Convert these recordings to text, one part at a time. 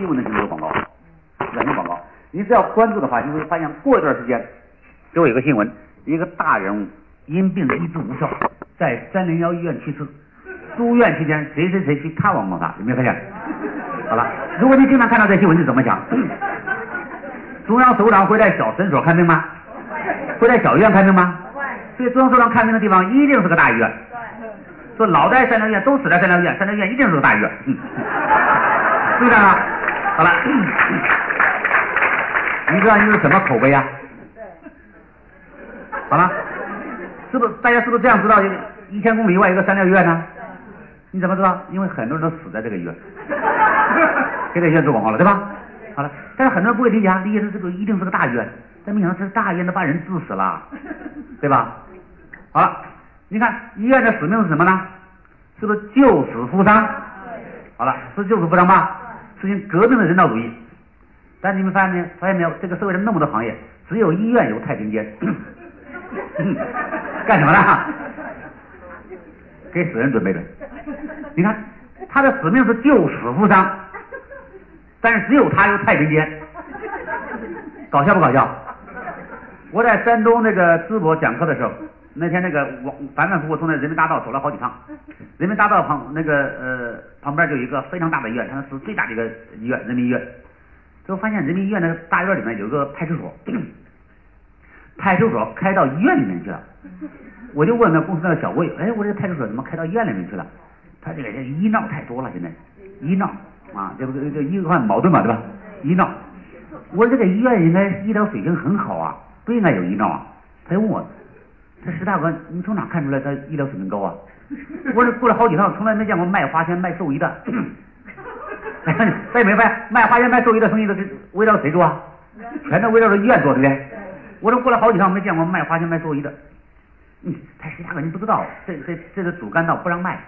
新闻的很多广告，软件广告。你只要关注的话，你会发现过一段时间，就有一个新闻，一个大人物因病医治无效，在三零幺医院去世。住院期间，谁谁谁去看望过他？有没有发现？好了，如果你经常看到这新闻，你怎么想？中央首长会在小诊所看病吗？会在小医院看病吗？所以中央首长看病的地方一定是个大医院。说老在三零院都死在三零院，三零院一定是个大医院。是不是啊？好了，你知道你是什么口碑啊？好了，是不是大家是不是这样知道一千公里外一个三零医院呢？你怎么知道？因为很多人都死在这个医院，给这医院做广告了，对吧？好了，但是很多人不会理解啊，理解是这个一定是个大医院，但没想到这是大医院，都把人治死了，对吧？好了，你看医院的使命是什么呢？是不是救死扶伤？好了，是救死扶伤吧？实行革命的人道主义。但你们发现没有？发现没有？这个社会上那么多行业，只有医院有太平间，干什么呢？给死人准备的。你看，他的使命是救死扶伤，但是只有他有太平间，搞笑不搞笑？我在山东那个淄博讲课的时候，那天那个我反反复复从那人民大道走了好几趟，人民大道旁那个呃旁边就有一个非常大的医院，它是最大的一个医院，人民医院。就发现人民医院那个大院里面有个派出所，派出所开到医院里面去了。我就问那公司那个小魏，哎，我这派出所怎么开到医院里面去了？他这个这医闹太多了，现在医闹啊，这不这医患矛盾嘛，对吧？医闹，我这个医院应该医疗水平很好啊，不应该有医闹啊。他就问我，这石大哥，你从哪看出来他医疗水平高啊？我这过了好几趟，从来没见过卖花钱卖寿衣的。再没发现卖花钱卖寿衣的生意都是围绕谁做啊？全都围绕着医院做，对不对？我这过了好几趟没见过卖花钱卖寿衣的。嗯，他石大哥，你不知道，这这这是主干道不让卖。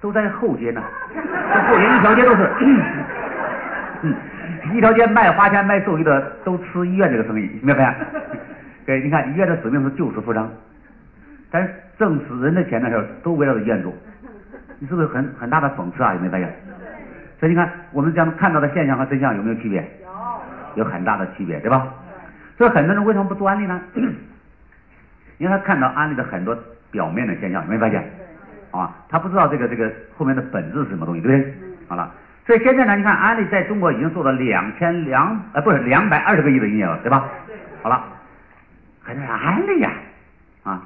都在后街呢，这后街一条街都是，嗯，一条街卖花钱卖寿衣的都吃医院这个生意，明白没？对，你看医院的使命是救死扶伤，但是挣死人的钱的时候都围绕着建筑，你是不是很很大的讽刺啊？有没有发现？所以你看我们将看到的现象和真相有没有区别？有，有很大的区别，对吧？所以很多人为什么不做安利呢？因为他看到安利的很多表面的现象，有没有发现？啊，他不知道这个这个后面的本质是什么东西，对不对？好了，所以现在呢，你看安利在中国已经做了两千两呃不是两百二十个亿的营业额，对吧？好了，还是安利呀，啊，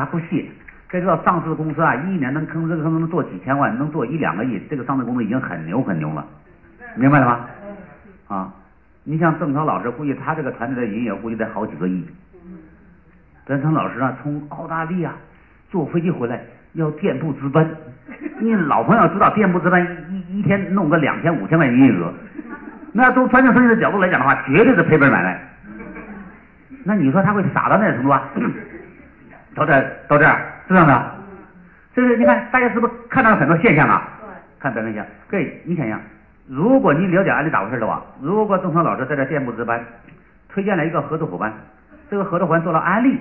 还不屑。该知道上市公司啊，一年能吭哧吭哧能做几千万，能做一两个亿，这个上市公司已经很牛很牛了，明白了吗？啊，你像郑超老师，估计他这个团队的营业额估计得好几个亿。郑超老师呢，从澳大利亚坐飞机回来。要店铺值班，你老朋友知道店铺值班一一天弄个两千五千块钱营业额，那从传统生意的角度来讲的话，绝对是赔本买卖。那你说他会傻到那程度啊？到这到这儿是这样的，就是你看大家是不是看到了很多现象啊？看表面现象，各位你想想，如果你了解案例咋回事的话，如果郑超老师在这店铺值班，推荐了一个合作伙伴，这个合作伙伴做了安利，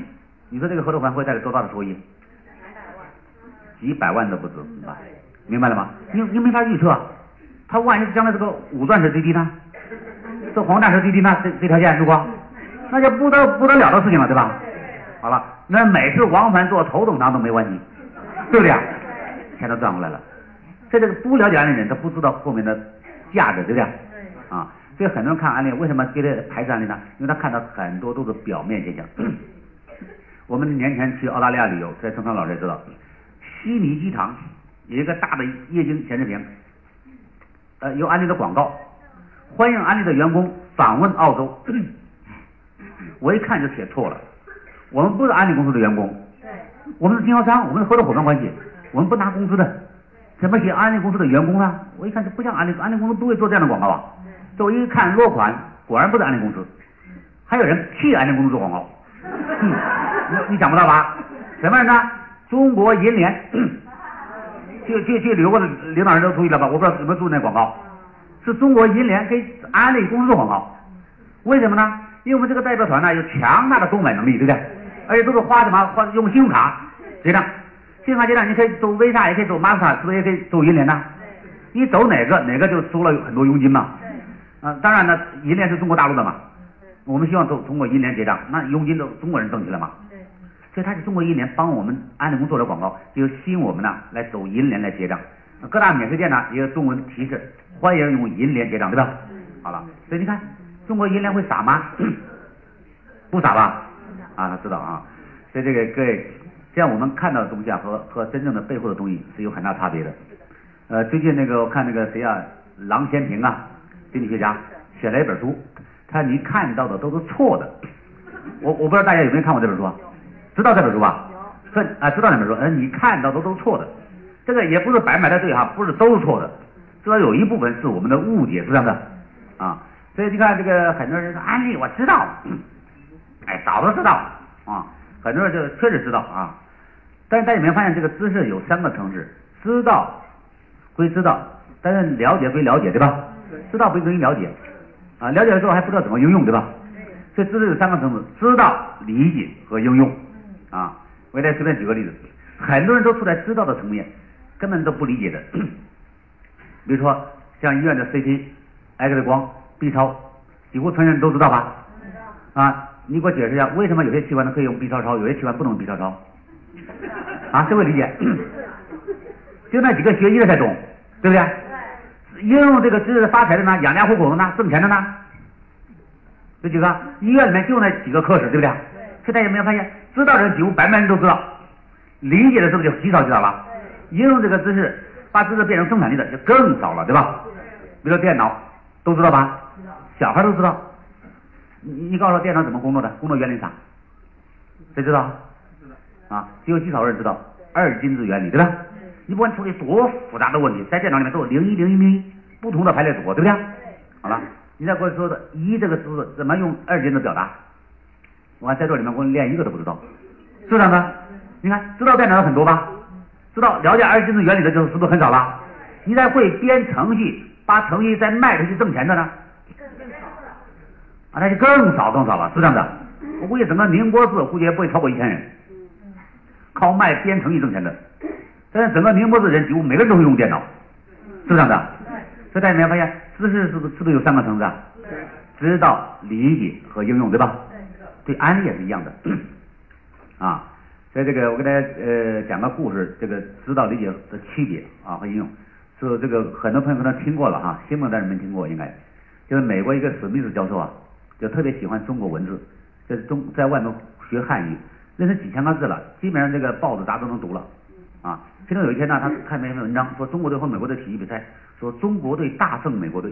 你说这个合作伙伴会带来多大的收益？几百万都不止，明白了吗？你你没法预测，他万一将来这个五钻石最低呢？这黄钻石最低呢？这这条线如果，那就不得不得了的事情了，对吧？好了，那每次往返坐头等舱都没问题，对不对？钱都赚回来了。在这个不了解安利人，他不知道后面的价值，对不对？啊，所以很多人看安利，为什么觉得排斥安利呢？因为他看到很多都是表面现象。我们年前去澳大利亚旅游，在郑康老师也知道。悉尼机场有一个大的液晶显示屏，呃，有安利的广告，欢迎安利的员工访问澳洲。我一看就写错了，我们不是安利公司的员工，我们是经销商，我们是合作伙伴关系，我们不拿工资的，怎么写安利公司的员工呢？我一看这不像安利，安利公司不会做这样的广告吧。这我一看落款，果然不是安利公司，还有人替安利公司做广告，你你想不到吧？什么人呢？中国银联，就就就留个领导人都注意了吧？我不知道怎么注意那广告，是中国银联给安利公司做广告，为什么呢？因为我们这个代表团呢有强大的购买能力，对不对？而且都是花什么花用信用卡结账，信用卡结账你可以走 Visa，也可以走 Master，是不是也可以走银联呢？你走哪个哪个就收了很多佣金嘛？啊，当然呢，银联是中国大陆的嘛，我们希望走通过银联结账，那佣金都中国人挣去了嘛。所以他是中国银联帮我们安利工做的广告，就吸引我们呢来走银联来结账。各大免税店呢也有中文提示，欢迎用银联结账，对吧？好了，所以你看，中国银联会傻吗？不傻吧？啊，他知道啊。所以这个各位，这样我们看到的东西啊，和和真正的背后的东西是有很大差别的。呃，最近那个我看那个谁啊，郎咸平啊，经济学家写了一本书，他你看到的都是错的。我我不知道大家有没有看过这本书啊？知道这本书吧？这啊，知道这本书。嗯，你看到的都是错的。这个也不是百分百的对哈，不是都是错的，至少有一部分是我们的误解，是这样的啊。所以你看这个很多人说安利我知道，哎，早都知道啊，很多人就确实知道啊。但是大家有没有发现这个知识有三个层次？知道归知道，但是了解归了解，对吧？知道不等于了解啊，了解了之后还不知道怎么应用，对吧？所以知识有三个层次：知道、理解和应用啊。我给大家随便举个例子，很多人都处在知道的层面。根本都不理解的，比如说像医院的 CT、X 光、B 超，几乎成人都知道吧？啊，你给我解释一下，为什么有些器官可以用 B 超超，有些器官不能用 B 超超？啊，这会理解？就那几个学医的才懂，对不对？应用这个知识发财的呢，养家糊口的呢，挣钱的呢，这几个医院里面就那几个科室，对不对？现在有没有发现，知道的人几乎百分百人都知道，理解的是不是就极少极少了？应用这个知识，把知识变成生产力的就更少了，对吧？比如说电脑，都知道吧？小孩都知道。你你告诉我电脑怎么工作的？工作原理啥？谁知道？啊，只有极少人知道二进制原理，对吧？你不管处理多复杂的问题，在电脑里面都有零一零一零一不同的排列组合，对不对？好了，你再给我说的一这个字怎么用二进制表达？我看在座里面我连一个都不知道，是这样的？你看知道电脑的很多吧？知道了解二进制原理的，就是是不是很少了？你再会编程序，把程序再卖出去挣钱的呢？啊，那就更少更少了，是这样的。我估计整个宁波市估计也不会超过一千人，靠卖编程去挣钱的。但是整个宁波市人几乎每个人都会用电脑，是这样的。所以大家有没有发现，知识是不是是不是有三个层次啊？知道、理解和应用，对吧？对，安利也是一样的啊。所以这个，我给大家呃讲个故事，这个知道理解的区别啊和应用，是这个很多朋友可能听过了哈，新闻但是没听过应该，就是美国一个史密斯教授啊，就特别喜欢中国文字，在中在外面学汉语，认识几千个字了，基本上这个报纸杂志都能读了啊。其中有一天呢，他看到一篇文章，说中国队和美国队体育比赛，说中国队大胜美国队，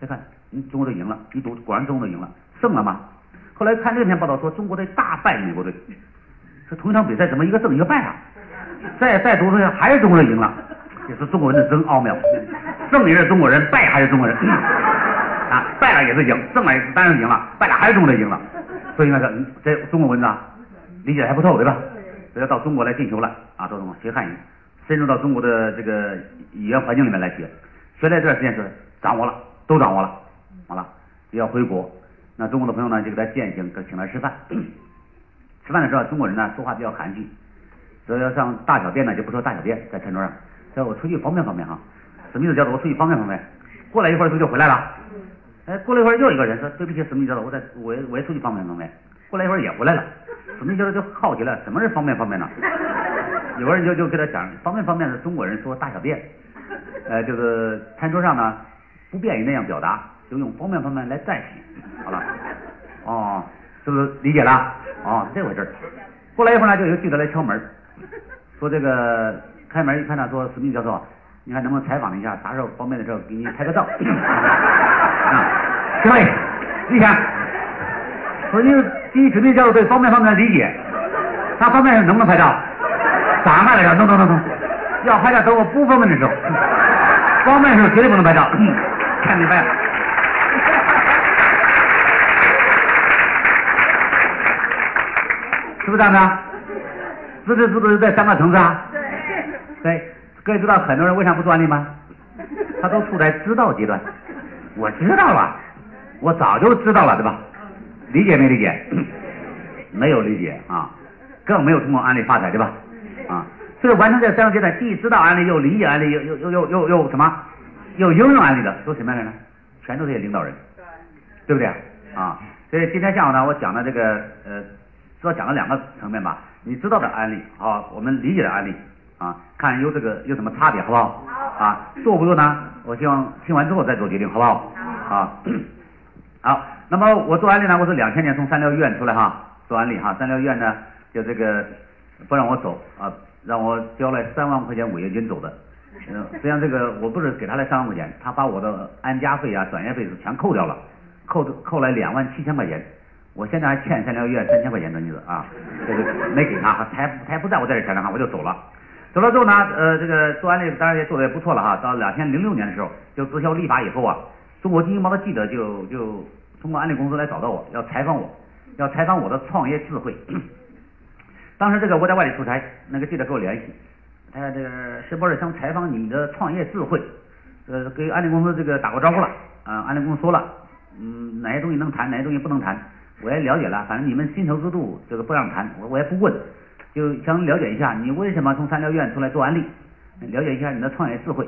再看，嗯，中国队赢了，一读果然中国队赢了，胜了吗？后来看这篇报道说中国队大败美国队。说同一场比赛怎么一个胜一个败啊？再再读出去还是中国人赢了，也是中国人的真奥妙，胜也是中国人，败还是中国人啊？败了也是赢，胜了也是当然赢了，败了还是中国人赢了。所以呢说这中国文字啊，理解还不透对吧？所以到中国来进修了啊，到中国学汉语，深入到中国的这个语言环境里面来学，学了这段时间是掌握了，都掌握了，好了要回国，那中国的朋友呢就给他践行，请他吃饭。吃饭的时候，中国人呢说话比较含蓄，所以要上大小便呢就不说大小便，在餐桌上，说我出去方便方便哈。史密斯教授，我出去方便方便。过来一会儿，不就回来了？哎，过了一会儿又一个人说，对不起，史密斯教授，我在我我也出去方便方便。过来一会儿也回来了，史密斯教授就好奇了，什么是方便方便呢？有个人就就跟他讲，方便方便是中国人说大小便，呃，就是餐桌上呢不便于那样表达，就用方便方便来代替。好了，哦。是不是理解了？哦，这回事儿。过来一会儿呢，就有记者来敲门，说这个开门一看呢，说史密教授，你看能不能采访一下？啥时候方便的时候给你拍个照。啊，各位，你看，说你第一史密教授对方便方面的理解，他方便能不能拍照？咋卖来着？能能能能，要拍照等我不方便的时候，方便的时候绝对不能拍照。看明白。是不是这样的？知识是不是在三个层次啊？对。对，各位知道很多人为啥不专利吗？他都处在知道阶段。我知道了，我早就知道了，对吧？理解没理解？没有理解啊，更没有通过案例发财，对吧？啊，所以完成这三个阶段，既知道案例，又理解案例，又又又又又又什么？又应用案例的，都什么样的呢？全都是些领导人，对不对啊？所以今天下午呢，我讲的这个呃，主要讲了两个层面吧。你知道的案例啊，我们理解的案例啊，看有这个有什么差别，好不好？啊，做不做呢？我希望听完之后再做决定，好不好？啊，好。那么我做安利呢，我是两千年从三疗医院出来哈，做安利哈，三疗医院呢就这个不让我走啊，让我交了三万块钱违约金走的。嗯，实际上这个我不是给他了三万块钱，他把我的安家费啊、转业费是全扣掉了，扣扣了两万七千块钱。我现在还欠三疗医院三千块钱的，你说啊，这个没给他，他他还不在我这里钱呢哈，我就走了。走了之后呢，呃，这个做案例当然也做的也不错了哈。到两千零六年的时候，就直销立法以后啊，中国经营报的记者就就通过安利公司来找到我，要采访我，要采访我的创业智慧。当时这个我在外地出差，那个记者给我联系，他这个石博士想采访你的创业智慧，呃，给安利公司这个打过招呼了，啊，安利公司说了，嗯，哪些东西能谈，哪些东西不能谈。我也了解了，反正你们薪酬制度这个不让谈，我我也不问，就想了解一下你为什么从三疗院出来做安利，了解一下你的创业智慧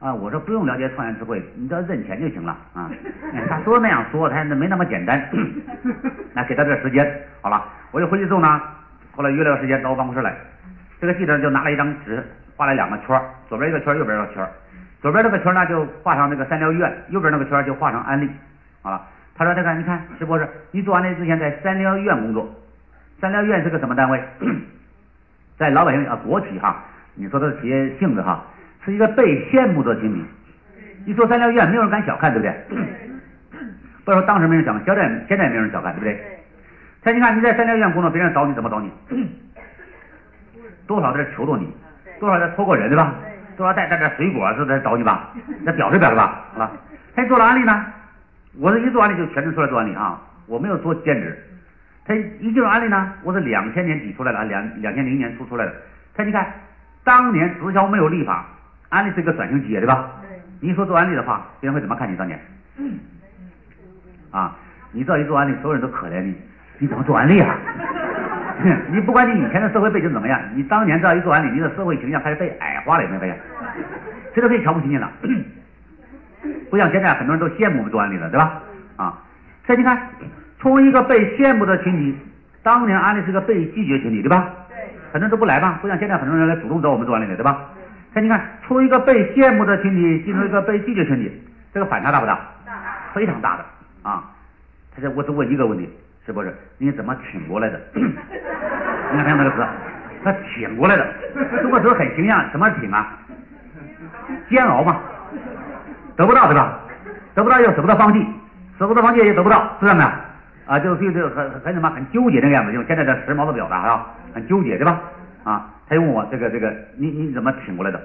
啊。我说不用了解创业智慧，你只要认钱就行了啊。他说那样说，他没那么简单。那给他点时间，好了，我就回去之后呢，后来约了个时间到我办公室来，这个记者就拿了一张纸，画了两个圈，左边一个圈，右边一个圈，左边这个圈呢就画上那个三疗医院，右边那个圈就画上安利，好了。他说：“这个，你看，石博士，你做安利之前在三疗医院工作，三疗医院是个什么单位？在老百姓啊，国企哈，你说的企业性质哈，是一个被羡慕的经理。一说三疗医院，没有人敢小看，对不对？不要说当时没人小看，现在现在没人小看，对不对？他你看你在三疗医院工作，别人找你怎么找你？多少在求着你，多少在托过人，对吧？多少带带点水果是在找你吧？那表示表示吧，好吧？他做了安利呢？”我这一做安利就全职出来做安利啊，我没有做兼职。他一进入安利呢，我是两千年底出来的，两两千零年初出来的。他你看，当年直销没有立法，安利是一个转型企业，对吧？对。你说做安利的话，别人会怎么看你当年？啊，你这一做安利，所有人都可怜你，你怎么做安利啊？你不管你以前的社会背景怎么样，你当年这一做安利，你的社会形象开始被矮化了，有没有发现？谁都可以瞧不起你了。不像现在很多人都羡慕我们做安利的，对吧？啊，所以你看，从一个被羡慕的群体，当年安利是个被拒绝群体，对吧？对。很多人都不来吧？不像现在很多人来主动找我们做安利的，对吧？所以你看，从一个被羡慕的群体进入一个被拒绝群体，这个反差大不大？大。非常大的啊！他这：“我只问一个问题，是不是？你怎么挺过来的？你看看那个词，他挺过来的。中国词很形象，什么挺啊？煎熬嘛。”得不到对吧？得不到又舍不得放弃，舍不得放弃也得不到，是这样的啊，就是就就很很什么很纠结那个样子，用现在的时髦的表达啊，很纠结对吧？啊，他又问我这个这个，你你怎么挺过来的？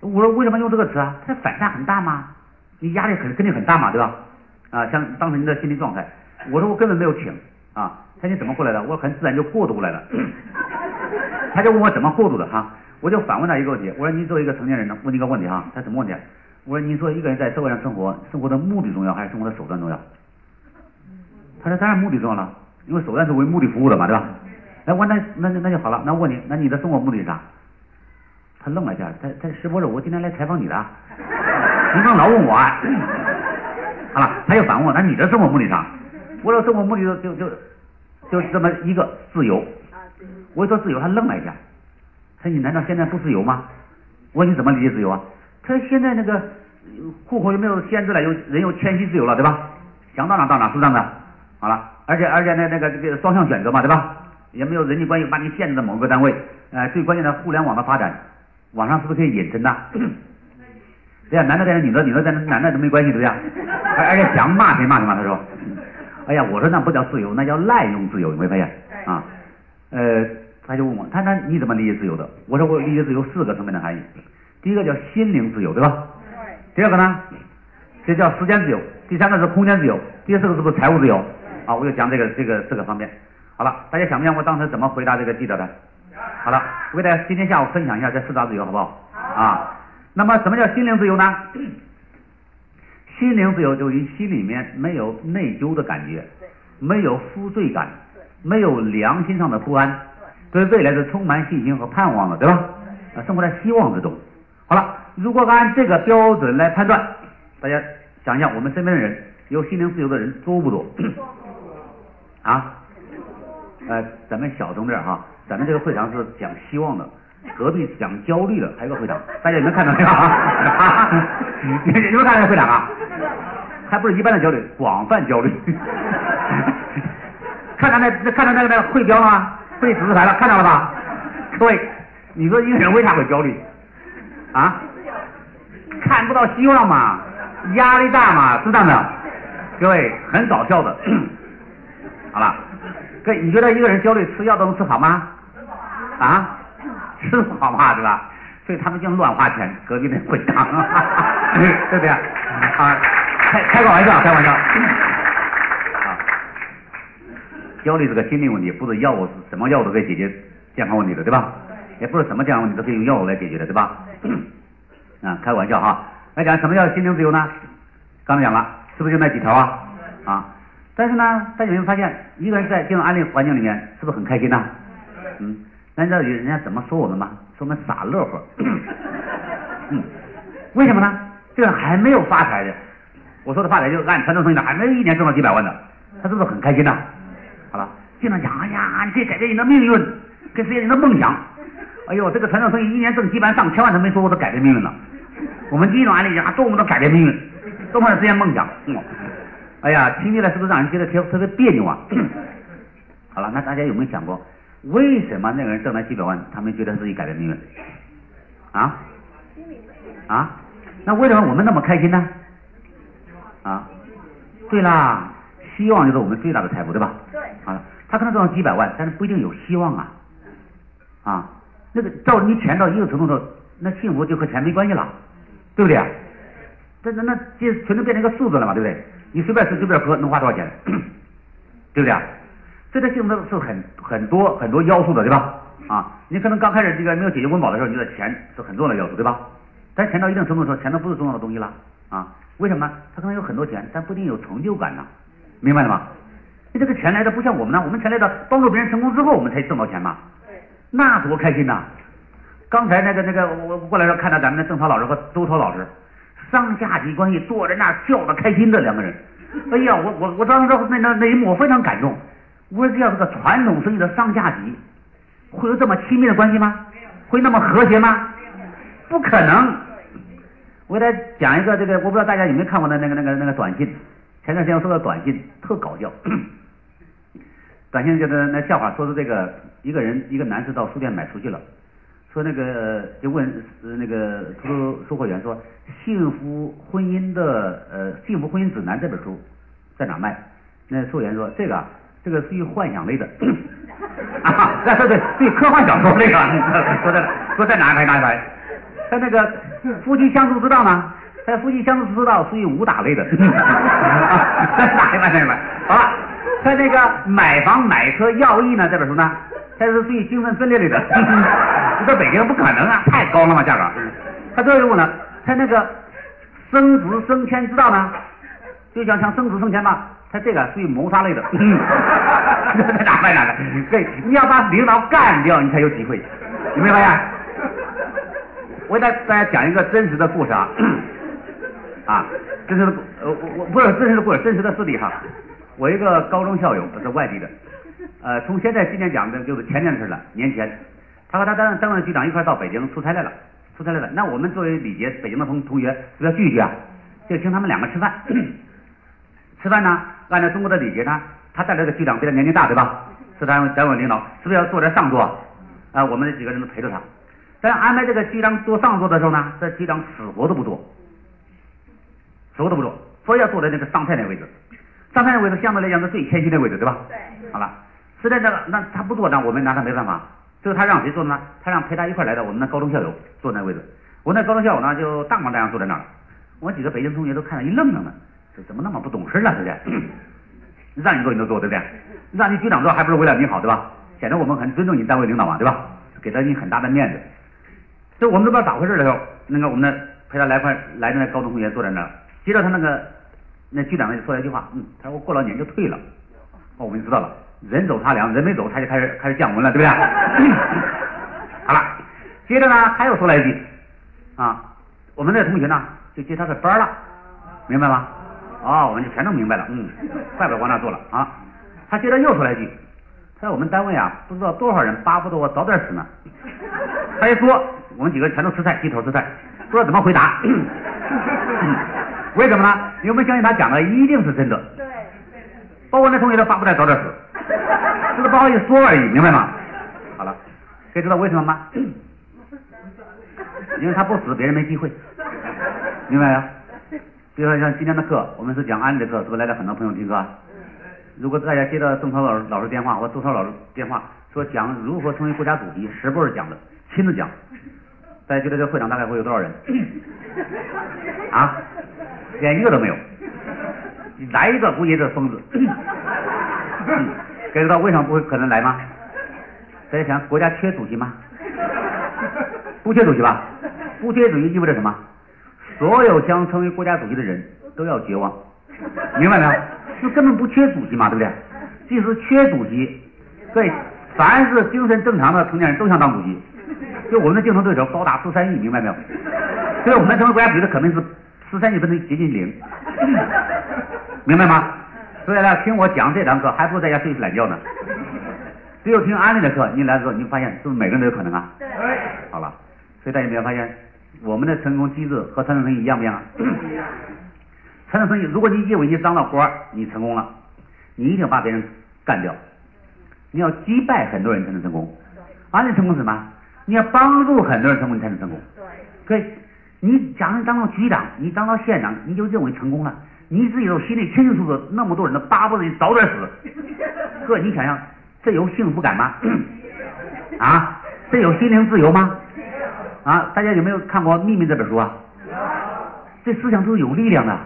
我说为什么用这个词啊？他反差很大吗？你压力很肯定很大嘛，对吧？啊，像当时你的心理状态，我说我根本没有挺啊，他你怎么过来的？我很自然就过渡过来了。他就问我怎么过渡的哈，我就反问他一个问题，我说你作为一个成年人呢，问你一个问题哈，他什么问题？我说：“你说一个人在社会上生活，生活的目的重要还是生活的手段重要？”他说：“当然目的重要了，因为手段是为目的服务的嘛，对吧？”哎，我那那那就好了。那我问你，那你的生活目的是啥？他愣了一下，他他石博士，我今天来采访你的，你刚老问我。啊 好了，他又反问我，那你的生活目的啥？我说生活目的就就就就这么一个自由。我一说自由，他愣了一下。他说：“你难道现在不自由吗？”我说：“你怎么理解自由啊？”他说现在那个户口又没有限制了，有人有迁徙自由了，对吧？想到哪到哪，是这样的。好了，而且而且呢，那个这个双向选择嘛，对吧？也没有人际关系把你限制在某个单位。呃，最关键的互联网的发展，网上是不是可以隐身呐？对呀，男的跟女的，女的跟男的都没关系，对不对？而而且想骂谁骂谁嘛，他说。哎呀，我说那不叫自由，那叫滥用自由，你没有发现？啊，呃，他就问我，他那你怎么理解自由的？我说我理解自由四个层面的含义。第一个叫心灵自由，对吧？第二个呢，这叫时间自由。第三个是空间自由。第四个是不是财务自由？啊，我就讲这个这个这个方面。好了，大家想不想我当时怎么回答这个记者的？好了，我给大家今天下午分享一下这四大自由，好不好？啊，那么什么叫心灵自由呢？心灵自由就是心里面没有内疚的感觉，没有负罪感，没有良心上的不安，对未来是充满信心和盼望的，对吧？啊，生活在希望之中。好了，如果按这个标准来判断，大家想一下，我们身边的人有心灵自由的人多不多？啊？呃，咱们小声点哈，咱们这个会场是讲希望的，隔壁讲焦虑的，还有个会场，大家能看到没有啊？你们看到会场啊？还不是一般的焦虑，广泛焦虑。看到那那看到那个那个会标了吗？会指示牌了，看到了吧？各位，你说一个人为啥会焦虑？啊？看不到希望嘛，压力大嘛，知道没有？各位，很搞笑的。好了，各位，你觉得一个人焦虑吃药都能吃好吗？啊？吃不好嘛，对吧？所以他们净乱花钱，隔壁那会长，对不对？啊？开开个玩笑，开玩笑。啊，焦虑是个心理问题，不是药物什么药物都可以解决健康问题的，对吧？也不是什么健康问题都可以用药物来解决的，对吧？啊，开玩笑哈。来讲什么叫心灵自由呢？刚才讲了，是不是就那几条啊？啊，但是呢，大家有没有发现，一个人在这种安利环境里面，是不是很开心呢？嗯，那你知道人家怎么说我们吗？说我们傻乐呵。嗯，为什么呢？这个人还没有发财的。我说的发财就是按传统生意的，还没有一年挣到几百万的，他是不是很开心呢？好了，经常讲，哎呀，你可以改变你的命运，可以实现你的梦想。哎呦，这个传统生意一年挣几百万、上千万，他没说我都改变命运了。我们第一种案例讲，多么的改变命运，多么的实现梦想。嗯，哎呀，听起来是不是让人觉得特特别别扭啊？好了，那大家有没有想过，为什么那个人挣了几百万，他没觉得自己改变命运？啊？啊？那为什么我们那么开心呢？啊，对啦，希望就是我们最大的财富，对吧？对。啊，他可能挣了几百万，但是不一定有希望啊。啊，那个到你钱到一个程度的时候，那幸福就和钱没关系了，对不对？这那那这全都变成一个数字了嘛，对不对？你随便吃随便喝能花多少钱？对不对啊？这个幸福是很很多很多要素的，对吧？啊，你可能刚开始这个没有解决温饱的时候，你觉得钱是很重要的要素，对吧？但钱到一定程度的时候，钱都不是重要的东西了啊。为什么？他可能有很多钱，但不一定有成就感呢，明白了吗？你这个钱来的不像我们呢，我们钱来的帮助别人成功之后，我们才挣到钱嘛。那多开心呐！刚才那个那个我过来时候看到咱们的邓超老师和周超老师，上下级关系坐在那儿笑得开心的两个人。哎呀，我我我当时那那那一幕我非常感动。我说这样这个传统生意的上下级会有这么亲密的关系吗？会那么和谐吗？不可能。我给大家讲一个这个，我不知道大家有没有看过的那个那个那个短信。前段时间我收到短信，特搞笑。短信就是那笑话，说是这个一个人一个男士到书店买书去了，说那个就问呃那个出售货员说，幸福婚姻的呃幸福婚姻指南这本书在哪卖？那售货员说这个这个属于幻想类的。啊，对对对，科幻小说那个，说在说在哪排哪排？他那个夫妻相处之道呢？他夫妻相处之道属于武打类的。哪一版哪一版？好了，他那个买房买车要义呢？这本书呢？它是属于精神分裂类的。这在北京不可能啊，太高了嘛价格。他最后呢？他那个升职升迁之道呢？就想想升职升迁嘛？他这个属于谋杀类的。哪卖哪个？对，你要把领导干掉，你才有机会。有没有发现？我给大大家讲一个真实的故事啊，啊，真实的呃我我不是真实的故事，真实的事例哈。我一个高中校友是外地的，呃，从现在今年讲的就是前年的事了，年前，他和他当当任局长一块到北京出差来了，出差来了。那我们作为礼节，北京的同同学是不是要聚一聚啊？就请他们两个吃饭，吃饭呢，按照中国的礼节呢，他带来的局长比他年龄大对吧？是单位单位领导，是不是要坐在上座？啊，我们这几个人都陪着他。在安排这个局长坐上座的时候呢，这局长死活都不坐，死活都不坐，非要坐在那个上菜那位置。上菜那位置相对来讲是最谦虚的位置，对吧？对。好了，实在这个那他不坐，那我们拿他没办法。最后他让谁坐呢？他让陪他一块来的我们的高中校友坐那位置。我那高中校友呢，就大模大样坐在那儿。我几个北京同学都看着一愣愣的，这怎么那么不懂事啊？这是，让你坐你就坐，对不对？让你局长坐还不是为了你好，对吧？显得我们很尊重你单位领导嘛，对吧？给了你很大的面子。这我们都不知道咋回事的时候，那个我们的陪他来块来的那高中同学坐在那儿，接着他那个那局长呢就说了一句话，嗯，他说我过了年就退了，哦，我们知道了，人走茶凉，人没走他就开始开始降温了，对不对？好了，接着呢他又说了一句，啊，我们那同学呢就接他的班了，明白吗？哦，我们就全都明白了，嗯，怪不得往那坐了啊。他接着又说了一句，他说我们单位啊，不知道多少人巴不得我早点死呢。他一说，我们几个全都吃菜，低头吃菜，不知道怎么回答。为什么呢？因为我们相信他讲的一定是真的。对。包括那同学都巴不得早点死，只是不好意思说而已，明白吗？好了，可以知道为什么吗？因为他不死，别人没机会，明白没有？比如说像今天的课，我们是讲安利的课，是不是来了很多朋友听课？如果大家接到郑涛老师老师电话或周涛老师电话，说讲如何成为国家主席，十步是讲的，亲自讲，大家觉得这会场大概会有多少人？啊，连一个都没有，来一个估计是疯子。该知道为什么不会可能来吗？大家想，国家缺主席吗？不缺主席吧？不缺主席意味着什么？所有想成为国家主席的人都要绝望，明白没有？就根本不缺主席嘛，对不对？即使缺主席，对，凡是精神正常的成年人都想当主席。就我们的竞争对手高达十三亿，明白没有？所以我们成为国家主席的可能是十三亿分之接近零，明白吗？所以呢，听我讲这堂课，还不如在家睡懒觉呢。只有听安利的课，你来的时候，你发现是不是每个人都有可能啊？对。好了，所以大家有没有发现？我们的成功机制和传统生意一样不一样？一样传统生意，如果你以为你当了活你成功了，你一定把别人干掉，你要击败很多人才能成功。安利成功是什么？你要帮助很多人成功，你才能成功。对。对，你假如当了局长，你当了县长，你就认为成功了，你自己都心里清清楚楚，那么多人都巴不得你早点死。哥，你想想，这有幸福感吗？啊，这有心灵自由吗？啊，大家有没有看过《秘密》这本书啊？这思想都是有力量的。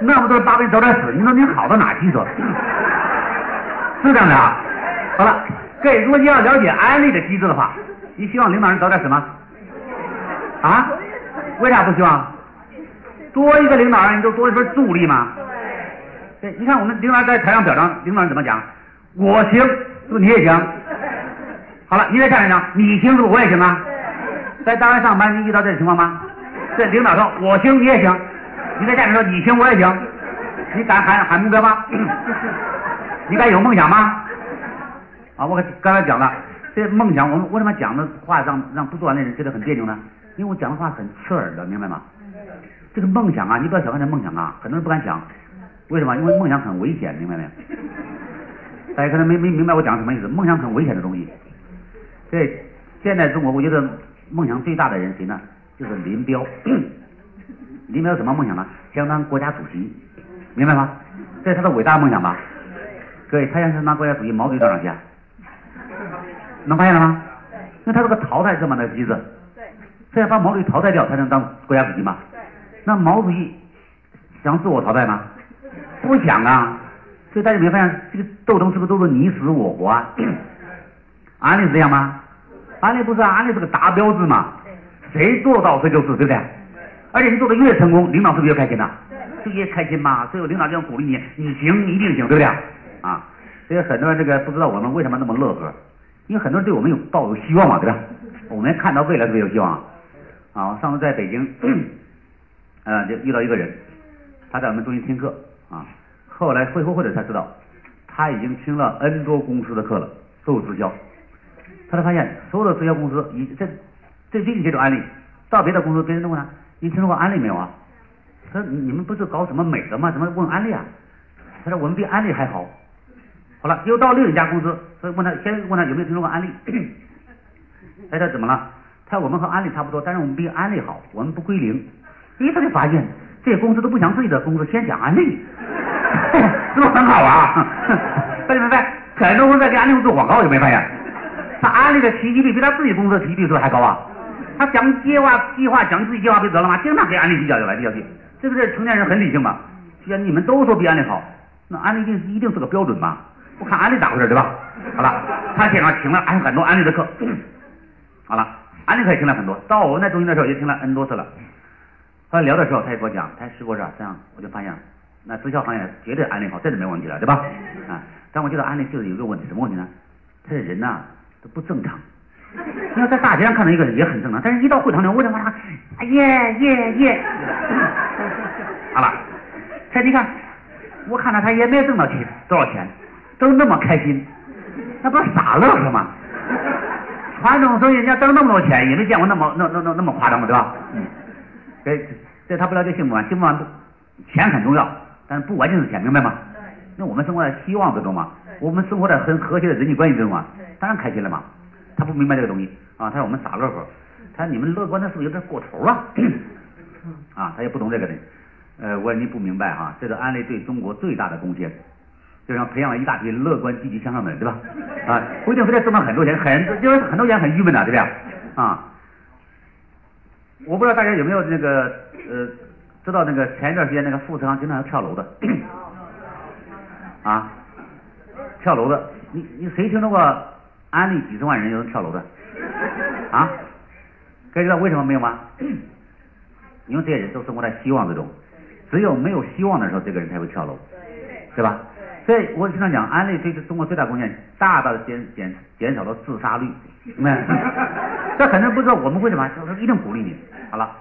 那么多人巴不得早点死，你说你好到哪去说？是这样的啊。好了，各位，如果你要了解安利的机制的话，你希望领导人早点死吗？啊？为啥不希望？多一个领导人，你就多一份助力嘛。对。你看我们领导人在台上表彰，领导人怎么讲？我行，是不是你也行？好了，你在下面讲，你行是不是我也行啊？在单位上班，你遇到这种情况吗？这领导说我行，你也行。你在下面说你行，我也行。你敢喊喊目标吗？你敢有梦想吗？啊，我刚才讲了，这梦想，我们为什么讲的话让让不做完的人觉得很别扭呢？因为我讲的话很刺耳的，明白吗？这个梦想啊，你不要小看这梦想啊，很多人不敢想。为什么？因为梦想很危险，明白没有？大家可能没没明白我讲什么意思？梦想很危险的东西。对，现在中国，我觉得。梦想最大的人谁呢？就是林彪。林彪什么梦想呢？想当国家主席，明白吗？这是他的伟大梦想吧？各位，他想当国家主席，毛主席到哪去啊？能发现了吗？因为他是个淘汰制嘛，那个机制。对。他要把毛主席淘汰掉，才能当国家主席嘛？那毛主席想自我淘汰吗？不想啊。所以大家有没有发现，这个斗争是不是都是你死我活啊？安利是这样吗？安利不是啊，安利是个达标制嘛，谁做到谁就是，对不对？而且你做的越成功，领导是不是越开心呐？就越开心嘛，所以领导就要鼓励你，你行，你一定行，对不对？啊，所以很多人这个不知道我们为什么那么乐呵，因为很多人对我们有抱有希望嘛，对吧？我们看到未来特别有希望。啊，上次在北京，呃，就遇到一个人，他在我们中心听课啊，后来会后会的才知道，他已经听了 N 多公司的课了，都有直销。他才发现，所有的直销公司，以这这最近接触安利，到别的公司，别人都问他，你听说过安利没有啊？他说你们不是搞什么美的吗？怎么问安利啊？他说我们比安利还好。好了，又到另一家公司，所以问他，先问他有没有听说过安利？哎，他怎么了？他说我们和安利差不多，但是我们比安利好，我们不归零。一，他就发现这些公司都不想自己的公司先讲安利，是不是很好啊？大家明白？很多公司在给安利做广告，有没有发现？他安利的提及率比他自己公司的提及率是不是还高啊？他讲计划计划讲自己计划不就得了吗？经常给安利比较就来比较去，这不是成年人很理性嘛？既然你们都说比安利好，那安利一定一定是个标准嘛？我看安利咋回事对吧？好了，他现场请了很多安利的课，好了，安利课也听了很多，到我们那中心的时候也听了 N 多次了。后来聊的时候他也给我讲，他说是这样，我就发现那直销行业绝对安利好，这是没问题了对吧？啊，但我觉得安利就是有一个问题，什么问题呢？他这人呐。不正常，你要在大街上看到一个人也很正常，但是一到会场里，我怎么啊？耶耶耶！好了，他你看，我看到他也没挣到钱多少钱，都那么开心，那不是傻乐呵吗？传统生意人家挣那么多钱，也没见过那么那那那那么夸张的，对吧？嗯，这这他不了解幸福感，幸福感不钱很重要，但是不完全是钱，明白吗？那我们生活在希望之中嘛，我们生活在很和谐的人际关系之中嘛，当然开心了嘛。他不明白这个东西啊，他说我们傻乐呵，他说你们乐观的是不是有点过头啊？啊，他也不懂这个的。呃，我说你不明白哈，这个安利对中国最大的贡献，就像培养了一大批乐观、积极向上的人，对吧？啊，不一定非得挣到很多钱，很因为很多钱很郁闷的，对不对？啊，我不知道大家有没有那个呃，知道那个前一段时间那个富士康经常要跳楼的，啊，跳楼的，你你谁听说过安利几十万人有人跳楼的？啊？该知道为什么没有吗？因为这些人都生活在希望之中。只有没有希望的时候，这个人才会跳楼，对吧？所以我经常讲，安利对中国最大贡献，大大的减减减少了自杀率。这很多人不知道我们为什么，就是一定鼓励你。好了，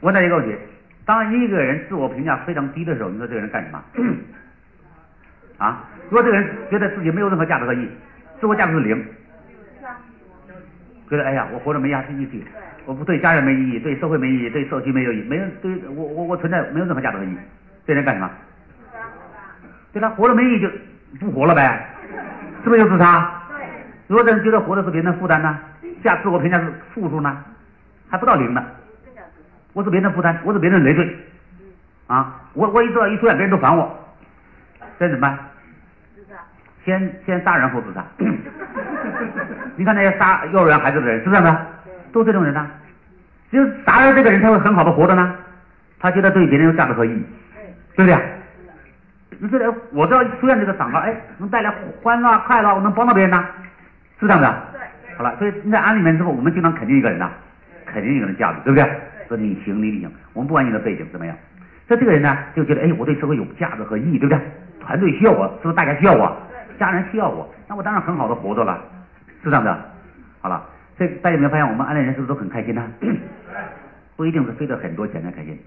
问大家一个问题：当一个人自我评价非常低的时候，你说这个人干什么？啊？如果这个人觉得自己没有任何价值和意义，自我价值是零，觉得哎呀，我活着没价值意义。我不对家人没意义，对社会没意义，对社区没有意义，没人对我我我存在没有任何价值和意义，这人干什么？对他活着没意义就不活了呗，是不是就自杀？如果这人觉得活着是别人的负担呢？价自我评价是负数呢？还不到零呢？我是别人的负担，我是别人的累赘啊！我我一做一出现，别人都烦我，这怎么办？先先杀人后自杀。你看那些杀幼儿园孩子的人是这样的。都这种人呢，只有杀了这个人才会很好的活着呢？他觉得对别人有价值和意义，对不对？你觉得我只要出现这个场合，哎，能带来欢乐快乐，我能帮到别人呢？是这样的。好了，所以你在安里面之后，我们经常肯定一个人呐，肯定一个人的价值，对不对？说你行，你行，我们不管你的背景怎么样，所以这个人呢，就觉得哎，我对社会有价值和意义，对不对？团队需要我，是不是大家需要我？家人需要我，那我当然很好的活着了，是这样的。好了。这大家有没有发现，我们安利人是不是都很开心呢？不一定是飞得很多钱才开心。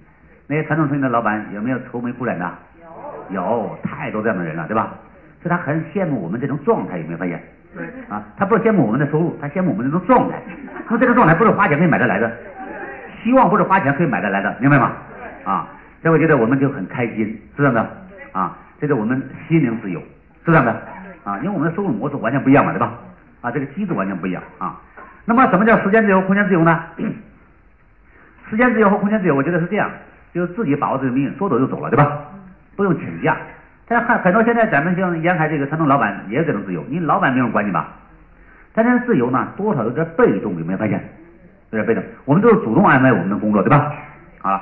那些传统生意的老板有没有愁眉苦脸的？有，有太多这样的人了，对吧？所以他很羡慕我们这种状态，有没有发现？啊，他不是羡慕我们的收入，他羡慕我们这种状态。他说这个状态不是花钱可以买得来的，希望不是花钱可以买得来的，明白吗？啊，所以我觉得我们就很开心，是这样的啊，这是我们心灵自由，是这样的啊，因为我们的收入模式完全不一样嘛，对吧？啊，这个机制完全不一样啊。那么什么叫时间自由、空间自由呢？时间自由和空间自由，我觉得是这样，就是自己把握自己的命运，说走就走了，对吧？不用请假。但很很多现在咱们像沿海这个传统老板也有这种自由，你老板没人管你吧？但是自由呢，多少有点被动，有没有发现？有点被动。我们都是主动安排我们的工作，对吧？啊，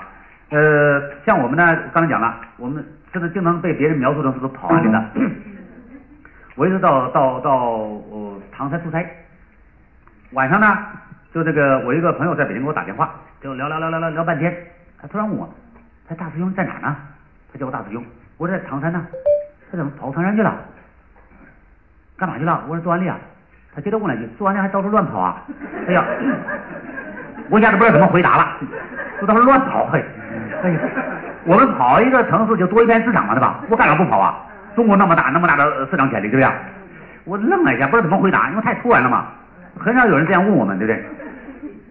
呃，像我们呢，刚才讲了，我们现在经常被别人描述成是个跑安的。我一直到到到呃唐山出差。晚上呢，就这个我一个朋友在北京给我打电话，就聊聊聊聊聊聊半天，他突然问我，他大师兄在哪呢？他叫我大师兄，我在唐山呢。他怎么跑唐山去了？干嘛去了？我说做安利啊。他接着问了一句，做安利还到处乱跑啊？哎呀，我一下子不知道怎么回答了，说到处乱跑，嘿，哎呀，我们跑一个城市就多一片市场嘛，对吧？我干啥不跑啊？中国那么大，那么大的市场潜力，对不对？我愣了一下，不知道怎么回答，因为太突然了嘛。很少有人这样问我们，对不对？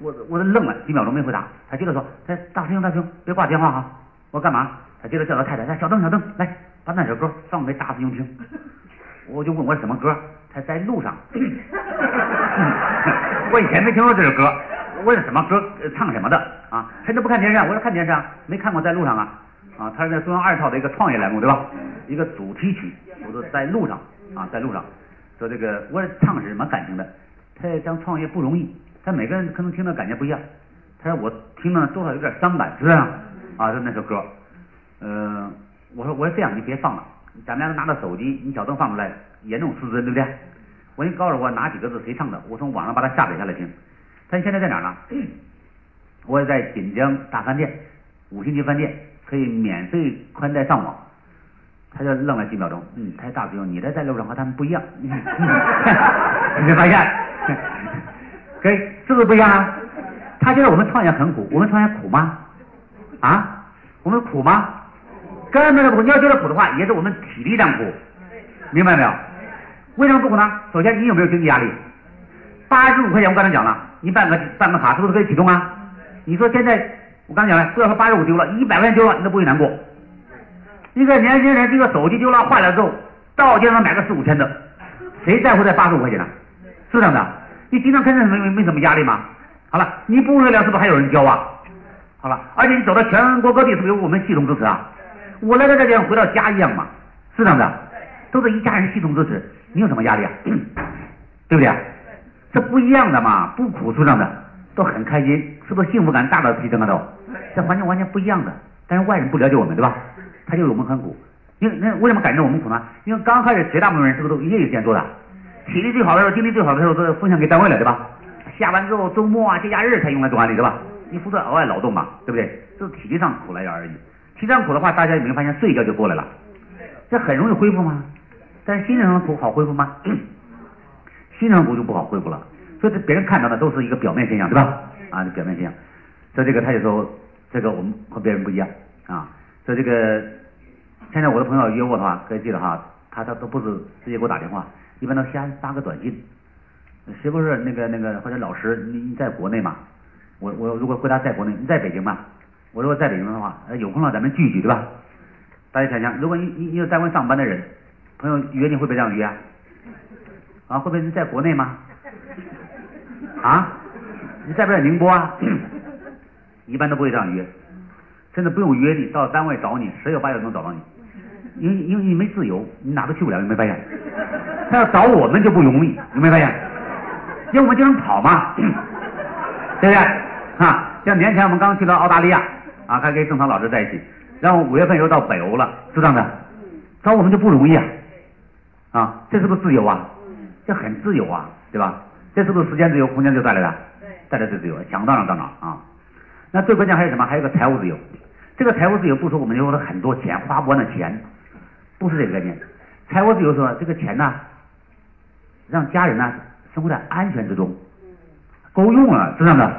我我都愣了几秒钟没回答。他接着说：“哎，大师兄，大师兄，别挂电话哈。”我干嘛？他接着叫他太太：“来，小邓，小邓，来把那首歌放给大师兄听。”我就问我什么歌？他在路上。我以前没听过这首歌，问什么歌？唱什么的啊？他都不看电视。我说看电视啊，没看过在路上啊。啊，他是在中央二套的一个创业栏目，对吧？一个主题曲，我说在路上啊，在路上。说这个我唱是什么感情的？他要想创业不容易，他每个人可能听的感觉不一样。他说我听了多少有点伤感，是不是？啊，就那首歌，嗯，我说我说这样，你别放了，咱们两个拿着手机，你小灯放出来，严重失真，对不对？我说你告诉我哪几个字谁唱的，我从网上把它下载下来听。他现在在哪呢？我也在锦江大饭店，五星级饭店，可以免费宽带上网。他就愣了几秒钟，嗯，他大师兄，你的在路上和他们不一样，你没发现？给是不是不一样啊？他觉得我们创业很苦，我们创业苦吗？啊？我们苦吗？根本都不苦。你要觉得苦的话，也是我们体力上苦，明白没有？为什么不苦呢？首先，你有没有经济压力？八十五块钱，我刚才讲了，你办个办个卡是不是可以启动啊？你说现在我刚才讲了，不要说八十五丢了，一百块钱丢了，你都不会难过。一个年轻人这个手机丢了坏了之后，到街上买个四五千的，谁在乎这八十五块钱呢？是这样的，你经常开车没没没什么压力吗？好了，你不会了是不是还有人教啊？好了，而且你走到全国各地是不是有我们系统支持啊？我来到这边回到家一样嘛，是这样的，都是一家人系统支持，你有什么压力啊？对不对？这不一样的嘛，不苦是这样的，都很开心，是不是幸福感大大提升啊？都，这环境完全不一样的，但是外人不了解我们，对吧？他就我们很苦，因为那为什么感觉我们苦呢？因为刚开始绝大部分人是不是都业余时间做的？体力最好的时候，精力最好的时候，都奉献给单位了，对吧？下班之后，周末啊、节假日才用来做管理，对吧？你负责额外劳动嘛，对不对？这是体力上苦了点而已。体力上苦的话，大家有没有发现睡一觉就过来了？这很容易恢复吗？但是心脏上的苦好恢复吗？心脏苦就不好恢复了。所以这别人看到的都是一个表面现象，对吧？啊，表面现象。所以这个他就说，这个我们和别人不一样啊。所以这个现在我的朋友约我的话，可以记得哈，他他都不是直接给我打电话，一般都先发个短信。谁不是那个那个或者老师你你在国内吗？我我如果回答在国内，你在北京嘛？我如果在北京的话，有空了咱们聚聚，对吧？大家想想，如果你你你有单位上班的人，朋友约你会不会这样约啊？啊，会不会是在国内吗？啊？你在不在宁波啊？一般都不会这样约，甚至不用约你，到单位找你，十有八九能找到你，因为因为你没自由，你哪都去不了，有没有发现？他要找我们就不容易，有没有发现？因为我们经常跑嘛，对不对？啊，像年前我们刚去到澳大利亚，啊，还跟郑涛老师在一起，然后五月份又到北欧了，是这样的，找我们就不容易啊，啊，这是不是自由啊？这很自由啊，对吧？这是不是时间自由、空间自由带来的？带来的自由，想到哪到哪啊。那最关键还有什么？还有个财务自由。这个财务自由不说我们有了很多钱，花不完的钱，不是这个概念。财务自由说这个钱呢，让家人呢生活在安全之中，够用了，是这样的。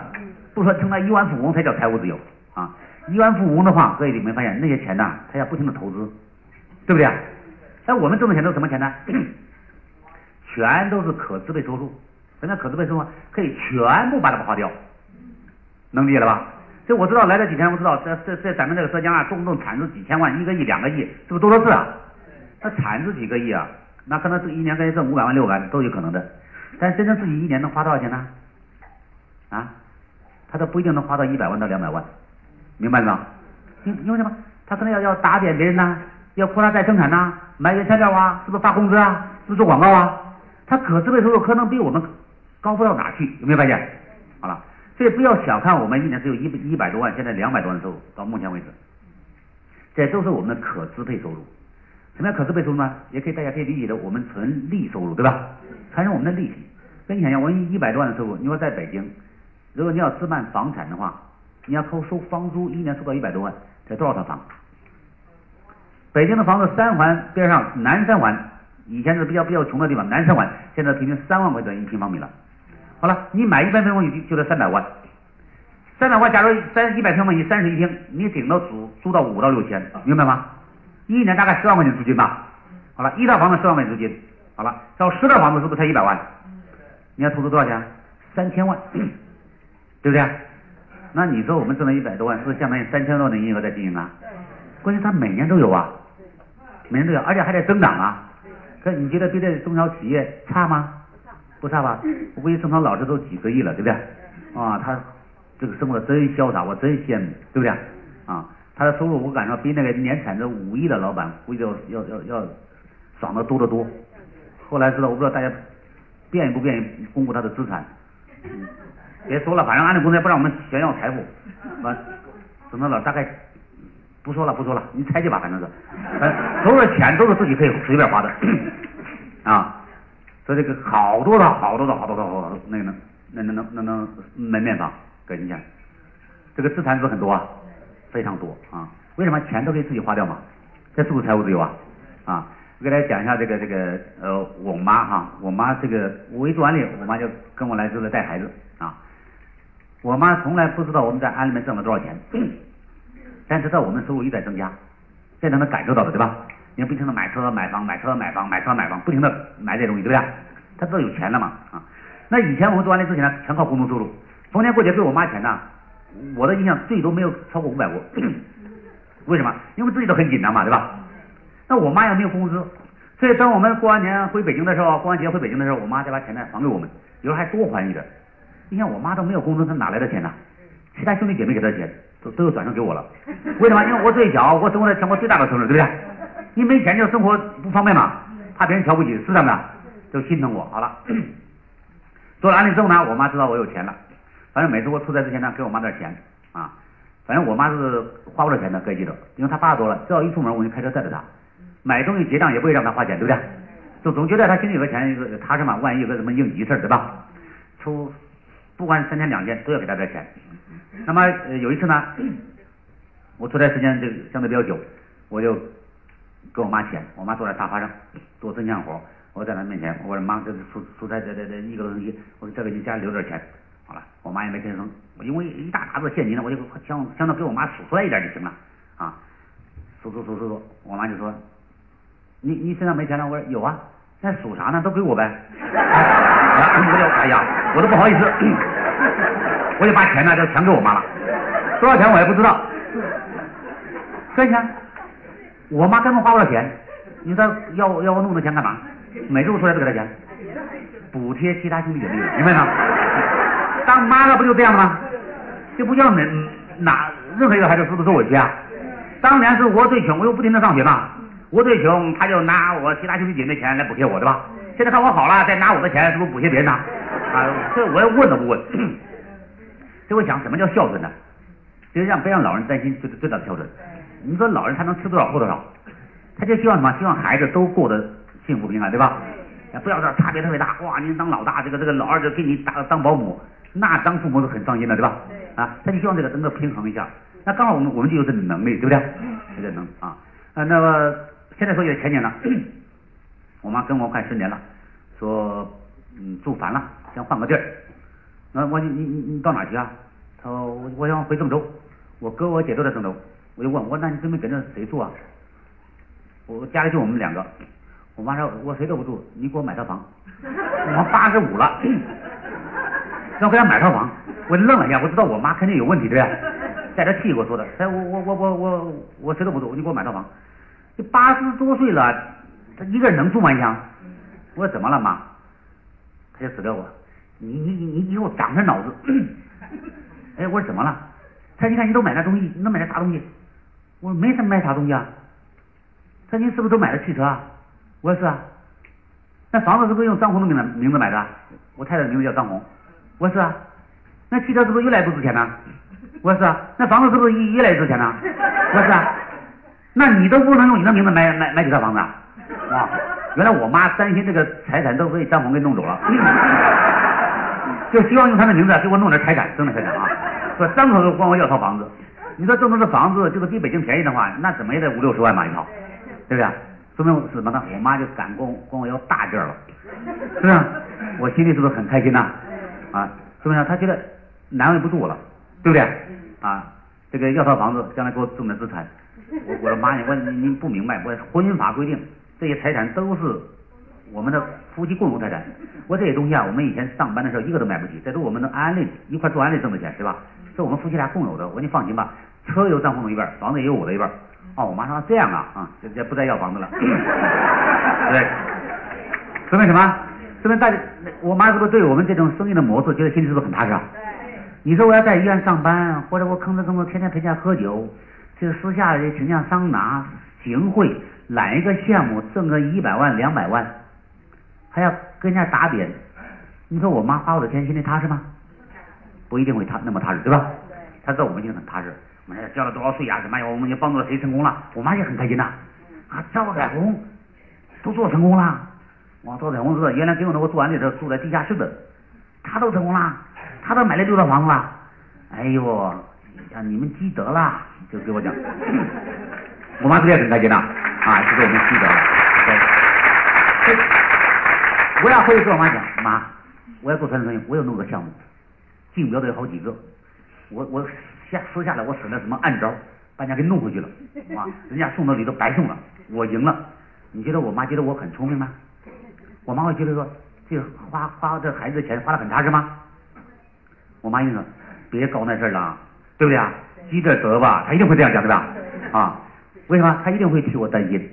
不说成了亿万富翁才叫财务自由啊。亿万富翁的话，各位有没发现那些钱呢？他要不停的投资，对不对？哎，我们挣的钱都是什么钱呢？全都是可支配收入。什么叫可支配收入？可以全部把它花掉，能理解了吧？这我知道来这几天，我知道在在在咱们这个浙江啊，动不动产值几千万，一个亿、两个亿，是不是多少次啊？他产值几个亿啊？那可能是一年可以挣五百万、六百万都有可能的。但真正自己一年能花多少钱呢？啊？他都不一定能花到一百万到两百万，明白了吗？因因为什么？他可能要要打点别人呐，要扩大再生产呐，买原材料啊，是不是发工资啊？是不是做广告啊？他可支配收入可能比我们高不到哪去，有没有发现？好了，所以不要小看我们一年只有一一百多万，现在两百多万收入，到目前为止，这都是我们的可支配收入。什么叫可支配收入呢？也可以大家可以理解的，我们纯利收入，对吧？产生我们的利息。跟你想想，我一百多万的收入，你说在北京，如果你要置办房产的话，你要扣收房租，一年收到一百多万，才多少套房？北京的房子三环边上南三环。以前是比较比较穷的地方，南三环现在平均三万块钱一平方米了。好了，你买一百平方米就得三百万，三百万，假如三一百平方米三室一厅，你顶多租租到五到六千，明白吗？一年大概十万块钱租金吧。好了，一套房子十万块钱租金，好了，找十套房子是不是才一百万？你要投资多少钱？三千万，对不对？那你说我们挣了一百多万，是不是相当于三千多万的营业额在经营啊？关键它每年都有啊，每年都有，而且还在增长啊。可你觉得比这中小企业差吗？不差吧？我估计正常老师都几个亿了，对不对？啊，他这个生活真潇洒，我真羡慕，对不对？啊，他的收入我感觉比那个年产值五亿的老板估计要要要要爽的多得多。后来知道，我不知道大家愿意不愿意公布他的资产？别说了，反正安利公司也不让我们炫耀财富，完，怎么了大概。不说了，不说了，你猜去吧，反正是，都是钱，都是自己可以随便花的啊。说这个好多的好多的好多的好多那个能那那能那能门面房，给你讲，这个资产是很多啊，非常多啊。为什么钱都可以自己花掉嘛？这是不是财务自由啊？啊，我给大家讲一下这个这个呃，我妈哈，我妈这个我一做完利，我妈就跟我来这来带孩子啊。我妈从来不知道我们在安里面挣了多少钱。但知道我们收入一直在增加，现在能感受到的，对吧？你不停的买车买房买车买房买车买房，不停的买这些东西，对不对？他知道有钱了嘛啊？那以前我们做安利之前呢，全靠工资收入。逢年过节给我妈钱呢，我的印象最多没有超过五百过。为什么？因为自己都很紧张嘛，对吧？那我妈也没有工资，所以当我们过完年回北京的时候，过完节回北京的时候，我妈再把钱呢还给我们，有时候还多还一点。你看我妈都没有工资，她哪来的钱呢？其他兄弟姐妹给她的钱都都有转账给我了。为什么？因为我最小，我生活在全国最大的城市，对不对？你没钱就生活不方便嘛，怕别人瞧不起，是这样的，就心疼我。好了，做了安利之后呢，我妈知道我有钱了，反正每次我出差之前呢，给我妈点钱啊。反正我妈是花不了钱的，各位记得，因为她八十多了，只要一出门我就开车带着她，买东西结账也不会让她花钱，对不对？就总觉得她心里有个钱，一个踏实嘛，万一有个什么应急事儿对吧？出不管三天两天都要给他点钱。那么有一次呢，我出差时间就相对比较久，我就给我妈钱，我妈坐在沙发上做针线活，我在她面前，我说妈，这出出差这这这一个多星期，我说这个你家里留点钱。好了，我妈也没吭声，因为一大沓子现金呢，我就想想着给我妈数出来一点就行了啊，数数数数数，我妈就说，你你身上没钱了？我说有啊，那数啥呢？都给我呗。我哎呀，我都不好意思，我就把钱呢就全给我妈了，多少钱我也不知道。以钱，我妈根本花不了钱，你说要要我弄那钱干嘛？每次我出来都给她钱，补贴其他兄弟姐妹，明白吗？当妈的不就这样吗？就不叫哪哪任何一个孩子是不是受委屈啊？当年是我最穷，我又不停的上学嘛，我最穷，他就拿我其他兄弟姐妹钱来补贴我，对吧？现在看我好了，再拿我的钱，是不是补贴别人呢？啊，这我要问都不问。这我想什么叫孝顺呢？就是让别让老人担心最最大的孝顺。你说老人他能吃多少喝多少？他就希望什么？希望孩子都过得幸福平安，对吧？不要这差别特别大，哇！您当老大，这个这个老二就给你当当保姆。那当父母是很伤心的，对吧？啊，他就希望这个能够平衡一下。那刚好我们我们就有这能力，对不对？有这能啊啊。那么现在说也前年了，我妈跟我快十年了，说嗯住烦了，想换个地儿。那我你你你到哪去啊？他说我我想回郑州，我哥我姐都在郑州。我就问我那你准备跟着谁住啊？我家里就我们两个。我妈说我谁都不住，你给我买套房。我八十五了。让给他买套房，我愣了一下，我知道我妈肯定有问题，对不对？带着气给我说的，哎，我我我我我我谁都不住，你给我买套房。你八十多岁了，他一个人能住吗？你想？我说怎么了妈？他就指着我，你你你你以后长点脑子。哎，我说怎么了？他说你看你都买那东西，你都买那啥东西？我说没什么买啥东西啊。他说你是不是都买了汽车啊？我说是啊。那房子是不是用张红的名字名字买的？我太太的名字叫张红。我说是啊，那汽车是不是越来越不值钱呢？我说是啊，那房子是不是越越来越值钱呢？我说是啊，那你都不能用你的名字买买买几套房子啊？啊，原来我妈担心这个财产都被张红给弄走了，就希望用他的名字给我弄点财产，真的财产啊！说张口就管我要套房子，你说郑州的房子就是比北京便宜的话，那怎么也得五六十万吧一套，对不对？说明什么呢？我妈就敢管管我要大件了，是不是？我心里是不是很开心呐？啊，说明他觉得难为不住我了，对不对？啊，这个要套房子，将来给我挣点资产。我我说妈，你我你你不明白，我婚姻法规定这些财产都是我们的夫妻共同财产。我这些东西啊，我们以前上班的时候一个都买不起，这都我们的安利一块做安利挣的钱，对吧？是我们夫妻俩共有的。我说你放心吧，车有张红的一半，房子也有我的一半。哦，我妈说这样啊啊，就就不再要房子了。对，说明什么？说明大家，我妈是不是对我们这种生意的模式觉得心里是不是很踏实啊？你说我要在医院上班，或者我吭哧吭哧天天陪人家喝酒，这个私下里请假桑拿、行贿、揽一个项目挣个一百万、两百万，还要跟人家打点，你说我妈花我的钱心里踏实吗？不一定会踏那么踏实，对吧？她知道我们心里很踏实，我们交了多少税呀？什么呀？我们也帮助了谁成功了？我妈也很开心呐。啊，赵彩虹都做成功了。我赵彩虹是原来跟我那个住完的住在地下室的，他都成功了，他都买了六套房子了。哎呦，啊你们积德了，就给我讲，我妈这边很开心呐，啊，就给我们积德了。我要回去跟我妈讲，妈，我要做传统生意，我要弄个项目，竞标的有好几个，我我下私下来我使了什么暗招，把人家给弄回去了，哇，人家送的礼都白送了，我赢了。你觉得我妈觉得我很聪明吗？我妈会觉得说，这花花这孩子的钱花的很踏实吗？我妈意思说，别搞那事儿了，对不对啊？积点德吧，他一定会这样讲，对吧？啊，为什么？他一定会替我担心，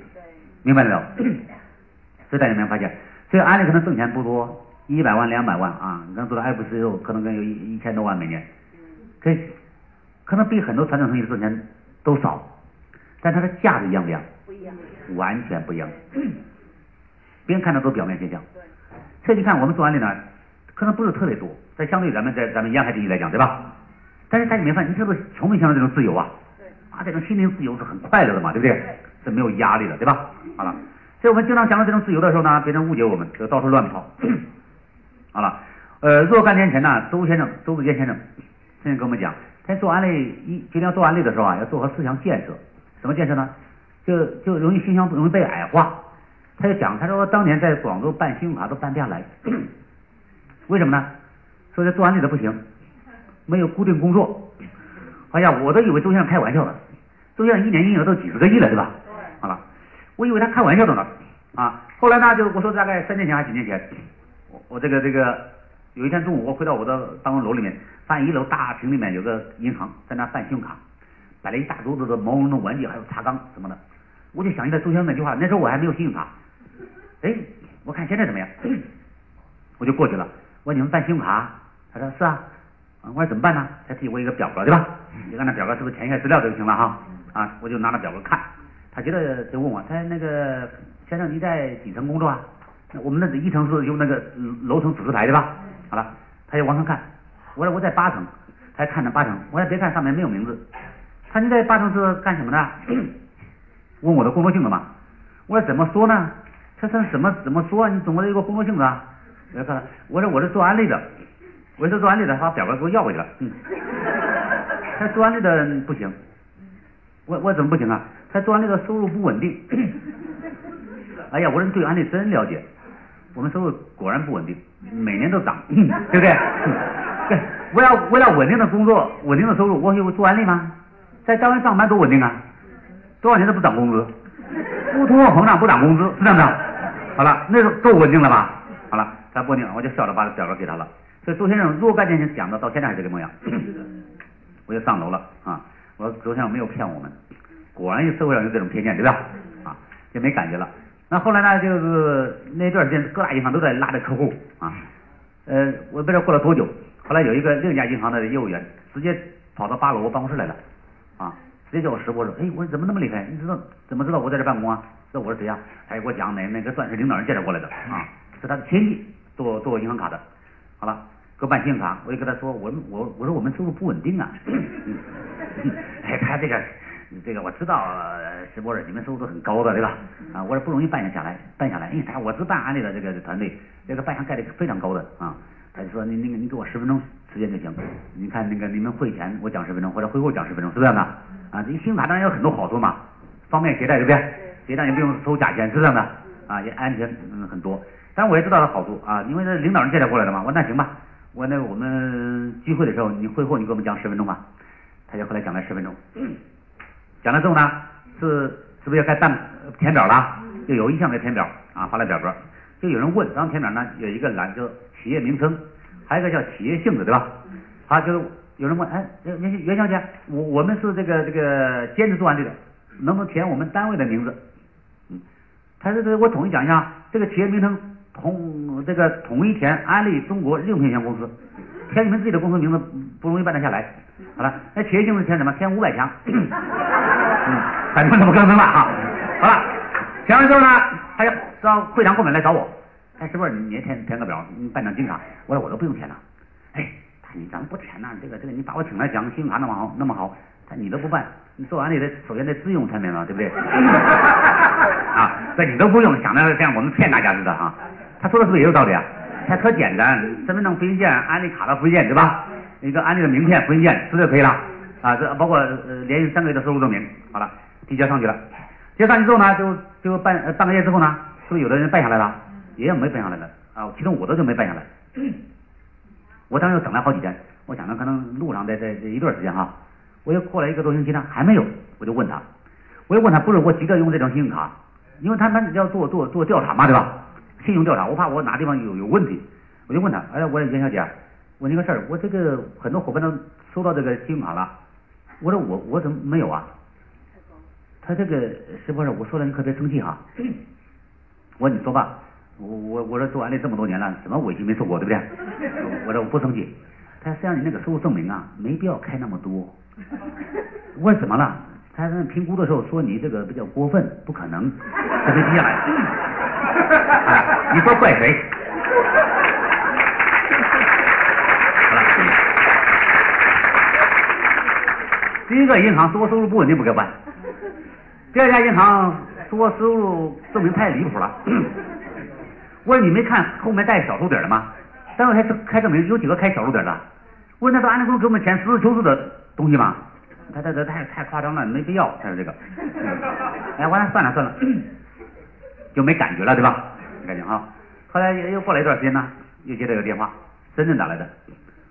明白了没有？所以大家有没有发现，所以安利可能挣钱不多，一百万、两百万啊，你刚做到 F C O，可能跟有一一千多万每年，可可能比很多传统生意挣钱都少，但它的价值一样不一样？不一样，完全不一样。别人看的都表面现象，所以你看我们做安利呢，可能不是特别多，但相对咱们在咱们沿海地区来讲，对吧？但是大家没发现，你是不是从没想到这种自由啊？对，啊，这种心灵自由是很快乐的嘛，对不对？是没有压力的，对吧？好了，所以我们经常讲到这种自由的时候呢，别人误解我们，就到处乱跑。好了，呃，若干年前呢，周先生，周子健先生，先生跟我们讲，他做安利一决定要做安利的时候啊，要做好思想建设。什么建设呢？就就容易形象容易被矮化。他就讲，他说当年在广州办信用卡都办不下来，为什么呢？说这做安利的不行，没有固定工作。哎呀，我都以为周先生开玩笑的，周先生一年营业额都几十个亿了，对吧？好了，我以为他开玩笑的呢。啊，后来呢，就我说大概三年前还是几年前，我我这个这个有一天中午我回到我的办公楼里面，发现一楼大厅里面有个银行在那办信用卡，摆了一大桌子的毛绒的玩具，还有茶缸什么的。我就想起来周先生那句话，那时候我还没有信用卡。哎，我看现在怎么样？我就过去了。我说你们办信用卡？他说是啊。我说怎么办呢？他递我一个表格，对吧？你看那表格是不是填一下资料就行了哈？啊，我就拿着表格看。他觉得就问我，他那个先生你在几层工作啊？我们那一层是用那个楼层指示牌对吧？好了，他就往上看。我说我在八层，他看着八层。我说别看上面没有名字。他你在八层是干什么的？问我的工作性质嘛？我说怎么说呢？他说什么怎么说？你总归有个工作性质啊？我说我说我是做安利的，我是做安利的，把表格给我要回去了。嗯，他做安利的不行，我我怎么不行啊？他做安利的收入不稳定。哎呀，我说你对安利真了解，我们收入果然不稳定，每年都涨，对不对？对，我要我要稳定的工作，稳定的收入，我有做安利吗？在单位上班多稳定啊，多少年都不涨工资，不通货膨胀不涨工资，是这样的。好了，那时候够稳定了吧？好了，他不稳定，我就笑着把表格给他了。所以周先生若干年前讲的，到现在还是这个模样。我就上楼了啊！我说周先生没有骗我们，果然社会上有这种偏见，对吧？啊，就没感觉了。那后来呢，就是那段时间各大银行都在拉着客户啊。呃，我不知道过了多久，后来有一个另一家银行的业务员直接跑到八楼我办公室来了啊，直接叫我识播说，哎，我说怎么那么厉害？你知道怎么知道我在这办公啊？知道我是谁啊？他就给我讲哪哪个钻石领导人介绍过来的啊，是他的亲戚做做银行卡的。好了，给我办信用卡，我就跟他说，我我我说我们收入不稳定啊。哎，他这个这个我知道，石博士你们收入都很高的对吧？啊，我说不容易办下来，办下来，因为他我是办安利的这个团队，这个办下概率非常高的啊。他就说你那个你给我十分钟时间就行，你看那个你们会前我讲十分钟，或者会后讲十分钟，是这样的啊。这信用卡当然有很多好处嘛，方便携带对不对？携带也不用收假钱，是这样的啊，也安全嗯很多。但我也知道他好处啊，因为这领导人介绍过来的嘛。我说那行吧，我那我们聚会的时候你会后你给我们讲十分钟吧。他就后来讲了十分钟，讲了之后呢，是是不是要该办填表了？就有一项的填表啊，发了表格，就有人问，然后填表呢有一个栏就企业名称，还有一个叫企业性质，对吧？他就是有人问，哎，袁袁小姐，我我们是这个这个兼职做完这个，能不能填我们单位的名字？嗯，他这我统一讲一下，这个企业名称统这个统一填安利中国应聘有限公司，填你们自己的公司名字不容易办得下来。好了，那企业性质填什么？填五百强。嗯，反正怎么更正了哈。好了，填完之后呢，他要到会场后面来找我。哎，师傅，你也填填个表，你办张金卡。我说我都不用填了。哎，你咱不填呐，这个这个你把我请来讲信用卡那么好那么好，他你都不办，你做完你得首先得自用产品嘛，对不对？啊，这你都不用，想着像我们骗大家似的哈。他说的是不是也有道理啊？他可简单，身份证复印件、安利卡的复印件，对吧？一个安利的名片复印件，是不是就可以了？啊，这包括呃连续三个月的收入证明，好了，递交上去了。递交上去之后呢，就就半呃半个月之后呢，是不是有的人办下来了？也有没办下来的啊，其中我的就没办下来。我当时等了好几天，我想着可能路上在在这一段时间哈，我又过了一个多星期呢，还没有，我就问他，我又问他，不是我急着用这张信用卡，因为他们要做做做调查嘛，对吧？信用调查，我怕我哪地方有有问题，我就问他，哎，我说严小姐，问你个事儿，我这个很多伙伴都收到这个信用卡了，我说我我怎么没有啊？他这个是不是我说了你可别生气哈？我说你说吧，我我我说做安利这么多年了，什么委屈没受过，对不对？我说我不生气。他实际上你那个收入证明啊，没必要开那么多。问什么了？他在评估的时候说你这个比较过分，不可能，他就低下来。啊你说怪谁？第一个银行多收入不稳定不该办，第二家银行多收入证明太离谱了。我说你没看后面带小数点的吗？单位开开证明有几个开小数点的？我说那都安利公司给我们钱实事求是的东西吗？他他他太太夸张了，没必要。他说这个，哎，我说算了算了，就没感觉了，对吧？没感觉哈。后来又过了一段时间呢，又接到一个电话，深圳打来的，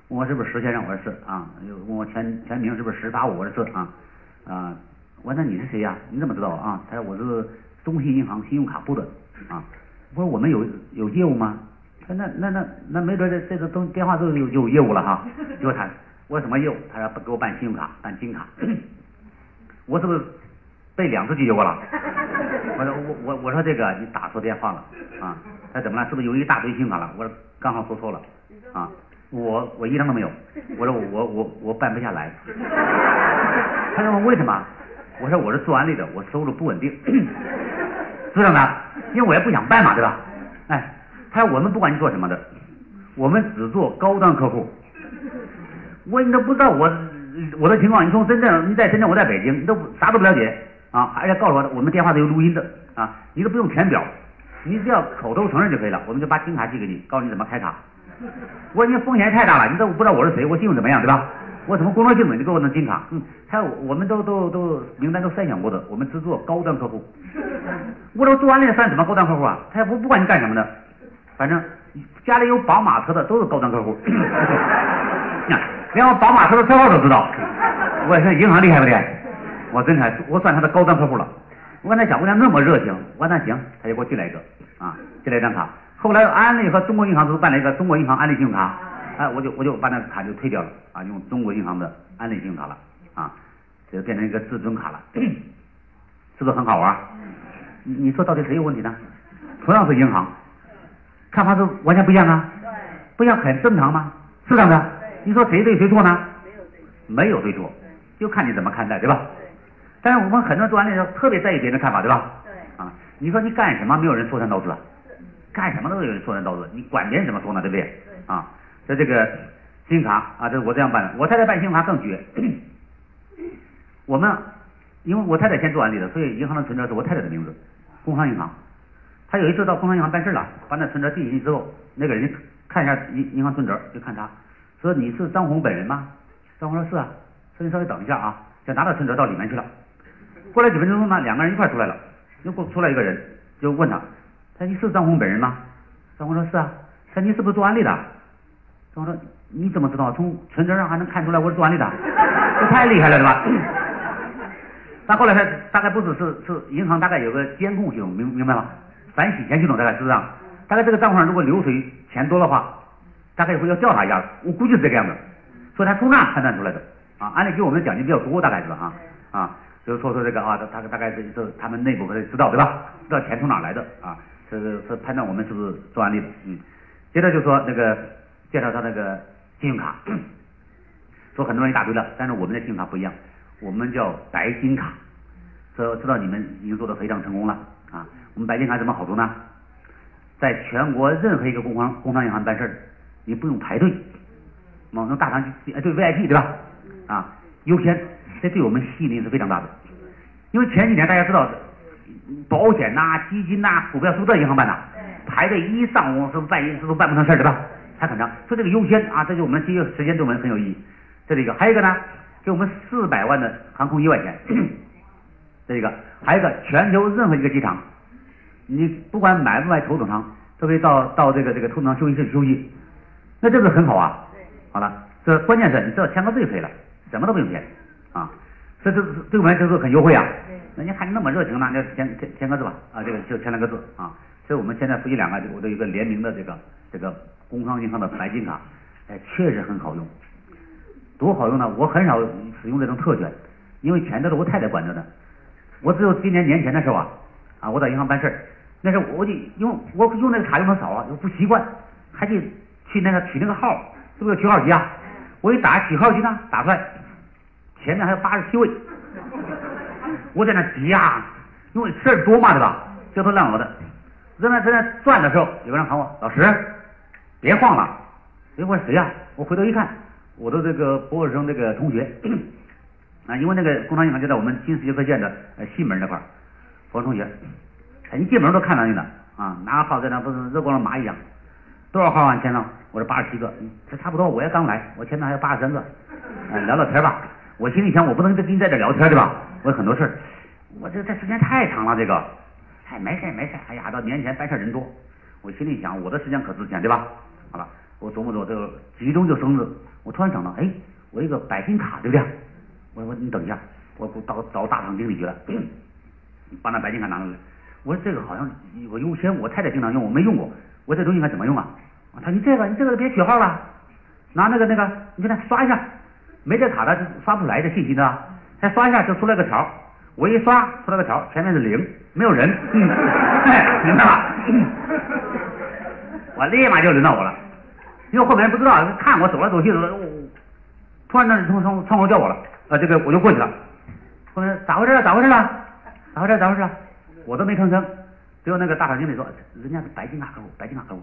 问我是不是石先生，我说是啊。又问我全全名是不是石八五，我说是啊啊。我说那你是谁呀？你怎么知道啊？他说我是中信银行信用卡部的啊。我说我们有有业务吗？他那那那那没准这这个东电话都有有业务了哈。结果他我什么业务？他说给我办信用卡，办金卡。我是不是被两次拒绝过了？我说我我我说这个你打错电话了啊。他怎么了？是不是有一大堆信用卡了？我说刚好说错了啊。我我一张都没有。我说我我我办不下来。他说为什么？我说我是做安利的，我收入不稳定。知道吗？因为我也不想办嘛，对吧？哎，他说我们不管你做什么的，我们只做高端客户。我你都不知道我我的情况，你从深圳，你在深圳，我在北京，你都啥都不了解啊！而且告诉我，我们电话都有录音的啊，你都不用填表，你只要口头承认就可以了，我们就把金卡寄给你，告诉你怎么开卡。我说你风险太大了，你都不知道我是谁，我信用怎么样，对吧？我什么工作性质，你给我弄金卡？嗯，还有我们都都都名单都筛选过的，我们只做高端客户。我说做完了算什么高端客户啊？他也不不管你干什么的，反正家里有宝马车的都是高端客户。连我宝马车的车号都知道。我说银行厉害不厉害？我真还我算他的高端客户了。我跟他讲，我讲那么热情，我说那行，他就给我寄来一个啊，寄来一张卡。后来安利和中国银行都办了一个中国银行安利信用卡。哎，我就我就把那个卡就退掉了啊，用中国银行的安利信用卡了啊，就变成一个至尊卡了，是不是很好玩？你你说到底谁有问题呢？同样是银行，看法是完全不一样啊，不一样很正常吗？是这样的，你说谁对谁错呢？没有对错，就看你怎么看待，对吧？但是我们很多做安利的特别在意别人的看法，对吧？啊，你说你干什么，没有人说三道四，干什么都有人说三道四，你管别人怎么说呢，对不对？啊。在这个信用卡啊，这我这样办的。我太太办信用卡更绝。我们因为我太太先做安利的，所以银行的存折是我太太的名字，工商银行。他有一次到工商银行办事了，把那存折递进去之后，那个人看一下银银行存折，就看他，说你是张红本人吗？张红说是啊，说你稍微等一下啊，就拿着存折到里面去了。过来几分钟呢，两个人一块出来了，又过出来一个人，就问他，他说你是张红本人吗？张红说是啊，说你是不是做安利的？张红说你怎么知道？从存折上还能看出来我是做安利的，这太厉害了，是吧？但后来他大概不是是是银行大概有个监控系统，明明白吗？反洗钱系统大概是这样，大概这个账户上如果流水钱多的话，大概会要调查一下，我估计是这个样子，所以他从那判断出来的啊。安利给我们的奖金比较多，大概是啊啊，就是说说这个啊，他他大概是是他们内部可能知道对吧？知道钱从哪来的啊？是是判断我们是不是做案例的，嗯。接着就说那个。介绍他那个信用卡，说很多人一大堆了，但是我们的信用卡不一样，我们叫白金卡，说知道你们已经做的非常成功了啊。我们白金卡怎么好处呢？在全国任何一个工商工商银行办事你不用排队，往那大堂去，对 VIP 对吧？啊，优先，这对我们吸引力是非常大的。因为前几年大家知道，保险呐、基金呐、股票是不是在银行办的？排队一上午是办一是都办不成事儿对吧？还很长，说这个优先啊，这就我们节约时间对我们很有意义。这是一个，还有一个呢，给我们四百万的航空意外险，这一个，还有一个全球任何一个机场，你不管买不买头等舱，都可以到到这个这个头等舱休息室休息，那这个很好啊。好了，这关键是你只要签个字就可以了，什么都不用填啊。这这对我们就是很优惠啊。那你看你那么热情呢，就签签签个字吧，啊，这个就签了个字啊。所以我们现在夫妻两个，我都有一个联名的这个这个工商银行的白金卡，哎，确实很好用。多好用呢！我很少使用这种特权，因为钱都是我太太管着的。我只有今年年前的时候啊，啊，我到银行办事儿，那时候我就因为我用那个卡用的少啊，又不习惯，还得去那个取那个号，是不是取号机啊？我一打取号机呢，打出来前面还有八十七位，我在那急呀，因为事儿多嘛，对吧？焦头烂额的，在那在那转的时候，有个人喊我老师，别晃了。哎，我谁呀？我回头一看。我的这个博士生这个同学 啊，因为那个工商银行就在我们金石街科线的西门那块儿，我同学，一进门都看到你了啊，拿个号在那不是热锅上蚂蚁一样，多少号啊签到？我说八十七个，这差不多，我也刚来，我前面还有八十三个，聊聊天吧。我心里想，我不能跟你在这聊天对吧？我有很多事儿，我这这时间太长了，这个，哎，没事没事，哎呀，到年前办事人多，我心里想，我的时间可值钱对吧？好了，我琢磨琢磨这个集中就生日。我突然想到，哎，我一个白金卡，对不对？我我你等一下，我到找大堂经理去了，把那白金卡拿过来。我说这个好像我优先，我太太经常用，我没用过。我这东西应该怎么用啊？他说你这个你这个别取号了，拿那个那个，你看刷一下，没这卡的刷不出来的信息的，再刷一下就出来个条。我一刷出来个条，前面是零，没有人，明白吧？我立马就轮到我了。因为后面人不知道，看我走来走去的，突然那从从窗口叫我了，啊，这个我就过去了。后面咋回事？咋回事了？咋回事？咋回事？我都没吭声。最后那个大堂经理说，人家是白金卡客户，白金卡客户。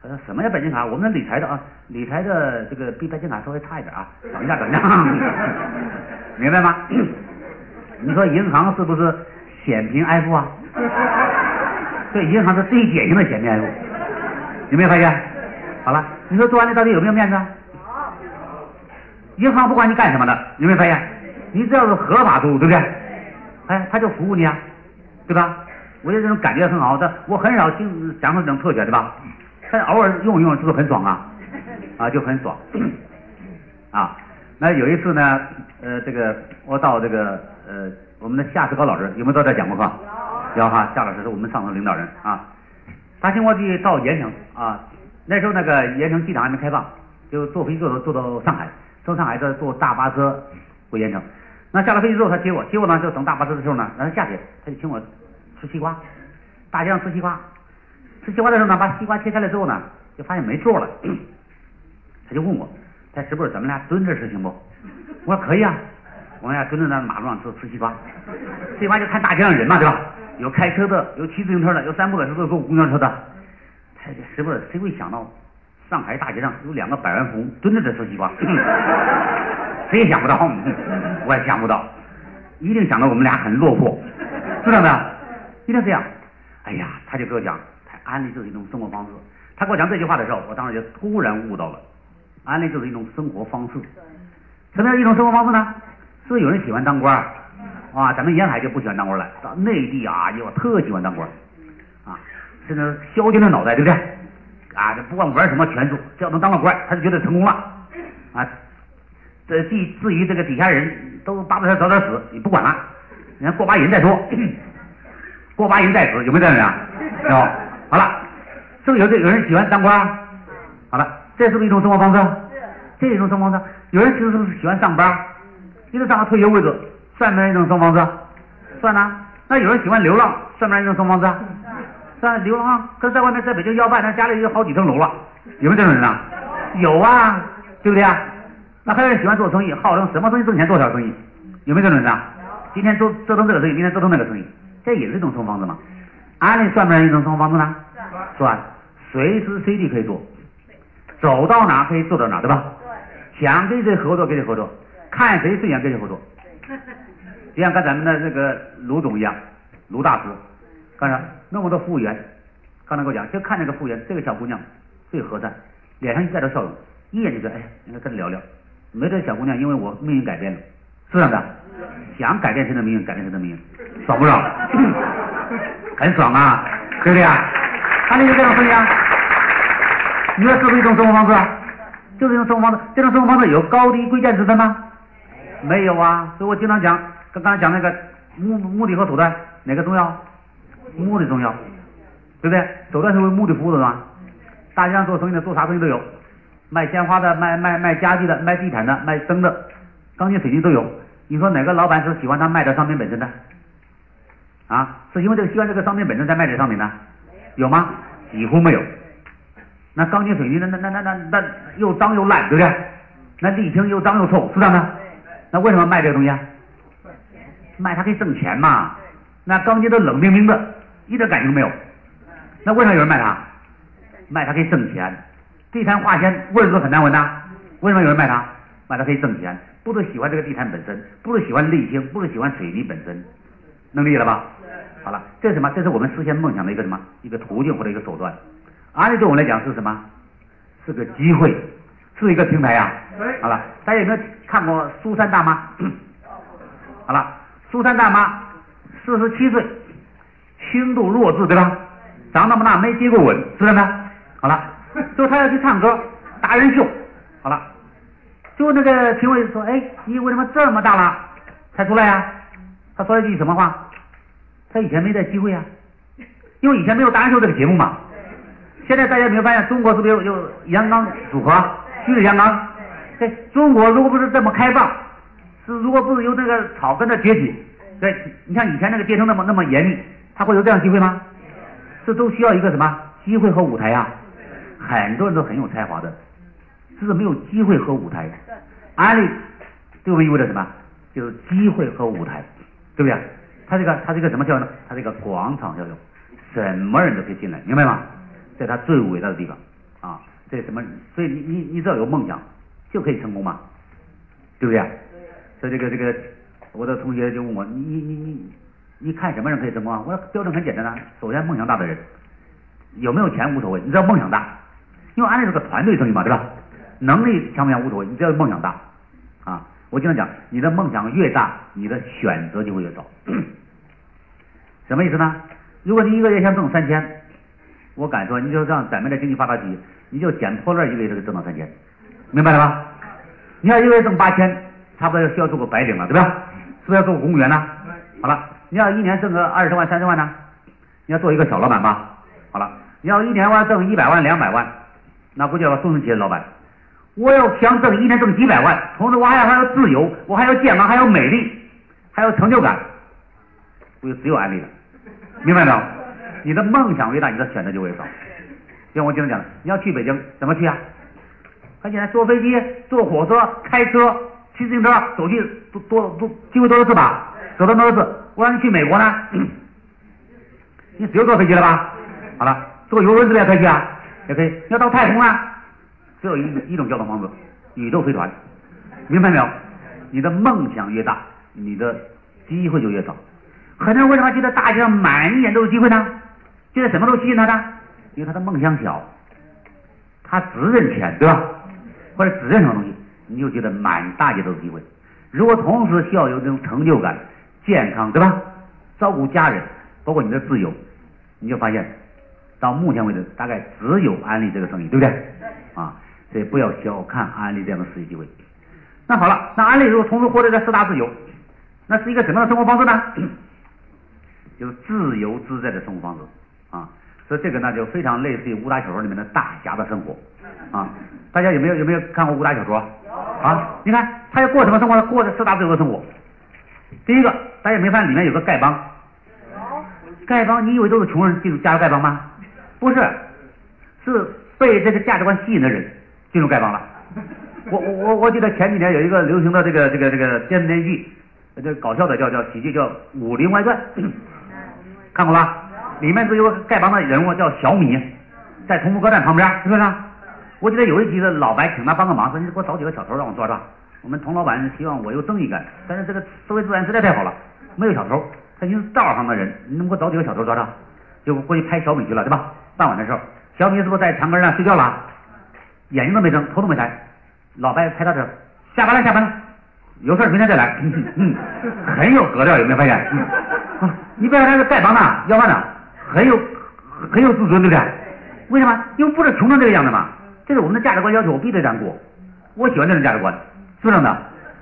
他说什么叫白金卡？我们理财的啊，理财的这个比白金卡稍微差一点啊。等一下，等一下，明白吗？你说银行是不是显贫爱富啊？对，银行是最典型的显贫爱富，有没有发现？好了，你说做完了到底有没有面子？银行不管你干什么的，有没有发现？你只要是合法收入，对不对？哎，他就服务你啊，对吧？我觉得这种感觉很好，但我很少经享受这种特权，对吧？但偶尔用一用，是不是很爽啊？啊，就很爽 啊。那有一次呢，呃，这个我到这个呃我们的夏志高老师有没有到这讲过课？有哈，夏老师是我们上层领导人啊。他请我去到盐城啊。那时候那个盐城机场还没开放，就坐飞机坐坐到上海，从上海再坐大巴车回盐城。那下了飞机之后，他接我，接我呢就等大巴车的时候呢，让他下去，他就请我吃西瓜，大街上吃西瓜。吃西瓜的时候呢，把西瓜切开了之后呢，就发现没座了，他就问我，他是不是咱们俩蹲着吃行不？我说可以啊，我们俩蹲着在马路上吃吃西瓜，西瓜就看大街上人嘛，对吧？有开车的，有骑自行车的，有散步的，有坐公交车的。是不是谁会想到上海大街上有两个百万富翁蹲着在吃西瓜？谁也想不到，我也想不到，一定想到我们俩很落魄，知道没有？一定这样。哎呀，他就跟我讲，安利就是一种生活方式。他给我讲这句话的时候，我当时就突然悟到了，安利就是一种生活方式。什么样一种生活方式呢？是有人喜欢当官啊？咱们沿海就不喜欢当官了，到内地啊，有特喜欢当官啊。这个削尖了脑袋，对不对？啊，这不管玩什么权术，只要能当了官，他就觉得成功了。啊，这地至于这个底下人都巴不得早点死，你不管了，人家过把瘾再说，过把瘾再死，有没有这样人啊？有。好了，是不是有这有人喜欢当官？好了，这是不是一种生活方式？这是一种生活方式。有人其实是不是喜欢上班？一直上到退休为止，算不算一种生活方式？算啊。那有人喜欢流浪，算不算一种生活方式？算流浪，可是在外面在北京要饭，他家里有好几层楼了，有没有这种人啊？有啊，对不对啊？那还有人喜欢做生意，号称什么东西挣钱做小生意，有没有这种人啊？今天做折腾这个生意，明天折腾那个生意，这也是一种生活方式嘛？安利算不算一种生活方式呢？算，随时随地可以做，走到哪可以做到哪，对吧？想跟谁合作跟谁合作，看谁顺眼跟谁合作，就像跟咱们的这个卢总一样，卢大师。看着那么多服务员，刚才跟我讲，就看那个服务员，这个小姑娘最和善，脸上一带着笑容，一眼就觉得，哎，应该跟她聊聊。没这小姑娘，因为我命运改变了，是这样的。想改变谁的命运，改变谁的命运，爽不爽？很爽啊，对不对啊？他那个这种生意啊，你说是不是一种生活方式？就是一种生活方式。这种生活方式有高低贵贱之分吗？没有啊，所以我经常讲，跟刚才讲那个目目的和手段哪个重要？目的重要，对不对？手段是为目的服务的嘛。大街上做生意的，做啥生意都有，卖鲜花的，卖卖卖家具的，卖地毯的，卖灯的，钢筋水泥都有。你说哪个老板是喜欢他卖的商品本身的？啊，是因为这个喜欢这个商品本身才卖这商品的？有吗？几乎没有。那钢筋水泥那那那那那那又脏又烂，对不对？那沥青又脏又臭，是这样的。那为什么卖这个东西啊？卖它可以挣钱嘛。那钢筋都冷冰冰的，一点感情没有。那为什么有人卖它？卖它可以挣钱。地摊化纤味是不是很难闻呐？为什么有人卖它？卖它可以挣钱。不是喜欢这个地毯本身，不是喜欢沥青，不是喜欢水泥本身，能理解了吧？好了，这是什么？这是我们实现梦想的一个什么？一个途径或者一个手段。安利对我们来讲是什么？是个机会，是一个平台呀。好了，大家有没有看过苏珊大妈？好了，苏珊大妈四十七岁，轻度弱智对吧？长那么大没接过吻，知道吗？好了，就她要去唱歌，达人秀。好了。就那个评委说：“哎，你为什么这么大了才出来呀？”他说了一句什么话？他以前没这机会啊，因为以前没有达人秀这个节目嘛。现在大家有没有发现，中国是不是有有阳刚组合？旭日阳刚。对，中国如果不是这么开放，是如果不是由那个草根的崛起，对，你像以前那个阶层那么那么严密，他会有这样机会吗？这都需要一个什么机会和舞台呀？很多人都很有才华的。只是没有机会和舞台，安利对我们意味着什么？就是机会和舞台，对不对？它这个它是一个什么效应呢？它是一个广场效应，什么人都可以进来，明白吗？在它最伟大的地方啊，这什么？所以你你你只要有梦想就可以成功嘛，对不对？所以这个这个，我的同学就问我，你你你你你看什么人可以成功啊？我说标准很简单啊，首先梦想大的人，有没有钱无所谓，你只要梦想大，因为安利是个团队生意嘛，对吧？能力强不强无所谓，你只要梦想大啊！我经常讲，你的梦想越大，你的选择就会越少。什么意思呢？如果你一个月想挣三千，我敢说，你就让咱们的经济发达区，你就捡破烂一个月就挣到三千，明白了吧？你要一个月挣八千，差不多要需要做个白领了，对吧？是不是要做个公务员呢？好了，你要一年挣个二十万、三十万呢？你要做一个小老板吧？好了，你要一年要挣一百万、两百万，那估计要中型企业老板。我要想挣一年挣几百万，同时我还要还要自由，我还要健康，还要美丽，还有成就感，我就只有安利了，明白没有？你的梦想越大，你的选择就越少。像我经常讲，你要去北京怎么去啊？很简单，坐飞机、坐火车、开车、骑自行车，走去多多多机会多少次吧？走了多少次？我让你去美国呢，你只有坐飞机了吧？好了，坐游轮是不是也可以去啊？也可以。要到太空呢？只有一一种交通方式，宇宙飞船，明白没有？你的梦想越大，你的机会就越少。很多人为什么觉得大街上满眼都是机会呢？觉得什么都吸引他呢？因为他的梦想小，他只认钱，对吧？或者只认什么东西，你就觉得满大街都是机会。如果同时需要有这种成就感、健康，对吧？照顾家人，包括你的自由，你就发现，到目前为止，大概只有安利这个生意，对不对？啊。所以不要小看安利这样的实习机会。那好了，那安利如果同时获得这四大自由，那是一个什么样的生活方式呢？就是自由自在的生活方式啊。所以这个呢，就非常类似于武打小说里面的大侠的生活啊。大家有没有有没有看过武打小说？啊，你看他要过什么生活？过着四大自由的生活。第一个，大家没发现里面有个丐帮？丐帮，你以为都是穷人进入加入丐帮吗？不是，是被这个价值观吸引的人。进入丐帮了，我我我我记得前几年有一个流行的这个这个这个电视连续剧，这搞笑的叫叫喜剧叫《武林外传》，看过吧？里面就有丐帮的人物叫小米，在同福客栈旁边，是不是？我记得有一集的老白请他帮个忙，说你给我找几个小偷让我抓抓。我们童老板希望我有正义感，但是这个社会治安实在太好了，没有小偷，他经是道上的人，你能给我找几个小偷抓抓？就过去拍小米去了，对吧？傍晚的时候，小米是不是在墙根上睡觉了？眼睛都没睁，头都没抬，老白拍到这，下班了，下班了，有事明天再来，嗯，很有格调，有没有发现？嗯，你别看他是丐帮的，要饭的，很有很有自尊，对不对？为什么？因为不是穷成这个样子嘛，这是我们的价值观要求，我必须得这样过，我喜欢这种价值观，是这样的。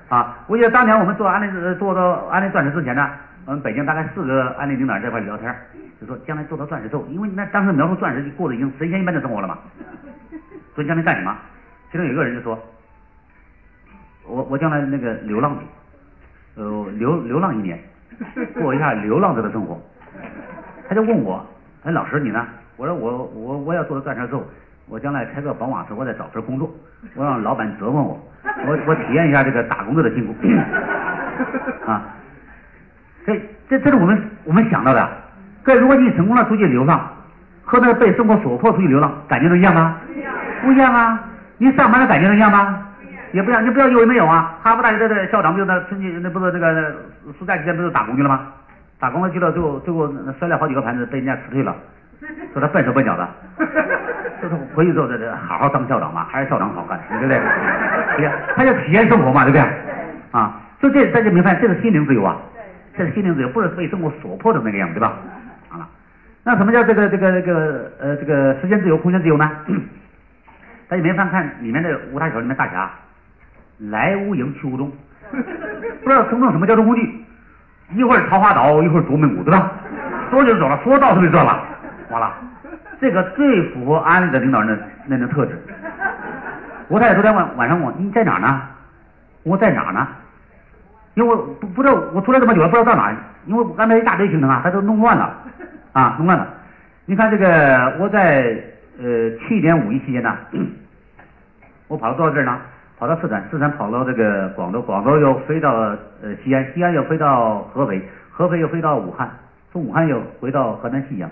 啊，我记得当年我们做安利做到安利钻石之前呢，我们北京大概四个安利领导人在一块聊天，就说将来做到钻石之后，因为那当时描述钻石就过得已经神仙一般的生活了嘛，说将来干什么？其中有一个人就说，我我将来那个流浪去，呃流流浪一年，过一下流浪者的生活。他就问我，哎老师你呢？我说我我我要做了钻石之后，我将来开个宝马车，我再找份工作，我让老板折磨我，我我体验一下这个打工者的辛苦 啊。这这这是我们我们想到的。这如果你成功了出去流浪，和那个被生活所迫出去流浪，感觉能一样吗？不一样啊。你上班的感觉能一样吗？也不一样。你不要以为没有啊？哈佛大学的的校长不就那春节那不是那个暑假期间不是打工去了吗？打工了去了，最后最后摔了好几个盘子，被人家辞退了，说他笨手笨脚的。就是回去之后，这这好好当校长嘛，还是校长好干，对不对？对呀，他要体验生活嘛，对不对？啊，所以这大家明白，这是心灵自由啊，这是心灵自由，不是被生活所迫的那个样子，对吧？好了，那什么叫这个这个这个呃这个时间自由、空间自由呢？大家没翻看里面的五大小里面大侠，来无影去无踪，不知道乘坐什么交通工具，一会儿桃花岛，一会儿独门谷，对吧？说就走了，说到就到了，完了，这个最符合安利的领导人的那种特质。吴太太昨天晚晚上问我你在哪呢？我在哪呢？因为我不不知道我出来这么久了，不知道到哪，因为我安排一大堆行程啊，他都弄乱了啊，弄乱了。你看这个我在。呃，去年五一期间呢，我跑到多少地儿呢？跑到四川，四川跑到这个广州，广州又飞到呃西安，西安又飞到合肥，合肥又飞到武汉，从武汉又回到河南信阳。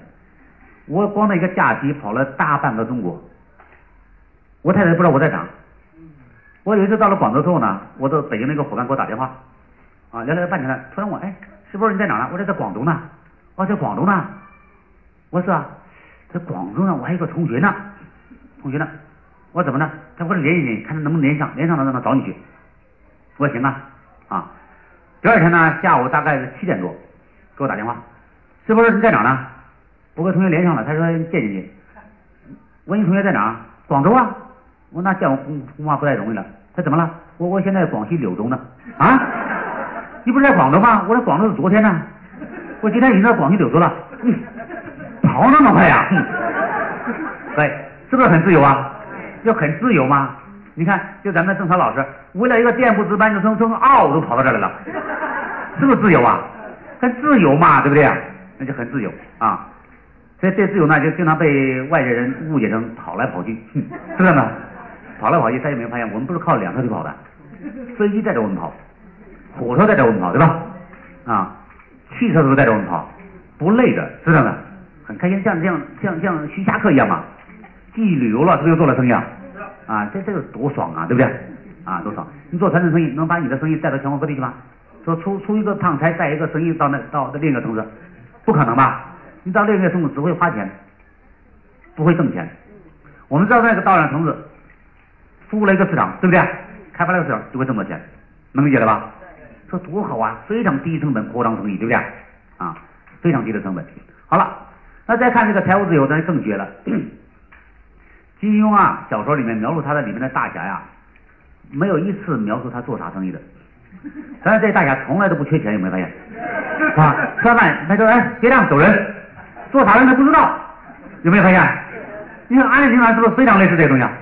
我光那一个假期跑了大半个中国。我太太不知道我在哪。我有一次到了广州之后呢，我到北京那个伙伴给我打电话，啊，聊了半天了，突然问，哎，师傅你在哪呢？我说在广州呢。哦，在广州呢。我说是啊。在广州呢，我还有个同学呢，同学呢，我怎么呢？他说联系联系，看他能不能连上，连上了让他找你去。我说行啊，啊，第二天呢，下午大概是七点多，给我打电话，是不是你在哪呢？我跟同学连上了，他说见见你。问你同学在哪？广州啊。我那见我恐恐怕不太容易了。他怎么了？我我现在广西柳州呢。啊？你不是在广州吗？我在广州是昨天呢。我今天已经在广西柳州了。跑那么快呀？对，是不是很自由啊？要很自由吗？你看，就咱们郑超老师，为了一个店铺值班，就从从澳都跑到这儿来了，是不是自由啊？很自由嘛，对不对？那就很自由啊。所以这自由呢，就经常被外界人误解成跑来跑去，是不是呢？跑来跑去，大家有没有发现，我们不是靠两条腿跑的，飞机带着我们跑，火车带着我们跑，对吧？啊，汽车都带着我们跑，不累的，是这样的。很开心，像像像像徐霞客一样嘛，既旅游了，是不是又做了生意啊？啊，这这个多爽啊，对不对？啊，多爽！你做传统生意，能把你的生意带到全国各地去吗？说出出一个趟差，带一个生意到那到另一个城市，不可能吧？你到另一个城市只会花钱，不会挣钱。我们知道那个到那城市，服务了一个市场，对不对？开发了个市场就会挣到钱，能理解了吧？说多好啊，非常低成本扩张生意，对不对？啊，非常低的成本。好了。那再看这个财务自由，那就更绝了。金庸啊，小说里面描述他的里面的大侠呀，没有一次描述他做啥生意的。但是这大侠从来都不缺钱，有没有发现？啊，吃完饭他说：“哎，结账走人。”做啥人他不知道，有没有发现？你看安利集团是不是非常类似这个东西啊？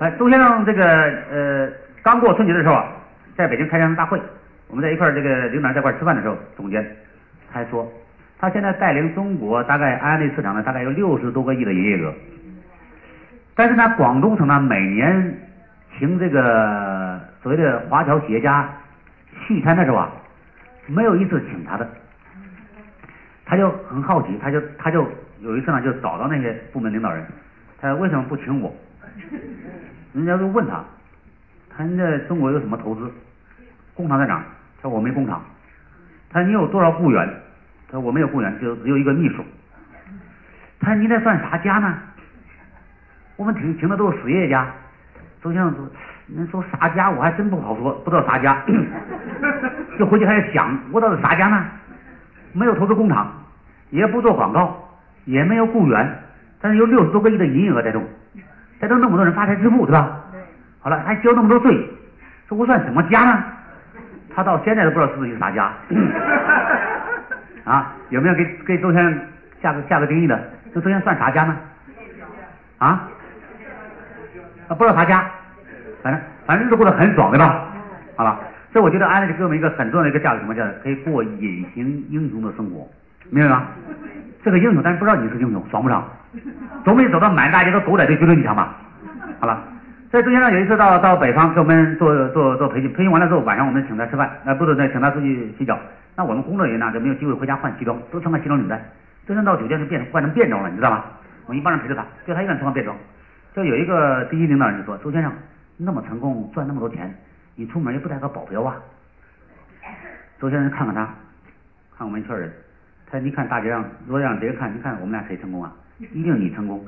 哎，周先生这个呃，刚过春节的时候，在北京开大会，我们在一块儿这个领导在一块儿吃饭的时候，总监他还说。他现在带领中国大概安利市场呢，大概有六十多个亿的营业额。但是呢，广东省呢每年请这个所谓的华侨企业家聚餐的时候啊，没有一次请他的。他就很好奇，他就他就有一次呢就找到那些部门领导人，他为什么不请我？人家就问他，他在中国有什么投资？工厂在哪？他说我没工厂。他说你有多少雇员？他说我没有雇员，就只有一个秘书。他说你那算啥家呢？我们请请的都是实业家。周先生说：“你说啥家？我还真不好说，不知道啥家。就回去还在想，我到底啥家呢？没有投资工厂，也不做广告，也没有雇员，但是有六十多个亿的营业额在中，带动那么多人发财致富，对吧？好了，还交那么多税，说我算什么家呢？他到现在都不知道自己是啥家。啊，有没有给给周先生下个下个定义的？这周先生算啥家呢？啊？啊，不知道啥家，反正反正日子过得很爽，对吧？好了，所以我觉得安利给我们一个很重要的一个价值，什么叫可以过隐形英雄的生活，明白吗？这个英雄，但是不知道你是英雄，爽不爽？总比走到满大街都狗仔队追着你强吧？好了，所以周先生有一次到到北方给我们做做做培训，培训完了之后晚上我们请他吃饭，那不是再请他出去洗脚，那我们工作人员呢就没有机会回家换西装，都穿个西装领带。周先生到酒店就变换成便装了，你知道吗？我们一帮人陪着他，就他一个人穿个便装。就有一个低级领导人就说：“周先生那么成功，赚那么多钱，你出门也不带个保镖啊？”周先生看看他，看我们一圈人，他说你看大街上，如果让别人看，你看我们俩谁成功啊？一定你成功。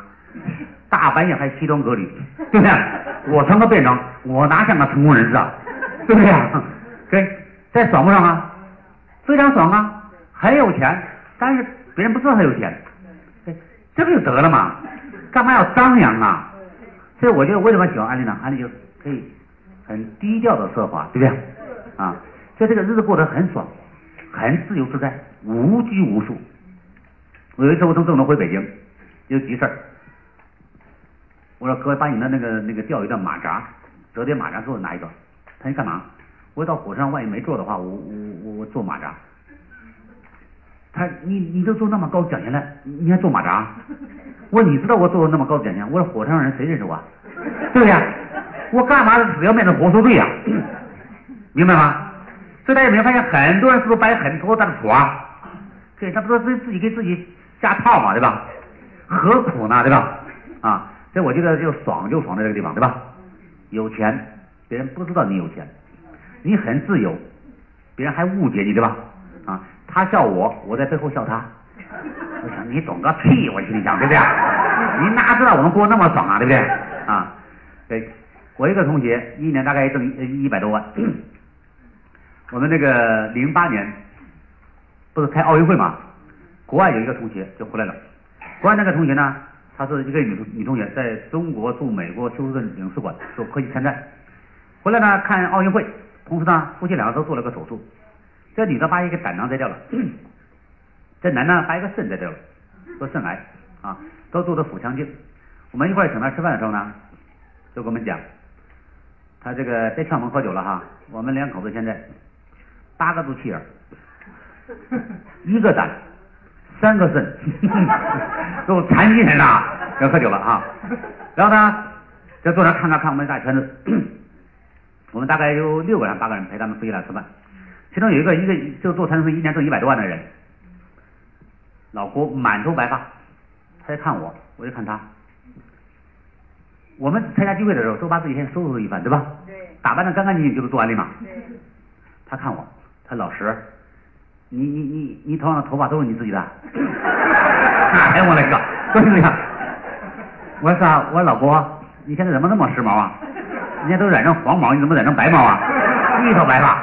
大半夜还西装革履，对不对？我穿个便装，我哪像个成功人士啊？对不对 啊？对，这爽不爽啊？非常爽啊！很有钱，但是别人不知道他有钱，这不就得了嘛？干嘛要张扬啊？所以我觉得为什么喜欢安利呢？安利就可以很低调的奢华，对不对？啊，所以这个日子过得很爽，很自由自在，无拘无束。我有一次我从郑州回北京，有急事儿。我说哥，把你的那个那个钓鱼的马扎，折叠马扎给我拿一个。他说干嘛？我到火车上万一没座的话，我我我我坐马扎。他你你都坐那么高讲下来，你还坐马扎？我说你知道我坐那么高讲下？我说火车上人谁认识我？对不对？我干嘛死要面子活受罪呀？明白吗？所以大家有没有发现，很多人是不是摆很多大的谱啊？对，他不是自自己给自己下套嘛，对吧？何苦呢，对吧？啊。所以我觉得就爽就爽在这个地方，对吧？有钱，别人不知道你有钱，你很自由，别人还误解你，对吧？啊，他笑我，我在背后笑他。我想你懂个屁，我心里想，对不对？你哪知道我们过那么爽啊，对不对？啊，对，我一个同学一年大概挣一一百多万。我们那个零八年不是开奥运会嘛？国外有一个同学就回来了，国外那个同学呢？她是一个女女同学，在中国驻美国休斯顿领事馆做科技参战，回来呢看奥运会，同时呢夫妻两个都做了个手术，这女的把一个胆囊摘掉了，这男的把一个肾摘掉了，做肾癌啊，都做的腹腔镜。我们一块请他吃饭的时候呢，就跟我们讲，他这个别呛我们喝酒了哈，我们两口子现在八个肚脐眼，一个胆。三个肾，都残疾人呐，要喝酒了啊！然后呢，就坐那看看看我们大圈子，我们大概有六个人八个人陪他们夫妻俩吃饭，其中有一个一个就做餐饮一年挣一百多万的人，老郭满头白发，他在看我，我就看他。我们参加聚会的时候都把自己先收拾一番，对吧？对。打扮的干干净净就是做安利嘛。对。他看我，他老实。你你你你头上的头发都是你自己的？哎我勒个，都是这样。我说啥？我说老郭，你现在怎么那么时髦啊？人家都染成黄毛，你怎么染成白毛啊？一头白发，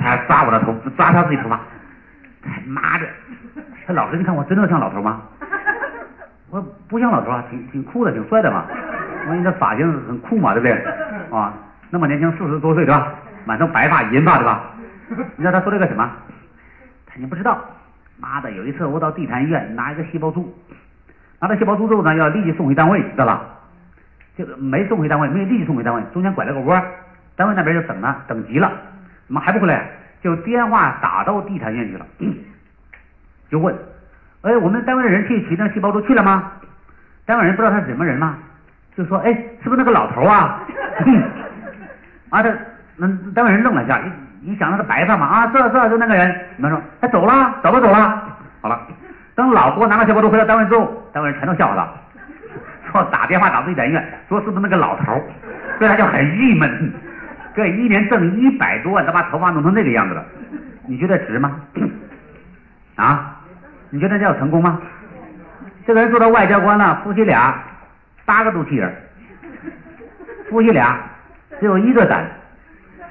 他抓我的头，抓他自己头发。妈的，他老师，你看我真的像老头吗？我不像老头啊，挺挺酷的，挺帅的嘛。我说你这发型很酷嘛，对不对？啊，那么年轻，四十多岁对吧？满头白发银发对吧？你知道他说了个什么？你不知道，妈的！有一次我到地坛医院拿一个细胞珠，拿到细胞珠之后呢，要立即送回单位，知道吧？就没送回单位，没有立即送回单位，中间拐了个弯，单位那边就等呢，等急了，怎么还不回来？就电话打到地坛医院去了，就问，哎，我们单位的人去取那细胞珠去了吗？单位人不知道他是什么人吗？就说，哎，是不是那个老头啊？啊，这那单位人愣了一下。你想那个白发嘛啊，这这就那个人，他说他走了，走了走了，好了。等老郭拿了小包都回到单位之后，单位人全都笑话他，打电话打到地检医院，说是不是那个老头所以他就很郁闷。这一年挣一百多万，他把头发弄成那个样子了，你觉得值吗？啊？你觉得这叫成功吗？这个人做到外交官了，夫妻俩八个肚脐眼，夫妻俩只有一个胆，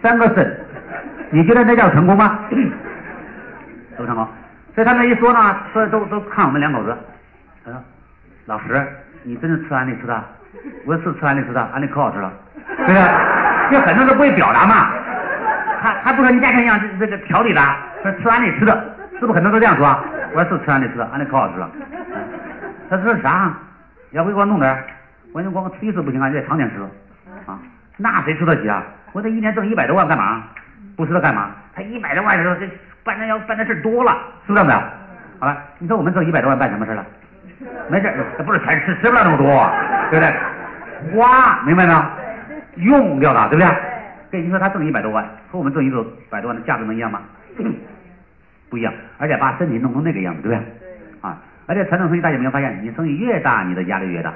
三个肾。你觉得那叫成功吗？都成功。所以他们一说呢，说都都看我们两口子。他说：“老石，你真是吃安利吃的？我是吃安利吃的，安利可好吃了，对不对？就很多人不会表达嘛，还还不说你家庭样这这个调理的，说吃安利吃的，是不是很多都这样说？我说是吃安利吃的，安利可好吃了。他说啥？要不给我弄点？我说光吃一次不行啊，得常年吃啊。那谁吃得起啊？我这一年挣一百多万干嘛？不吃它干嘛？他一百多万的时候，这办那要办的事多了，是不是？好了，你说我们挣一百多万办什么事了？没事，这不是钱吃吃不了那么多，对不对？花，明白没有？用掉了，对不对？跟你说他挣一百多万，和我们挣一百多万的价值能一样吗？不一样，而且把身体弄成那个样子，对不对？啊，而且传统生意大家有没有发现，你生意越大，你的压力越大。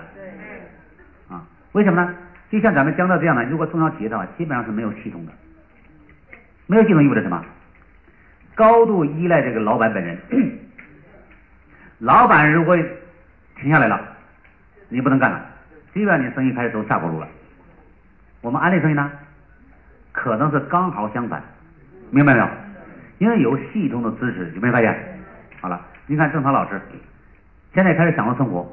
啊，为什么呢？就像咱们江浙这样的，如果中小企业的话，基本上是没有系统的，没有系统意味着什么？高度依赖这个老板本人。老板如果停下来了，你不能干了，基本上你生意开始走下坡路了。我们安利生意呢，可能是刚好相反，明白没有？因为有系统的支持，有没有发现？好了，你看郑涛老师，现在开始享受生活，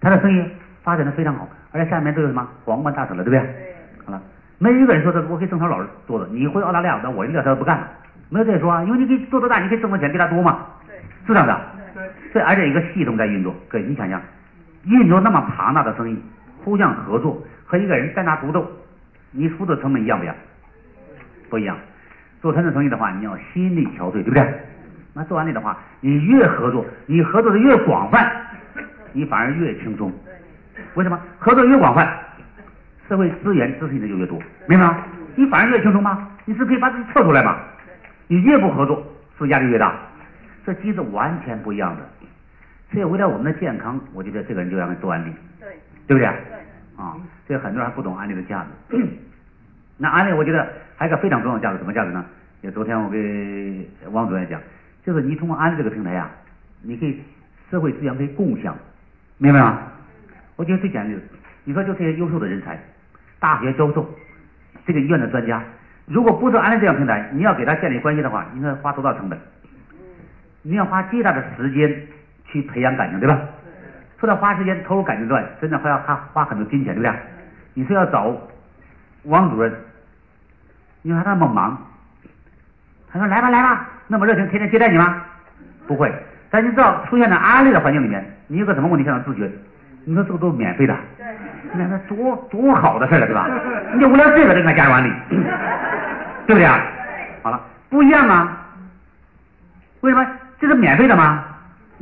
他的生意发展的非常好，而且下面都有什么皇冠大臣了，对不对？好了，没有一个人说的我给郑涛老师做的，你回澳大利亚，那我一个他都不干了，没有这说啊，因为你可以做多大，你可以挣的钱比他多嘛，是这样的。对，而且一个系统在运作，各位你想想，运作那么庞大的生意，互相合作和一个人单打独斗，你付的成本一样不一样？不一样。做传统生意的话，你要心力憔悴，对不对？那做安利的话，你越合作，你合作的越广泛，你反而越轻松。为什么？合作越广泛，社会资源支持你的就越多，明白吗？你反而越轻松吗？你是可以把自己撤出来吗？你越不合作，是压力越大。这机制完全不一样的。所以为了我们的健康，我觉得这个人就让做安利，对，对不对？啊，所以很多人还不懂安利的价值。那安利，我觉得还有一个非常重要的价值，什么价值呢？就昨天我给王主任讲，就是你通过安利这个平台呀，你可以社会资源可以共享，明白吗？我觉得最简单的，你说就这些优秀的人才，大学教授，这个医院的专家，如果不是安利这样平台，你要给他建立关系的话，应该花多大成本？你要花巨大的时间。去培养感情，对吧？除了花时间投入感情之外，真的还要花花很多金钱，对不对？你说要找王主任，你说他那么忙，他说来吧来吧，那么热情，天天接待你吗？不会。但你知道，出现在安利的环境里面，你有个什么问题想要自觉？你说这个都是免费的，那那多多好的事了，对吧？你就为了这个给他加入安利，对不对啊？好了，不一样啊。为什么？这是免费的吗？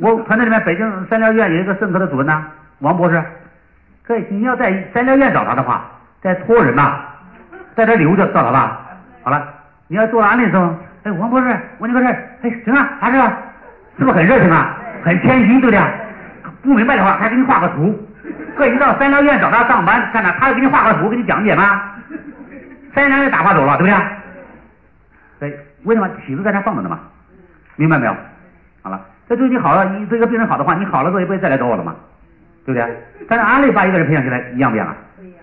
我团队里面，北京三疗院有一个肾科的主任呐，王博士。可以，你要在三疗院找他的话，在托人呐，在这留着找他吧。好了，你要做安利的时候，哎，王博士，问你个事儿，哎，行啊，啥事啊？是不是很热情啊？很谦虚，对不对啊？不明白的话，还给你画个图。各位，你到三疗院找他上班，看看，他要给你画个图，给你讲解吗？三疗院打发走了，对不对？对，为什么体质在那放着呢嘛？明白没有？好了。这对你好了，你这个病人好的话，你好了之后也不会再来找我了嘛，对不对？但是安利把一个人培养起来，一样不一样啊？不一样，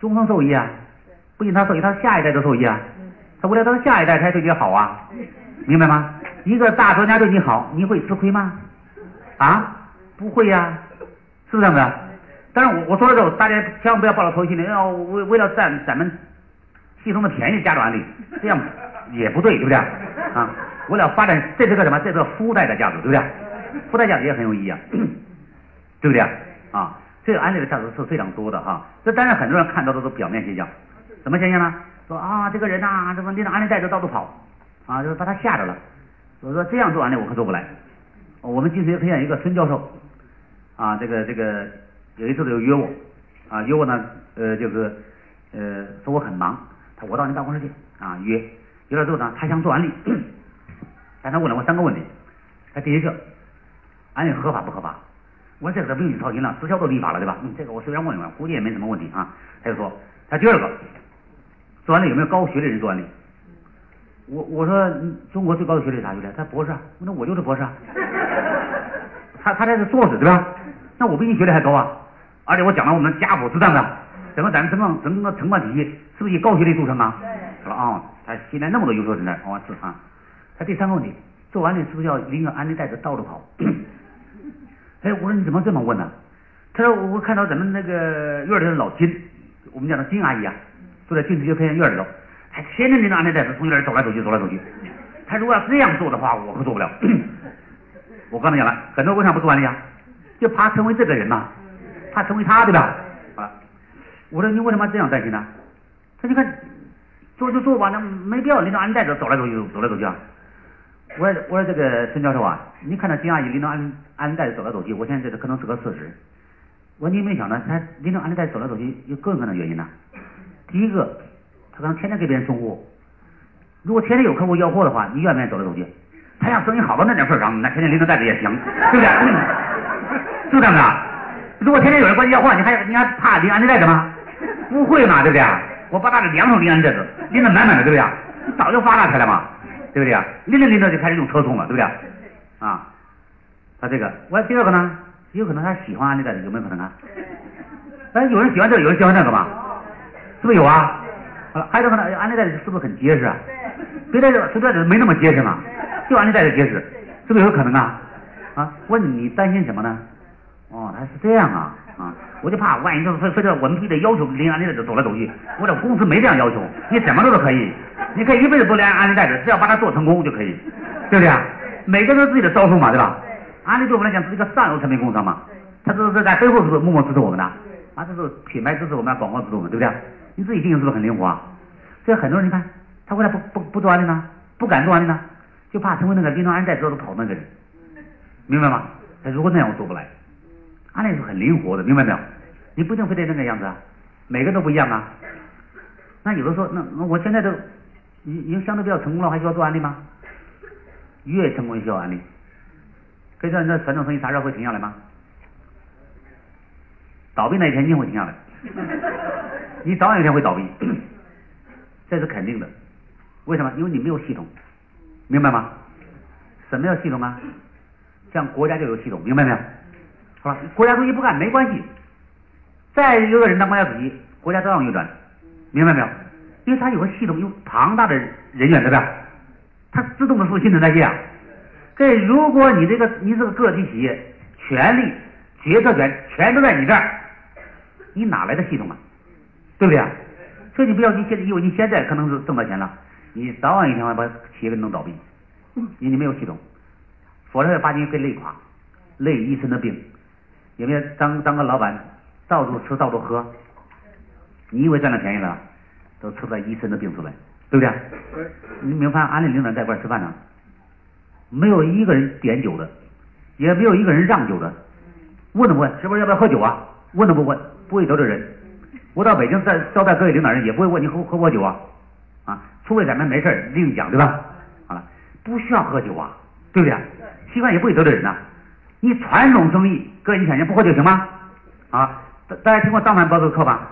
终生受益啊！不仅他受益，他下一代都受益啊！他为了他的下一代才对你好啊，明白吗？一个大专家对你好，你会吃亏吗？啊，不会呀，是不是这样的？但是我我说了之后，大家千万不要抱着投机心理，要为为了占咱们系统的便宜加入安利，这样也不对，对不对？啊？为了发展，这是个什么？这是个附带的价值，对不对？附带价值也很有意义啊，对不对？啊，这个安利的价值是非常多的哈。这当然很多人看到的是表面现象，什么现象呢？说啊，这个人呐，这个拎着安利袋子到处跑，啊，就是把他吓着了。我说这样做安利我可做不来。我们经常培养一个孙教授，啊，这个这个有一次就约我，啊，约我呢，呃，就是呃，说我很忙，他我到你办公室去，啊，约约了之后呢，他想做安利。但他问了我三个问题，他第一个，安利合法不合法？我说这个不用你操心了，直销都立法了，对吧？嗯，这个我随便问一问，估计也没什么问题啊。他就说，他第二个，做安利有没有高学历人做安利？我我说中国最高的学历啥学历？他博士，啊那我就是博士。啊他他这是硕士对吧？那我比你学历还高啊！而且我讲了我们家谱是这样的，整个咱们整个整个城管体系是不是以高学历著称啊？说了啊，他现在那么多优秀人才，我是啊。他第三个问题，做完利是不是要拎个安利袋子到处跑？哎，我说你怎么这么问呢？他说我看到咱们那个院里的老金，我们讲的金阿姨啊，坐在金石街培养院里头，还天天拎着安全带子从院里走来走去，走来走去。他如果要这样做的话，我可做不了。我刚才讲了，很多为啥不做安利啊？就怕成为这个人呐，怕成为他，对吧？啊，我说你为什么这样担心呢？他就看做就做吧，那没必要拎着安带子走来走去，走来走去啊。我说我说这个孙教授啊，你看到金阿姨拎着安安带走来走去，我现在这可能是个事实。我说你没想到，他拎着安利带走来走去有各种各样的原因呢？第一个，他可能天天给别人送货。如果天天有客户要货的话，你愿不愿意走来走去？他要生意好到那点份上，那天天拎着袋子也行，对不对？是这样的。如果天天有人管你要货，你还你还怕拎安袋子吗？不会嘛，对不对？我把他的两手拎安袋子，拎得满满的，对不对？你早就发大财了嘛，对不对啊？拎着拎着就开始用车送了，对不对？啊，他这个，我第二个呢，有可能他喜欢安利袋子，有没有可能啊？哎，有人喜欢这个，有人喜欢那个嘛？是不是有啊？好了，还有可能安利袋子是不是很结实啊？别的实在是没那么结实嘛，就安利袋子结实，是不是有可能啊？啊，问你担心什么呢？哦，他是这样啊啊，我就怕万一就是非非得文凭的要求拎安利袋子走来走去，我这公司没这样要求，你怎么做都可以，你可以一辈子不拎安利袋子，只要把它做成功就可以，对不对啊？每个人都自己的招数嘛，对吧？安利对我们来讲是一个上游产品供应商嘛，他这是在背后是不是默默支持我们的？啊，这是品牌支持我们，广告支持我们，对不对？你自己经营是不是很灵活啊？所以很多人你看，他为啥不不不做安利呢？不敢做安利呢？就怕成为那个拎着安带之后跑那个人，明白吗？他如果那样我做不来，安利是很灵活的，明白没有？你不一定非得那个样子啊，每个都不一样啊。那有的说，那那我现在都已已经相对比较成功了，还需要做案例吗？越成功越需要案例。可以说，那传统生意啥时候会停下来吗？倒闭那一天一定会停下来，你早晚有一天会倒闭，这是肯定的。为什么？因为你没有系统，明白吗？什么叫系统啊？像国家就有系统，明白没有？好吧，国家东西不干没关系，再有个人当国家主席，国家照样运转，明白没有？因为他有个系统，有庞大的人员，对吧？他自动的是新陈代谢啊。这如果你这个你是个个体企业，权利决策权全都在你这儿。你哪来的系统啊？对不对啊？所以你不要你现在因为你现在可能是挣到钱了，你早晚有一天会把企业给弄倒闭，因为你没有系统，否则把你给累垮，累一身的病。有没有当当个老板，到处吃到处喝，你以为占了便宜了，都吃出来一身的病出来，对不对？你没有发现安利领导在一块吃饭呢，没有一个人点酒的，也没有一个人让酒的，问都不问，是不是要不要喝酒啊？问都不问。不会得罪人，我到北京在招待各位领导人，也不会问你喝喝不喝酒啊，啊，除非咱们没事另讲，对吧？好了，不需要喝酒啊，对不对？习惯也不会得罪人呐。你传统生意，各位你想，你不喝酒行吗？啊，大大家听过张凡博士的课吧？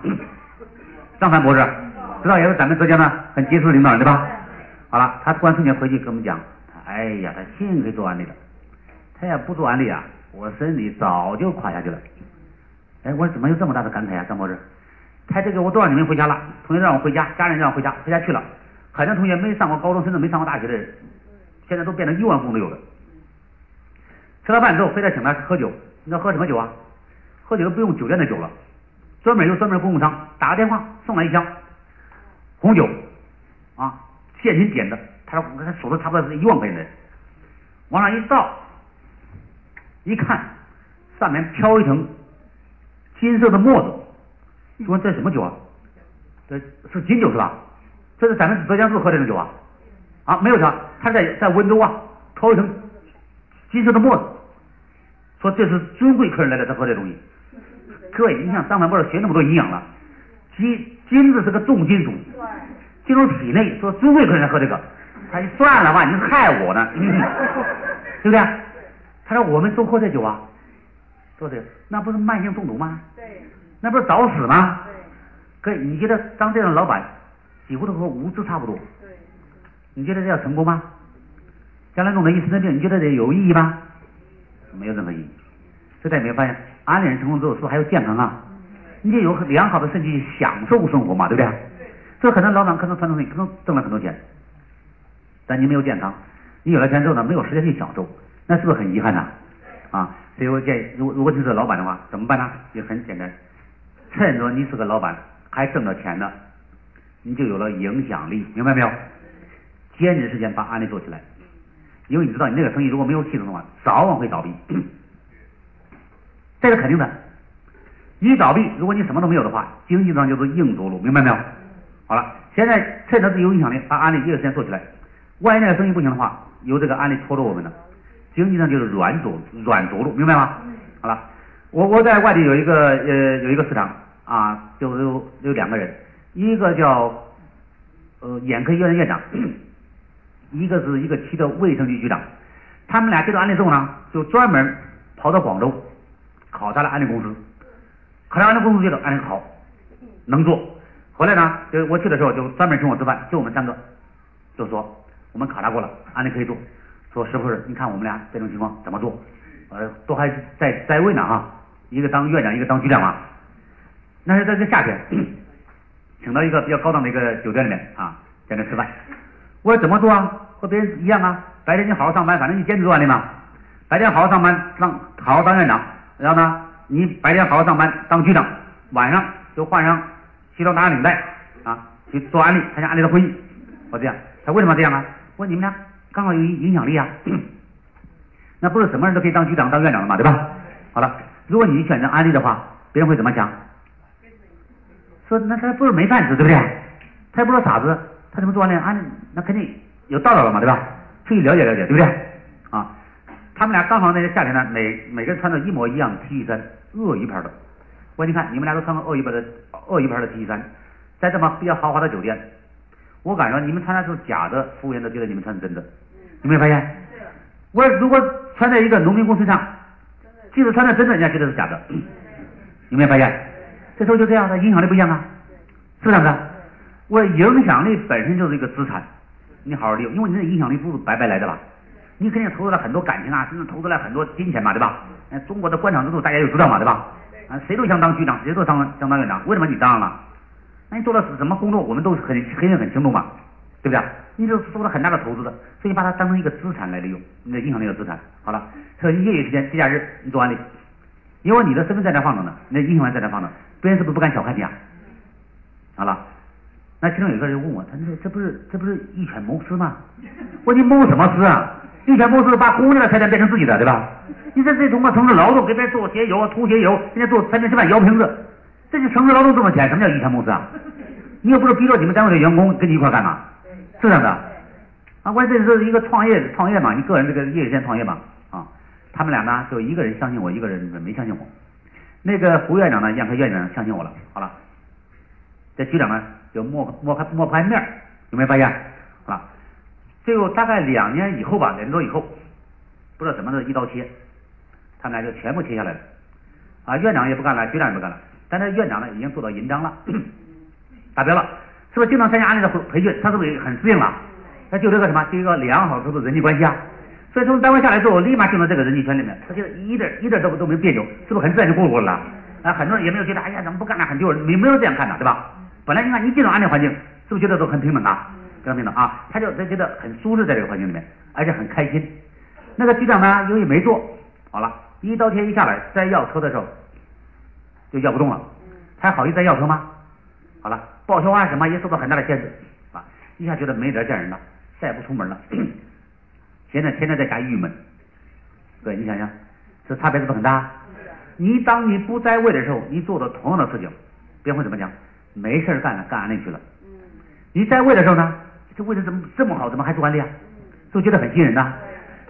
张凡博士知道也是咱们浙江的很杰出的领导人，对吧？好了，他突然春节回去跟我们讲，哎呀，他幸亏做安利了，他要不做安利啊，我身体早就垮下去了。哎，我说怎么有这么大的感慨啊，张博士？他这个我都让你们回家了，同学让我回家，家人让我回家，回家去了。很多同学没上过高中，甚至没上过大学的人，现在都变成亿万富翁都有了。吃了饭之后，非得请他喝酒，你知道喝什么酒啊？喝酒都不用酒店的酒了，专门有专门供应商打个电话送来一箱红酒，啊，现金点的，他说他数的差不多是一万块钱的，往上一倒，一看上面飘一层。金色的沫子，说这什么酒啊？这是金酒是吧？这是咱们浙江市喝这种酒啊？啊，没有啥，他在在温州啊，飘一层金色的沫子，说这是尊贵客人来了才喝这东西。各位，你想张凡博士学那么多营养了，金金子是个重金属，进入体内说尊贵客人喝这个，他就算了吧，你害我呢，对不对？他说我们都喝这酒啊。说的那不是慢性中毒吗？对，那不是找死吗？对，可你觉得当这样的老板，几乎都和无知差不多。对，你觉得这叫成功吗？将来弄得一身的病，你觉得这有意义吗？没有任何意义。这大家有没有发现，安利人成功之后是不是还有健康啊？你得有良好的身体享受生活嘛，对不对？这很多老板可能传统生意可能挣了很多钱，但你没有健康，你有了钱之后呢，没有时间去享受，那是不是很遗憾呐？啊？所以我建议，如果如果你是老板的话，怎么办呢？也很简单，趁着你是个老板，还挣着钱呢，你就有了影响力，明白没有？坚持时间把案例做起来，因为你知道，你那个生意如果没有系统的话，早晚会倒闭，这是肯定的。一倒闭，如果你什么都没有的话，经济上就是硬着陆，明白没有？好了，现在趁着自己有影响力，把案例第一个时间做起来。万一那个生意不行的话，由这个案例拖着我们呢，经济上就是软着软着陆，明白吗？好了，我我在外地有一个呃有一个市场啊，就有有两个人，一个叫呃眼科医院的院长，一个是一个区的卫生局局长，他们俩接到案例之后呢，就专门跑到广州考察了安利公司，考察安利公司觉得安利好，能做。后来呢，就我去的时候就专门请我吃饭，就我们三个，就说我们考察过了，安利可以做。说是不是？你看我们俩这种情况怎么做？呃，都还在在位呢哈，一个当院长，一个当局长嘛。那是在这夏天，请到一个比较高档的一个酒店里面啊，在那吃饭。我说怎么做啊？和别人一样啊，白天你好好上班，反正你兼职做安利嘛。白天好好上班，当好好当院长，然后呢，你白天好好上班当局长，晚上就换上西装打领带啊，去做安利，参加安利的会议。我这样，他为什么这样啊？我说你们俩。刚好有影响力啊，那不是什么人都可以当局长、当院长的嘛，对吧？好了，如果你选择安利的话，别人会怎么想？说那他不是没饭吃，对不对？他也不是傻子，他怎么做安利？安利那肯定有道道了嘛，对吧？出去了解了解，对不对？啊，他们俩刚好那个夏天呢，每每个人穿着一模一样的 T 恤衫，鳄鱼牌的。我说你看，你们俩都穿个鳄鱼牌的鳄鱼牌的 T 恤衫，在这么比较豪华的酒店，我感觉你们穿的是假的，服务员都觉得你们穿的真的。有没有发现？我如果穿在一个农民工身上，即使穿的真的，人家觉得是假的。有 没有发现？这时候就这样，的影响力不一样啊，是不是？我影响力本身就是一个资产，你好好利用，因为你的影响力不是白白来的吧？你肯定投入了很多感情啊，甚至投资了很多金钱嘛，对吧？那，中国的官场制度大家都知道嘛，对吧？啊，谁都想当局长，谁都当想当院长，为什么你当了？那你做了什么工作？我们都很肯定很清楚嘛，对不对？你就做了很大的投资的，所以你把它当成一个资产来利用，你的影响力的资产。好了，这业余时间节假日你做安利，因为你的身份在那放着呢，那影响力在那放着，别人是不是不敢小看你啊？好了，那其中有一个人问我，他说这不是这不是一犬谋私吗？我你谋什么私啊？一犬谋私把公家的财产变成自己的，对吧？你这这通过城市劳动给别人做鞋油、涂鞋油，人家做餐厅吃饭摇瓶子，这就城市劳动挣的钱，什么叫一犬谋私啊？你又不是逼着你们单位的员工跟你一块干嘛？是这样的，啊，我这是一个创业创业嘛，你个人这个业余间创业嘛，啊，他们俩呢就一个人相信我，一个人没相信我。那个胡院长呢，眼科院长相信我了，好了，这局长呢就摸摸开摸开面有没有发现？最后大概两年以后吧，两年多以后，不知道怎么的一刀切，他们俩就全部切下来了，啊，院长也不干了，局长也不干了，但是院长呢已经做到银章了，达标了。是不是经常参加安利的培培训，他是不是很适应了？那就这个什么，就一个良好的人际关系啊。所以从单位下来之后，立马进入这个人际圈里面，他就一点一点都都没别扭，是不是很自然就过过了？啊，很多人也没有觉得，哎呀，怎么不干了，很丢人，没没有这样看的，对吧？本来你看你进入安利环境，是不是觉得都很平等啊？非常平等啊，他就他觉得很舒适在这个环境里面，而且很开心。那个局长呢，由于没做好了，一刀切一下来，再要车的时候就要不动了，他还好意思再要车吗？好了。报销啊什么也受到很大的限制啊，一下觉得没脸见人了，再也不出门了。现在天天在家郁闷，对，你想想，这差别是不是很大？你当你不在位的时候，你做的同样的事情，别人会怎么讲？没事干了，干安利去了。你在位的时候呢，这位置怎么这么好，怎么还做安利啊？都觉得很吸引人呐。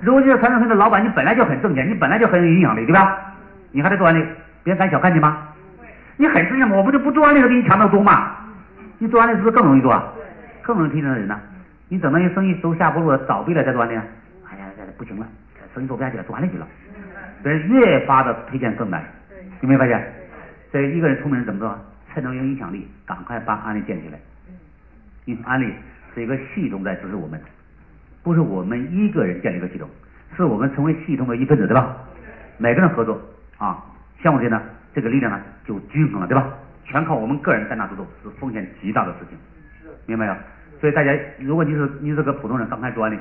如果你是传统村的老板，你本来就很挣钱，你本来就很有影响力，对吧？你还得做安利，别人敢小看你吗？你很自信，我不就不做安利的比你强得多吗？你做安利是不是更容易做？更容易提升的人呢？你等到你生意走下坡路了，倒闭了再做安利？哎呀，不行了，生意做不下去了，做安利去了。别人越发的推荐更难，有没有发现？所以一个人聪明人怎么做？趁着有影响力，赶快把安利建起来。因为安利是一个系统在支持我们，不是我们一个人建立一个系统，是我们成为系统的一份子，对吧？每个人合作啊，相互间呢，这个力量呢就均衡了，对吧？全靠我们个人单打独斗是风险极大的事情，明白没有？所以大家，如果你是你是个普通人，刚开始做安利，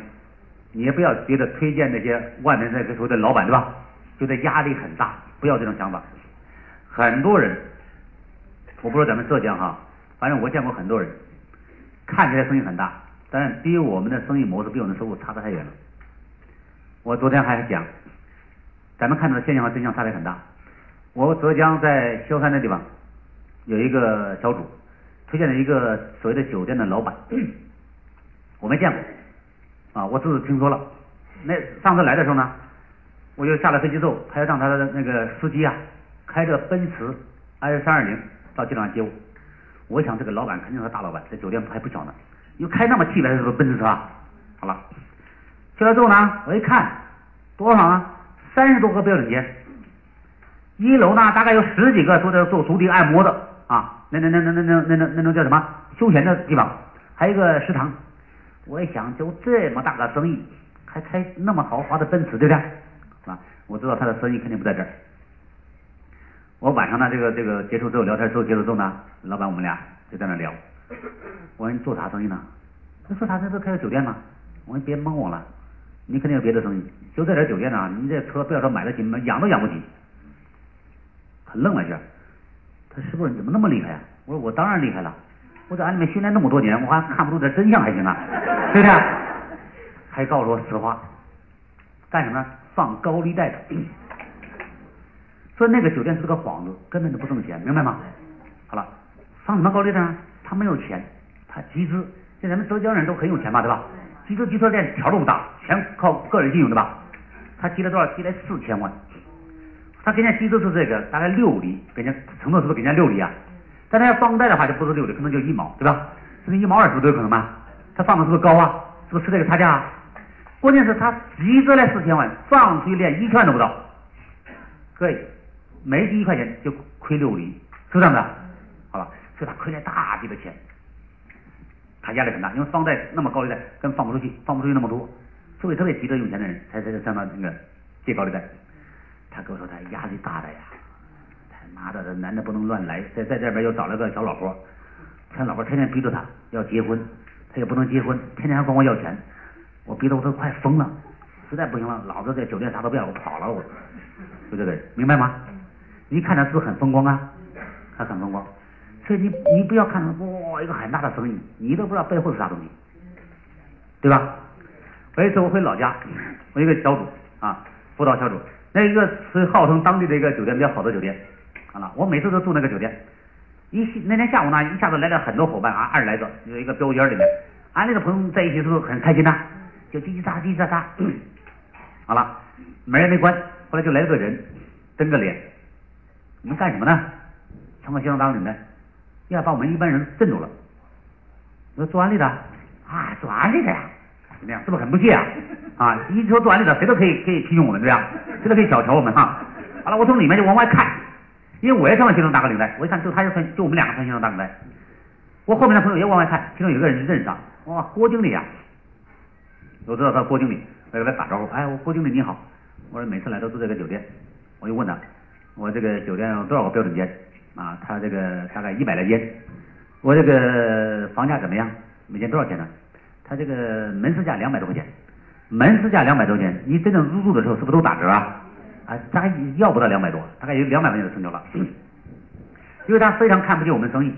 你也不要觉得推荐那些外面那个所谓的老板，对吧？觉得压力很大，不要这种想法。很多人，我不说咱们浙江哈，反正我见过很多人，看起来生意很大，但是比我们的生意模式、比我们的收入差得太远了。我昨天还讲，咱们看到的现象和真相差别很大。我浙江在萧山那地方有一个小组推荐了一个所谓的酒店的老板，我没见过啊，我只是听说了。那上次来的时候呢，我就下了飞机之后，他要让他的那个司机啊开着奔驰 S 三二零到机场接我。我想这个老板肯定是大老板，这酒店还不小呢，又开那么气派的奔驰车，好了，去了之后呢，我一看多少啊，三十多个标准间，一楼呢大概有十几个做在做足底按摩的啊，那那那那那那那那那叫什么休闲的地方，还有一个食堂。我一想，就这么大个生意，还开那么豪华的奔驰，对不对？啊，我知道他的生意肯定不在这儿。我晚上呢，这个这个结束之后聊天之后结束之后呢，老板我们俩就在那聊。我说你做啥生意呢？他说他这不开个酒店吗？我说别蒙我了，你肯定有别的生意，就这点酒店呢，你这车不要说买得起，养都养不起。他愣了一下，他师傅你怎么那么厉害啊？我说我当然厉害了，我在俺里面训练那么多年，我还看不出点真相还行啊，对不对？还告诉我实话，干什么呢？放高利贷的。说那个酒店是个幌子，根本就不挣钱，明白吗？好了，放什么高利贷呢？他没有钱，他集资。现在咱们浙江人都很有钱嘛，对吧？集资集资连条都不大，全靠个人信用，对吧？他集了多少？集了四千万。他给人家集资是这个，大概六厘，给人家承诺是不是给人家六厘啊？但他要放贷的话，就不是六厘，可能就一毛，对吧？甚至一毛二是不是都有可能吗？他放的是不是高啊？是不是吃这个差价啊？关键是他集资了四千万，放出去连一千万都不到，各位。没第一块钱就亏六厘，是不是这样的？好了，所以他亏了大笔的钱，他压力很大，因为放贷那么高利贷，根本放不出去，放不出去那么多，所以特别急着用钱的人才才上到那个借高利贷。他跟我说他压力大的呀，他妈的这男的不能乱来，在在这边又找了个小老婆，他老婆天天逼着他要结婚，他也不能结婚，天天还管我要钱，我逼得我都快疯了，实在不行了，老子在酒店啥都不要，我跑了，我，对不对？明白吗？你看着是不是很风光啊？他很风光，所以你你不要看哇一个很大的生意，你都不知道背后是啥东西，对吧？有一次我回老家，我一个小组啊辅导小组，那一个是号称当地的一个酒店比较好的酒店，好了，我每次都住那个酒店。一那天下午呢，一下子来了很多伙伴啊，二十来个，有一个标间里面，俺那个朋友在一起是不是很开心呐？就滴滴答滴滴答答，好了，门也没关，后来就来了个人，蹬个脸。你们干什么呢？穿个西装打领带，要把我们一般人镇住了。说做安利的啊，做安利的呀，怎么样？是不是很不屑啊？啊，一说做安利的，谁都可以可以批评我们，对吧？谁都可以小瞧我们哈。好了，我从里面就往外看，因为我也穿了西装打个领带，我一看就他就穿，就我们两个穿西装打领带。我后面的朋友也往外看，其中有一个人认识他，哇，郭经理啊！我知道他郭经理，我给他打招呼，哎，我郭经理你好。我说每次来都住这个酒店，我就问他。我这个酒店有多少个标准间啊？他这个大概一百来间。我这个房价怎么样？每间多少钱呢？他这个门市价两百多块钱，门市价两百多块钱，你真正入住的时候是不是都打折啊？啊，大概要不到两百多，大概有两百块钱的成交了。因为他非常看不起我们生意，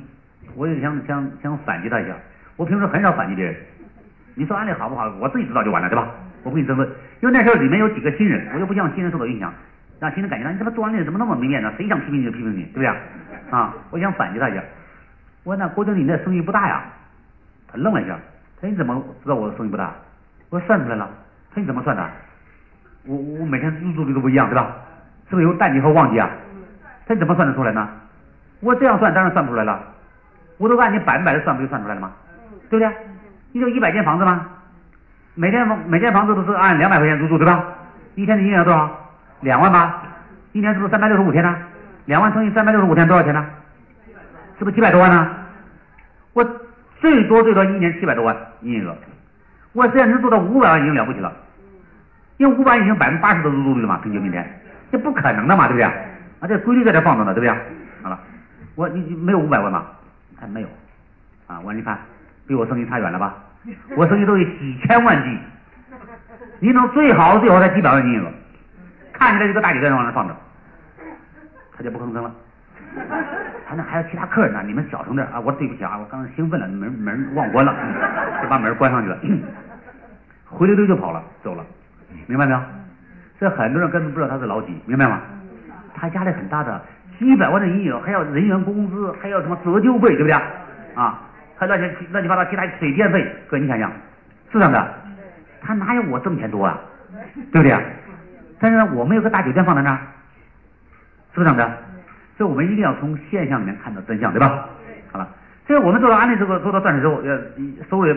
我也想想想反击他一下。我平时很少反击别人。你说安利好不好？我自己知道就完了，对吧？我不跟你争论，因为那时候里面有几个新人，我又不希望新人受到影响。让新人感觉到你这个做完利怎么那么没面子？谁想批评你就批评你，对不对啊？我想反击他一下。我说那郭经理那生意不大呀？他愣了一下。他说你怎么知道我的生意不大？我说算出来了。他说你怎么算的？我我每天入住率都不一样，对吧？是不是有淡季和旺季啊？他你怎么算得出来呢？我这样算当然算不出来了。我都按你百分百的算，不就算出来了吗？对不对？你就一百间房子吗？每天房每间房子都是按两百块钱入住，对吧？一天的营业额多少？两万吧，一年是不是三百六十五天呢？两万乘以三百六十五天多少钱呢？是不是七百多万呢？我最多最多一年七百多万营业额，我现在能做到五百万已经了不起了，因为五百万已经百分之八十的入住率了嘛，平均每天，这不可能的嘛，对不对？啊，这规律在这放着呢，对不对？好了，我你没有五百万吗？还没有，啊，我说你看，比我生意差远了吧？我生意都有几千万计，你能最好最好才几百万营业额。看起来这个大酒店往那放着，他就不吭声了。他那还有其他客人呢，你们小声点啊！我对不起啊，我刚才兴奋了，门门忘关了，就把门关上去了，回溜溜就跑了，走了，明白没有？这很多人根本不知道他是老几，明白吗？他压力很大的，几百万的营业额，还要人员工资，还要什么折旧费，对不对？啊，还乱七乱七八糟其他水电费，哥你想想，是这样的，他哪有我挣钱多啊？对不对？但是呢，我们有个大酒店放在那儿，是不是这样的？所以我们一定要从现象里面看到真相，对吧？好了，所以我们做到安利之后做到钻石之后，呃，收入也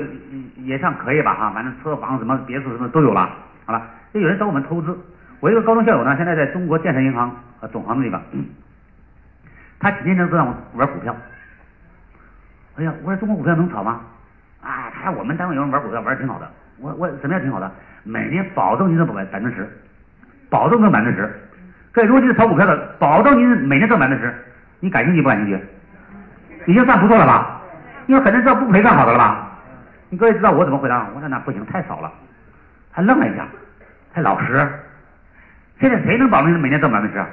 也算可以吧？哈，反正车房什么别墅什么都有了。好了，就有人找我们投资。我一个高中校友呢，现在在中国建设银行呃总行的地方，他几年前都让我玩股票。哎呀，我说中国股票能炒吗？啊，他说我们单位有人玩股票玩的挺好的。我我怎么样挺好的？每年保证你能百百分之十，保证挣百分之十。各位，如果你是炒股票的，保证你每年挣百分之十，你感兴趣不感兴趣？已经算不错了吧？因为很多人知道不赔算好的了吧？你各位知道我怎么回答？我说那不行，太少了。他愣了一下，他老实。现在谁能保证你每年挣百分之十？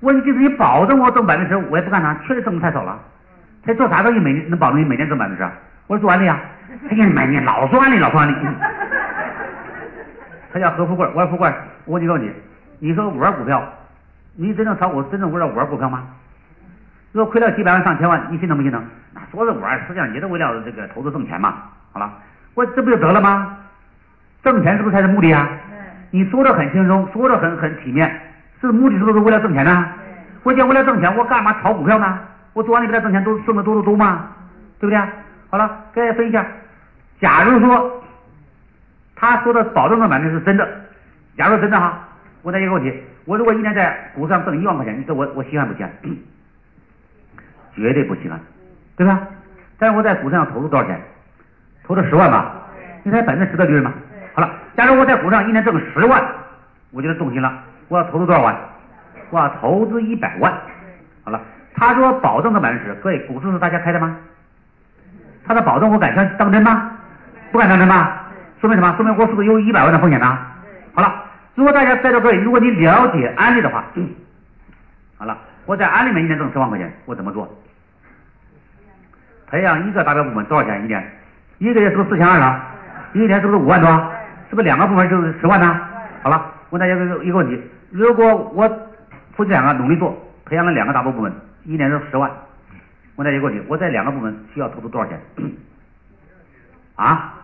问题是你保证我挣百分之十，我也不干啥，确实挣的太少了。他做啥东西每年能保证你每年挣百分之十？我说做安利啊。哎呀，每年老说安利，老说安利。他叫何富贵，我说富贵，我问你个问题。你说玩股票，你真正炒股，真正为了玩股票吗？如果亏了几百万、上千万，你心疼不心疼？那说是玩，实际上也是为了这个投资挣钱嘛。好了，我这不就得了吗？挣钱是不是才是目的啊？你说的很轻松，说的很很体面，是目的是不是为了挣钱呢？我讲为了挣钱，我干嘛炒股票呢？我做完你比他挣钱都挣的多得多吗？对不对？好了，跟大家分析一下，假如说他说的保证的买卖是真的，假如真的哈。问大家一个问题：我如果一年在股市上挣一万块钱，你说我我稀罕不稀罕？绝对不稀罕，对吧？但是我在股市上投入多少钱？投了十万吧，你才百分之十的利润嘛。好了，假如我在股市上一年挣十万，我觉得动心了。我要投资多少万？我要投资一百万。好了，他说保证的百分之十，各位，股市是大家开的吗？他的保证我敢相当真吗？不敢当真吧？说明什么？说明我是不是有一百万的风险呢？好了。如果大家在座各位，如果你了解安利的话，好了，我在安利面一年挣十万块钱，我怎么做？培养一个达标部门多少钱一年？一个月是不是四千二了？一年是不是五万多？是不是两个部门就是十万呢？好了，问大家一个一个问题：如果我夫妻两个努力做，培养了两个达标部门，一年是十万。问大家一个问题：我在两个部门需要投资多少钱？啊？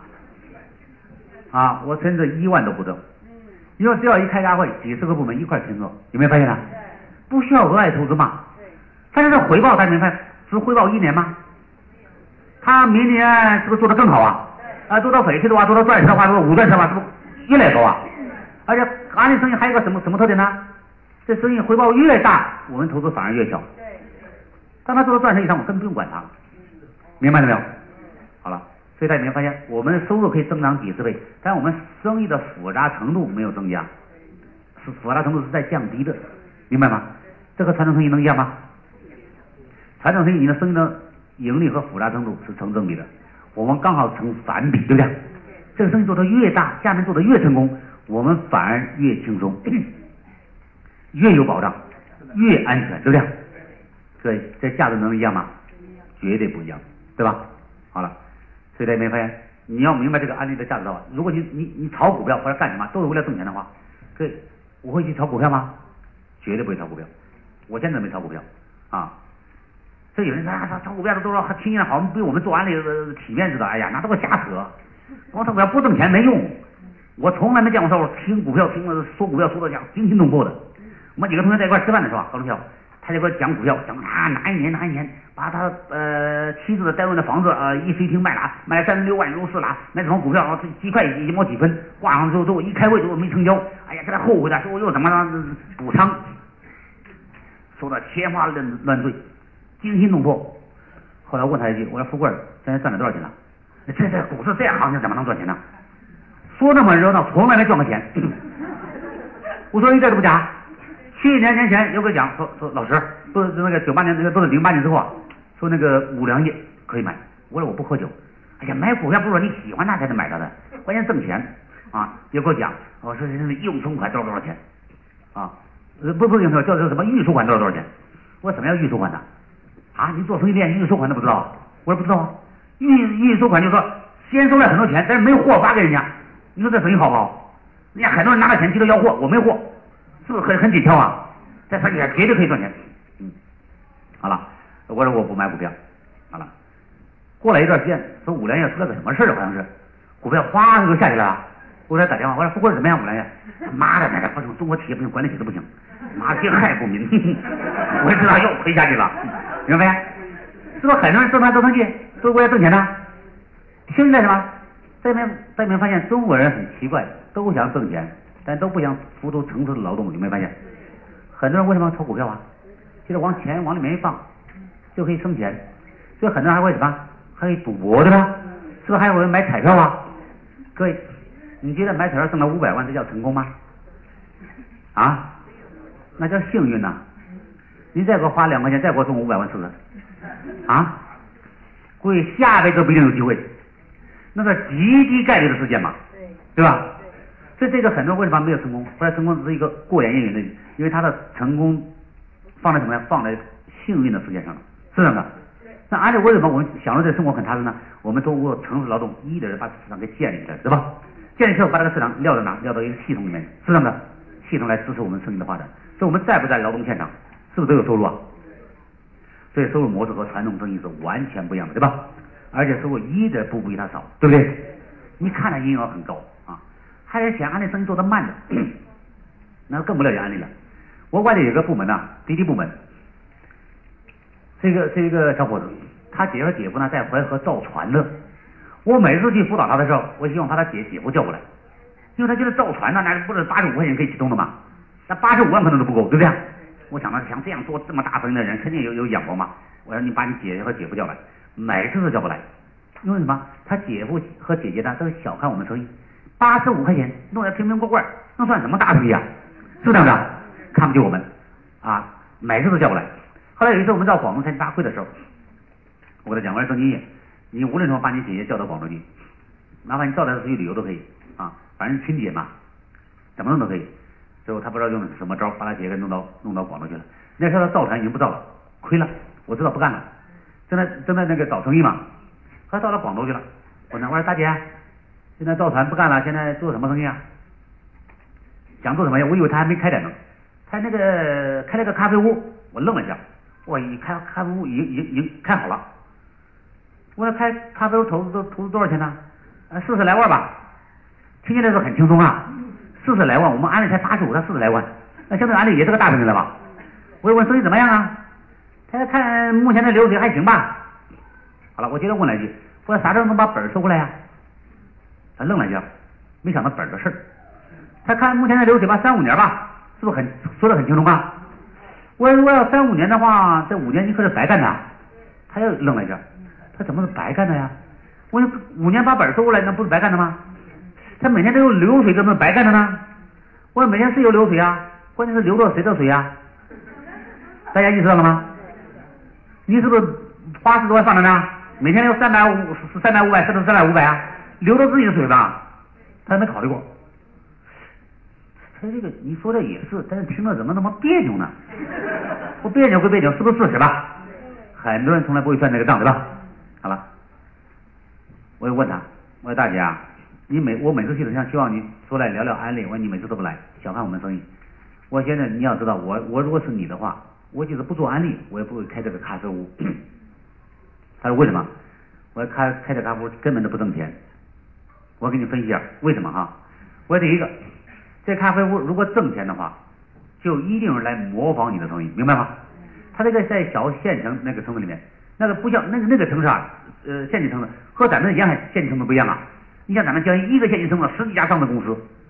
啊？我甚至一万都不挣。你说只要一开大会，几十个部门一块拼做，有没有发现呢？不需要额外投资嘛？但是这回报，大家明白？只回报一年吗？他明年是不是做的更好啊？啊，做到翡翠的话，做到钻石的话，做到五钻石的话，是不是越来越高啊？而且安利生意还有个什么什么特点呢？这生意回报越大，我们投资反而越小。对。当他做到钻石以上，我根本不用管他了。明白了没有？好了。所以大家有没有发现，我们的收入可以增长几十倍，但我们生意的复杂程度没有增加，是复杂程度是在降低的，明白吗？这和传统生意能一样吗？传统生意你的生意的盈利和复杂程度是成正比的，我们刚好成反比，对不对？这个生意做得越大，下面做得越成功，我们反而越轻松，越有保障，越安全，对不对？对，这价值能一样吗？绝对不一样，对吧？好了。所以大家没发现，你要明白这个案例的价值的话，如果你你你炒股票或者干什么都是为了挣钱的话，这我会去炒股票吗？绝对不会炒股票，我现在没炒股票啊。这有人说啊，炒股票的都说听起来好像比我们做安利体面似的，哎呀，那都是瞎扯。我炒股票不挣钱没用，我从来没见过说我听股票听了说股票说的讲惊心动魄的。我们几个同学在一块吃饭的时候，高中票。他就给我讲股票，讲啊哪一年哪一年把他呃妻子的单位的房子呃一飞厅卖了，卖了三十六万入市了，买这种股票这几块一毛几分，挂上之后之后一开会之后没成交，哎呀给他后悔的，说我又怎么着补仓，说的天花乱乱坠，惊心动魄。后来问他一句，我说富贵，现在赚了多少钱了？这这股市这样行情怎么能赚钱呢？说那么热闹，从来没赚过钱。我说一点都不假。七年年前有个讲说说老师，不是那个九八年那个不是零八年之后啊，说那个五粮液可以买。我说我不喝酒。哎呀，买股票不是说你喜欢它才能买到的，关键挣钱啊。别给我讲，我说是用存款多少多少钱啊？呃，不不用说，叫叫什么预收款多少多少钱？我说什么叫预收款呢？啊，你做生意连预收款都不知道？我说不知道啊。预预收款就是说先收了很多钱，但是没货发给人家。你说这生意好不好？人家很多人拿了钱急着要货，我没货，是不是很很紧俏啊？在生意上绝对可以赚钱。嗯，好了，我说我不买股票。好了，过了一段时间，说五粮液出了个什么事儿？好像是股票哗就下去了。我给他打电话，我说不过怎么样？五粮液，妈的，那个不行，中国企业不行，管理体制不行，妈惊害不明。我知道又亏下去了，明白没？是不是很多人做他做生意都为了挣钱呢？现在什么？大家大家没发现中国人很奇怪，都想挣钱，但都不想付出诚实的劳动。有没有发现？很多人为什么要炒股票啊？就是往钱往里面一放，就可以生钱。所以很多人还会什么？还会赌博对吧？是不是还有人买彩票啊？各位，你觉得买彩票挣了五百万，这叫成功吗？啊？那叫幸运呐！你再给我花两块钱，再给我中五百万，是不是？啊？估计下辈子不一定有机会。那个极低概率的事件嘛，对吧？所以这个很多为什么没有成功？后来成功只是一个过眼云烟的，因为他的成功放在什么呀？放在幸运的事件上了，是这样的。那安利为什么我们享受这生活很踏实呢？我们通过城市劳动，一点把市场给建立起来，对吧？建立之后把这个市场撂到哪？撂到一个系统里面，是这样的，系统来支持我们生意的发展。所以我们在不在劳动现场，是不是都有收入啊？所以收入模式和传统生意是完全不一样的，对吧？而且收入一点不比他少，对不对？你看他营业额很高啊，还是嫌安利生意做得慢的，那更不了解安利了。我管理有个部门呐，滴滴部门，这个是一个小伙子，他姐和姐夫呢在淮河造船的。我每次去辅导他的时候，我希望把他姐姐夫叫过来，因为他觉得造船呢，那不是八十五块钱可以启动的嘛？那八十五万可能都不够，对不对？我想到像这样做这么大生意的人，肯定有有眼光嘛。我说你把你姐姐和姐夫叫来，每次都叫不来，因为什么？他姐夫和姐姐呢都小看我们生意，八十五块钱弄点瓶瓶罐罐，那算什么大生意啊？是不是这样的？看不起我们啊，每次都叫不来。后来有一次我们到广东参加大会的时候，我给他讲，我说孙金你无论如何把你姐姐叫到广州去，哪怕你招待她出去旅游都可以啊，反正亲姐嘛，怎么弄都可以。最后他不知道用什么招，把他姐给弄到弄到广州去了。那时候他造船已经不造了，亏了，我知道不干了，正在正在那个找生意嘛。他到了广州去了，我那我说大姐，现在造船不干了，现在做什么生意啊？想做什么呀？我以为他还没开展呢，他那个开了个咖啡屋，我愣了一下，我一开咖啡屋已已已经开好了。我说开咖啡投资投资多少钱呢？呃，四十来万吧。听起来说很轻松啊，四十来万，我们安利才八十五，他四十来万，那相对安利也是个大生意了吧？我问生意怎么样啊？他看目前的流水还行吧。好了，我接着问了一句，我说啥时候能把本儿收过来呀？他愣了一下，没想到本儿的事儿。他看目前的流水吧，三五年吧，是不是很说的很轻松啊？我如果要三五年的话，这五年你可是白干的。他又愣了一下。他怎么是白干的呀？我五年把本收过来，那不是白干的吗？他每天都有流水，怎么白干的呢？我每天是有流水啊，关键是流到谁的水啊？大家意识到了吗？你是不是八十多万放在那？每天有三百五、三百五百，甚至三百五百啊？流到自己的水吧？他没考虑过。他这个你说的也是，但是听着怎么那么别扭呢？我别扭归别扭，是不是事实吧？很多人从来不会算这个账，对吧？好了，我又问他，我说大姐啊，你每我每次去都想希望你出来聊聊安利，我说你每次都不来，小看我们生意。我现在你要知道，我我如果是你的话，我就是不做安利，我也不会开这个咖啡屋。他说为什么？我说开开这咖啡屋根本都不挣钱。我给你分析一下为什么哈。我说第一个，这咖啡屋如果挣钱的话，就一定是来模仿你的生意，明白吗？他这个在小县城那个城市里面。那个不像那个那个城市啊，呃，县级城市和咱们沿海县级城市不一样啊。你像咱们江西一个县级城市十几家上市公司，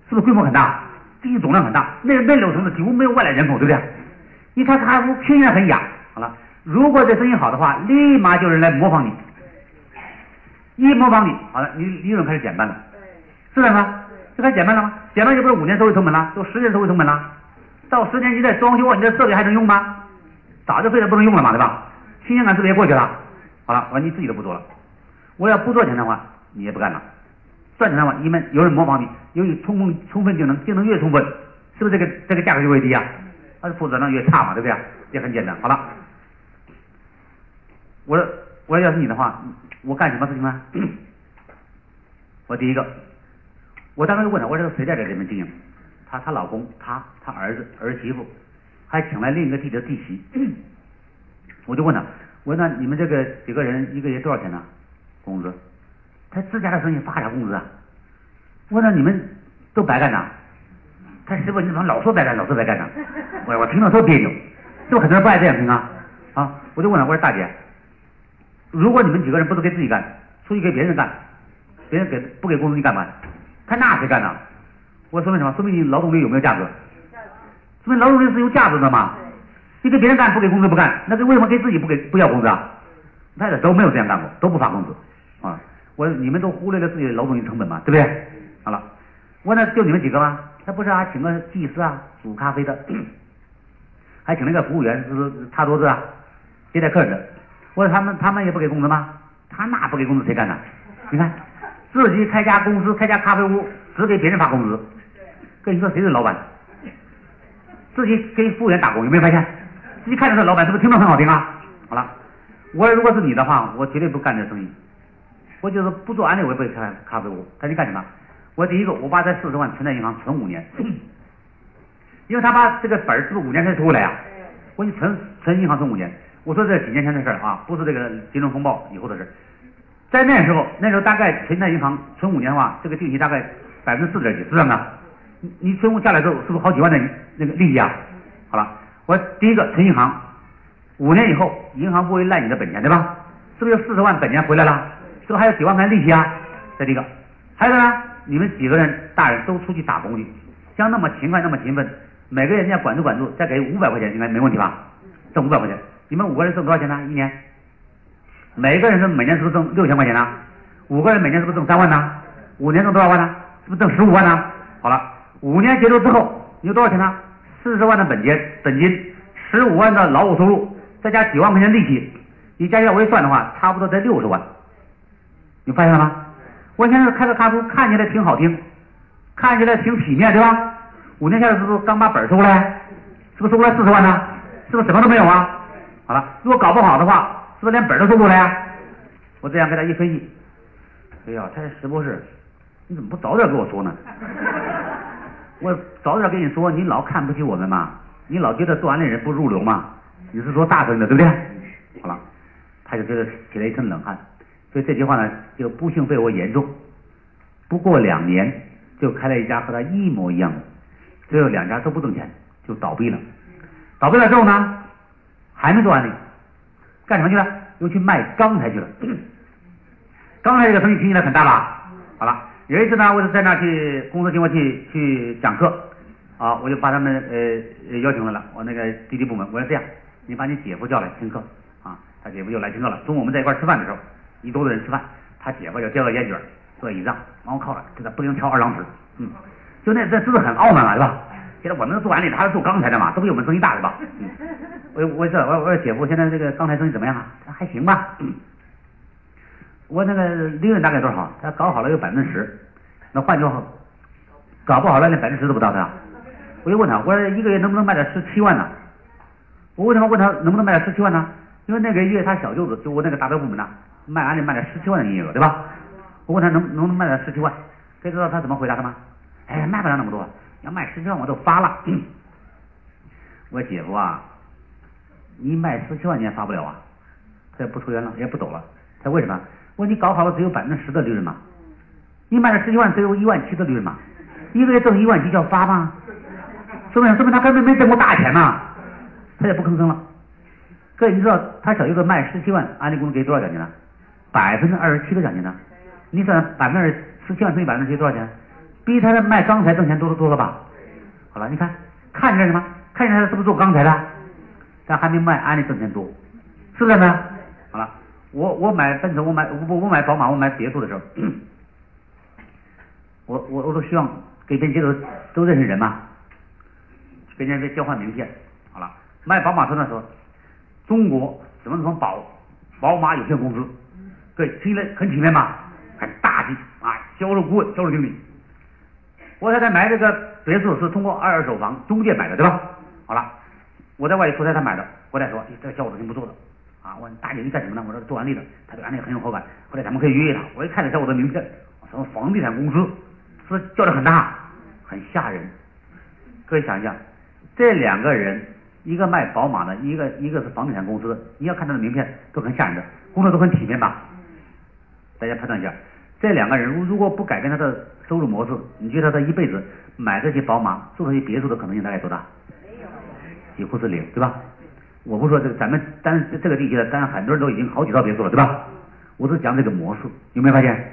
是不是规模很大？经济总量很大。那个那六城市几乎没有外来人口，对不对？你看咖啡屋听起来很雅。好了，如果这生意好的话，立马就有人来模仿你。一模仿你，好了，你利润开始减半了，是这样吗？这开始减半了吗？减半就不是五年收益成本了，就十年收益成本了。到十年你再装修，你这设备还能用吗？早就废了，不能用了嘛，对吧？新鲜感是不是也过去了？好了，我说你自己都不做了。我要不做钱的话，你也不干了。赚钱的话，你们有人模仿你，由于充分充分竞争，竞争越充分，是不是这个这个价格就越低啊？而负责任越差嘛，对不对？也很简单。好了，我说我要是你的话，我干什么事情呢？我第一个，我当时就问他，我说这谁在这里面经营？她她老公，她她儿子儿媳妇，还请来另一个弟弟的弟媳。我就问他，我说那你们这个几个人一个月多少钱呢？工资？他自家的生意发啥工资啊？我说那你们都白干呐？他媳妇你怎么老说白干，老说白干呢？我我听着多别扭，是不是很多人不爱这样听啊？啊，我就问他，我说大姐，如果你们几个人不是给自己干，出去给别人干，别人给不给工资你干嘛？他那谁干的？我说明什么？说明你劳动力有没有价值？说明劳动力是有价值的嘛？你给别人干不给工资不干，那为什么给自己不给不要工资啊？太太都没有这样干过，都不发工资啊！我你们都忽略了自己的劳动力成本嘛，对不对？好了，我那就你们几个吗？他不是啊，请个技师啊，煮咖啡的，还请了一个服务员，是不是擦桌子啊，接待客人的。我说他们他们也不给工资吗？他那不给工资谁干呢？你看自己开家公司，开家咖啡屋，只给别人发工资。跟你说谁是老板？自己给服务员打工，有没有发现？自己看着是老板，是不是听着很好听啊？好了，我如果是你的话，我绝对不干这生意。我就是不做安利，我也不会开咖啡屋。他你干什么？我第一个，我把这四十万存在银行存五年，因为他把这个本儿是不是五年才出来啊？我你存存银行存五年。我说这几年前的事儿啊，不是这个金融风暴以后的事。在那时候，那时候大概存在银行存五年的话，这个利息大概百分之四点几，是这样的。你你存下来之后，是不是好几万的那个利息啊？好了，我第一个存银行，五年以后银行不会赖你的本钱，对吧？是不是有四十万本钱回来了？是不是还有几万块利息啊？这第一个，还有呢？你们几个人大人都出去打工去，像那么勤快那么勤奋，每个人家管住管住，再给五百块钱应该没问题吧？挣五百块钱，你们五个人挣多少钱呢？一年？每个人是每年是不是挣六千块钱呢？五个人每年是不是挣三万呢？五年挣多少万呢？是不是挣十五万呢？好了，五年结束之后，你有多少钱呢？四十万的本金，本金十五万的劳务收入，再加几万块钱利息，你加起来我一算的话，差不多得六十万。你发现了吗？我现在开个咖啡，看起来挺好听，看起来挺体面，对吧？五年下来是不是刚把本收过来？是不是收过来四十万呢？是不是什么都没有啊？好了，如果搞不好的话，是不是连本都收不过来啊？我这样给他一分析，哎呀，他是石博士，你怎么不早点跟我说呢？我早点跟你说，你老看不起我们嘛？你老觉得做安利人不入流嘛？你是说大生意的，对不对？好了，他就觉得起了一身冷汗。所以这句话呢，就不幸被我言中。不过两年，就开了一家和他一模一样的，最后两家都不挣钱，就倒闭了。倒闭了之后呢，还没做完呢，干什么去了？又去卖钢材去了。钢材这个生意听起来很大吧？好了，有一次呢，我就在那去公司请我去去讲课，啊，我就把他们呃邀请来了，我那个滴滴部门，我说这样，你把你姐夫叫来听课，啊，他姐夫就来听课了。中午我们在一块吃饭的时候。一桌子人吃饭，他姐夫就叼个烟卷坐在椅子上，往我靠着，给他不停挑二郎腿，嗯，就那这是不是很傲慢嘛，是吧？现在我们做完了，他是做钢材的嘛，都比我们生意大，是吧？嗯，我我这我我说姐夫现在这个钢材生意怎么样啊？还行吧。我那个利润大概多少？他搞好了有百分之十，那换句话，搞不好了连百分之十都不到的。我就问他，我说一个月能不能卖点十七万呢？我为什么问他能不能卖点十七万呢？因为那个月他小舅子就我那个达标部门呐。卖安利卖了十七万的营业额，对吧？我问他能能不能卖到十七万，可以知道他怎么回答的吗？哎，卖不了那么多，要卖十七万我都发了。我姐夫啊，你卖十七万你也发不了啊，他也不抽烟了，也不走了。他为什么？我说你搞好了只有百分之十的利润嘛，你卖了十七万只有一万七的利润嘛，一个月挣一万七叫发吗？说明说明他根本没挣过大钱嘛，他也不吭声了。各位，你知道他小舅子卖十七万，安利公司给多少奖金呢？百分之二十七的奖金呢？你算百分之十七万乘以百分之七多少钱？比他的卖钢材挣钱多得多了吧？好了，你看看见什么？看见他是不是做钢材的？但还没卖安利挣钱多，是不是呢？好了，我我买奔驰，我买我我买宝马，我买别墅的时候，我我我都希望给别人都都认识人嘛，跟人家交换名片。好了，卖宝马车的时候，中国什么什么宝宝马有限公司。对，听起来很体面嘛，很大气啊！销售顾问、销售经理，我太太买这个别墅是通过二手房中介买的，对吧？好了，我在外地出差，他买的，回来说，这个小伙子挺不错的，啊，我大姐你干什么呢？我说做安利的，他对安利很有好感。后来咱们可以约一趟。我一看了一下我的名片，什么房地产公司，是叫的很大，很吓人。各位想一想，这两个人，一个卖宝马的，一个一个是房地产公司，你要看他的名片都很吓人的，工作都很体面吧？大家判断一下，这两个人如如果不改变他的收入模式，你觉得他一辈子买这些宝马、住这些别墅的可能性大概多大？几乎是零，对吧？我不说这个，咱们单这个地区的，当然很多人都已经好几套别墅了，对吧？我是讲这个模式，有没有发现？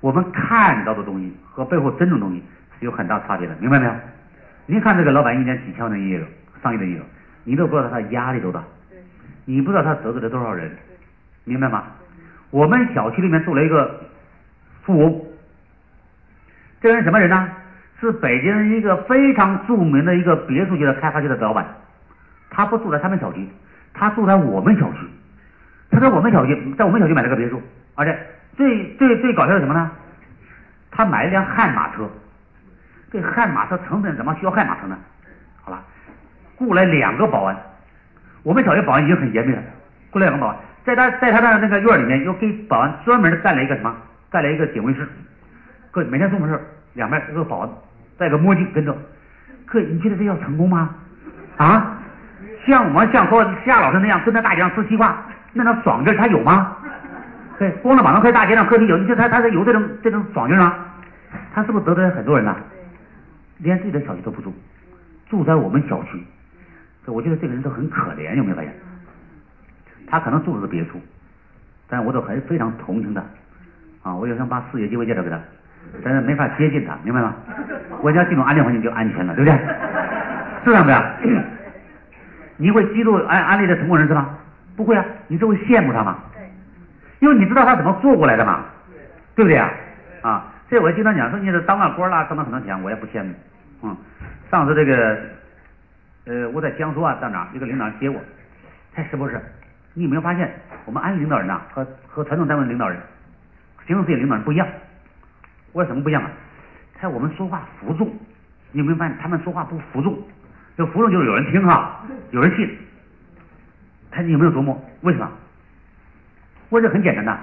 我们看到的东西和背后真正东西是有很大差别的，明白没有？您看这个老板一年几千万的营业额，上亿的营业额，你都不知道他压力多大，你不知道他得罪了多少人，明白吗？我们小区里面住了一个富翁，这个人什么人呢？是北京一个非常著名的一个别墅区的开发区的老板。他不住在他们小区，他住在我们小区。他在我们小区，在我们小区买了个别墅，而且最最最搞笑的什么呢？他买了一辆悍马车。这悍马车成本怎么需要悍马车呢？好了，雇来两个保安。我们小区保安已经很严密了，雇来两个保安，在他在他的那个院里面又给保安专门的盖了一个什么？盖了一个警卫室。各每天出门事两边有个保安戴个墨镜跟着。各位，你觉得这叫成功吗？啊？像我们像说夏老师那样蹲在大街上吃西瓜，那种爽劲他有吗？对，光着膀子在大街上喝啤酒，你说他他是有这种这种爽劲吗？他是不是得罪很多人呢？连自己的小区都不住，住在我们小区，我觉得这个人都很可怜，有没有发现？他可能住的是别墅，但是我都很非常同情他啊！我就想把事业机会介绍给他，但是没法接近他，明白吗？我要进入安全环境就安全了，对不对？是这样的。你会嫉妒安安利的成功人士吗？不会啊，你只会羡慕他吗？因为你知道他怎么做过来的嘛，对不对啊？啊，这我经常讲说，你是当了官了，挣了很多钱，我也不羡慕。嗯，上次这个，呃，我在江苏啊，到哪一个领导接我，他是不是？你有没有发现，我们安利领导人呐，和和传统单位领导人，行政事业领导人不一样？我说什么不一样啊？他我们说话服众，你有没有发现他们说话不服众？这服众就是有人听哈，有人信。他你有没有琢磨为什么？我这很简单的。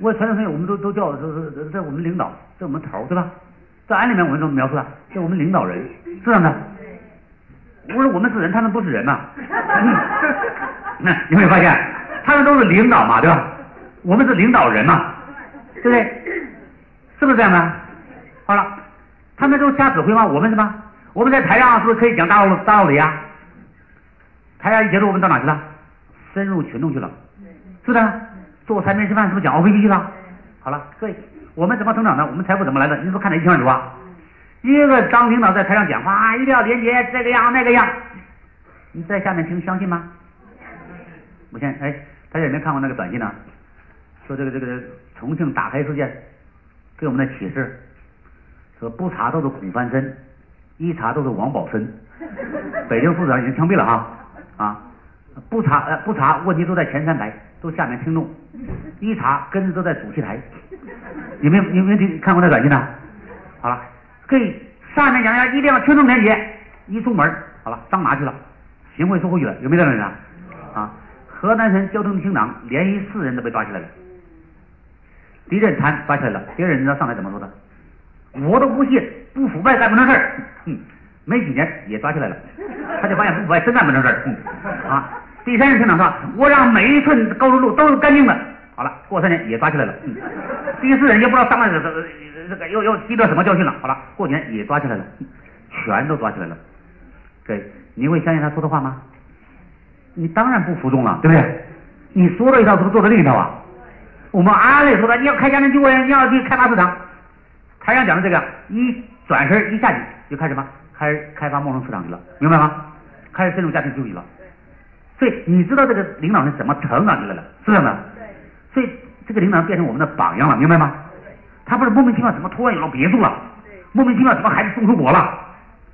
我传统生意我们都都叫说说在我们领导，在我们头对吧？在安里面我们怎么描述的？在我们领导人是这样的。我说我们是人，他们不是人呐。那 有没有发现？他们都是领导嘛，对吧？我们是领导人嘛，对不对？是不是这样的？好了，他们都瞎指挥吗？我们什么？我们在台上是不是可以讲大道大道理啊？台下一结束，我们到哪去了？深入群众去了，是的。做产品示范是不是讲 O P P 去了？好了，各位，我们怎么成长的？我们财富怎么来的？你是不是看得一清二楚啊？一个张领导在台上讲话，一定要廉洁这个样那个样，你在下面听，相信吗？我先哎，大家有没有看过那个短信呢？说这个这个重庆打开事件给我们的启示，说不查都是恐翻身。一查都是王宝森，北京副市长已经枪毙了哈啊！不查呃不查，问题都在前三排，都下面听众；一查根子都在主席台。有没有有没有听看过那短信呢？好了，可以上面讲一下，一定要听众连接。一出门好了，上哪去了？行贿受贿去了？有没有这种人啊？啊！河南省交通厅长连续四人都被抓起来了，地震贪抓起来了。别人你知道上海怎么说的？我都不信，不腐败干不成事儿。嗯，没几年也抓起来了，他就发现不腐败真干不成事儿。嗯，啊，第三任厅长说，我让每一寸高速路都是干净的。好了，过三年也抓起来了。嗯，第四任也不知道上了这这个又又积得什么教训了。好了，过几年也抓起来了，全都抓起来了。对，你会相信他说的话吗？你当然不服众了，对不对？你说了一套，是不是做的另一套啊？我们安利说的，你要开家庭聚会，你要去开发市场。台上讲的这个，一转身一下去就开始什么？开始开发陌生市场去了，明白吗？开始深入家庭教育了。所以你知道这个领导人怎么成长起来了，是这样的。所以这个领导人变成我们的榜样了，明白吗？他不是莫名其妙怎么突然有了别墅了，莫名其妙怎么孩子送出国了？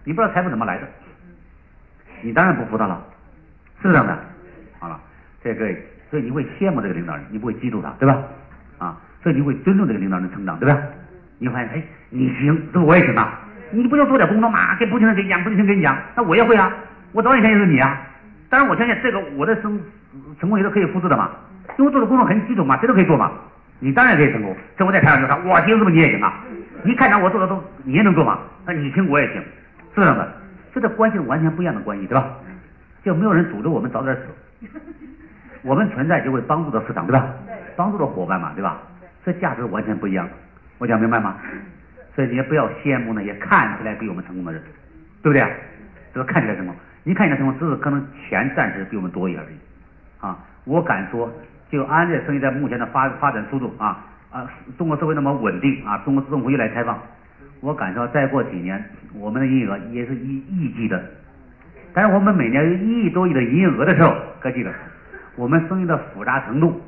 你不知道财富怎么来的，你当然不服他了，是这样的。好了，这个所以你会羡慕这个领导人，你不会嫉妒他，对吧？啊，所以你会尊重这个领导人成长，对吧？你发现，哎，你行，这不我也行啊？你不就做点工作嘛？给不停的给你讲，不停的给你讲，那我也会啊。我早以前也是你啊。当然，我相信这个我的成成功也是可以复制的嘛，因为做的工作很基础嘛，谁都可以做嘛，你当然可以成功。这我在台上就说，我行是不是你也行啊？你看着我做的都你也能做嘛？那你行我也行，是这样的，这个关系是完全不一样的关系，对吧？就没有人阻止我们早点死，我们存在就会帮助到市场，对吧？帮助到伙伴嘛，对吧？这价值完全不一样，我讲明白吗？所以你也不要羡慕那些看起来比我们成功的人，对不对？这个看起来成功，你看起来成功，只是可能钱暂时比我们多一点而已。啊，我敢说，就安这生意在目前的发发展速度啊啊，中国社会那么稳定啊，中国自动化越来开放，我敢说再过几年，我们的营业额也是一亿级的。但是我们每年有一亿多亿的营业额的时候，可记得，我们生意的复杂程度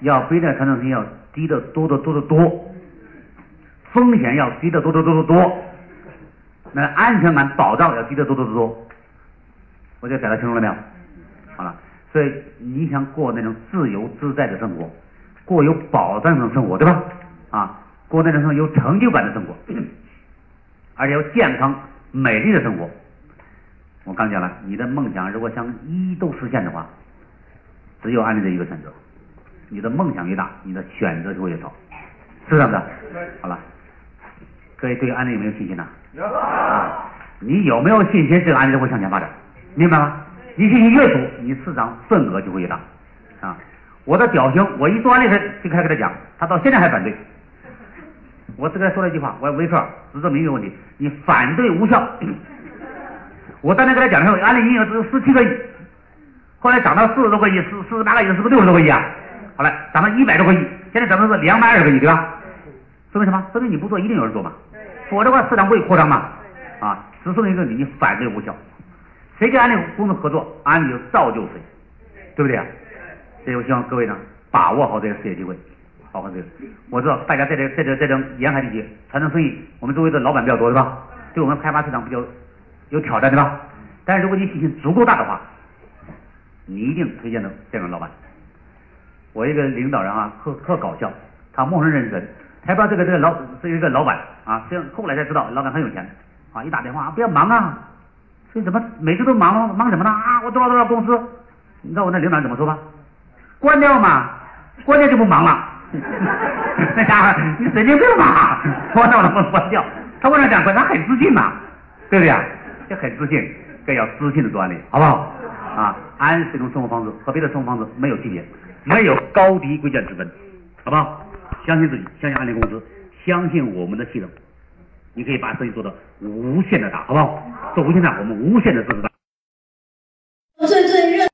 要比那传统生意要低的多的多的多，风险要低的多的多的多，那安全感保障要低的多的多多。我就讲得清楚了没有？好了。所以你想过那种自由自在的生活，过有保障的生活，对吧？啊，过那种有成就感的生活，而且有健康美丽的生活。我刚讲了，你的梦想如果想一都实现的话，只有安利这一个选择。你的梦想越大，你的选择就会越少，是这样的。好了，各位对安利有没有信心呢？有。你有没有信心？这个安利会向前发展，明白吗？你信心越足，你市场份额就会越大啊！我的表兄，我一做完那事就开始跟他讲，他到现在还反对。我只跟他说了一句话，我说没错，只证明一个问题，你反对无效。我当年跟他讲的时候，安利营业额只有十七个亿，后来涨到四十多个亿，四四十八个亿，是不是六十多个亿啊？好了，涨到一百多个亿，现在咱们是两百二十个亿，对吧？说明什么？说明你不做，一定有人做嘛。否则的话，市场不会扩张嘛。啊，只说明一个你，你反对无效。谁跟安利公司合作，安利就造就谁，对不对啊？所以我希望各位呢，把握好这个事业机会，把握这个。我知道大家在这在这在这沿海地区传统生意，我们周围的老板比较多，对吧？对我们开发市场比较有挑战，对吧？但是如果你信心足够大的话，你一定推荐的这种老板。我一个领导人啊，特特搞笑，他陌生认识人，他不知道这个这个老是一个老板啊，这样后来才知道老板很有钱啊，一打电话不要忙啊。你怎么每次都忙忙什么呢？啊，我多少多少公司，你知道我那领导怎么说吧？关掉嘛，关掉就不忙了。那家伙，你神经病吧？关掉了不关掉？他为啥讲关？他很自信嘛，对不对啊？就很自信，更要自信的锻炼，好不好？啊，安是一种生活方式，和别的生活方式没有区别，没有高低贵贱之分，好不好？相信自己，相信安利公司，相信我们的系统，你可以把自己做的无限的大，好不好？做无限大，我们无限的支持大。最最热。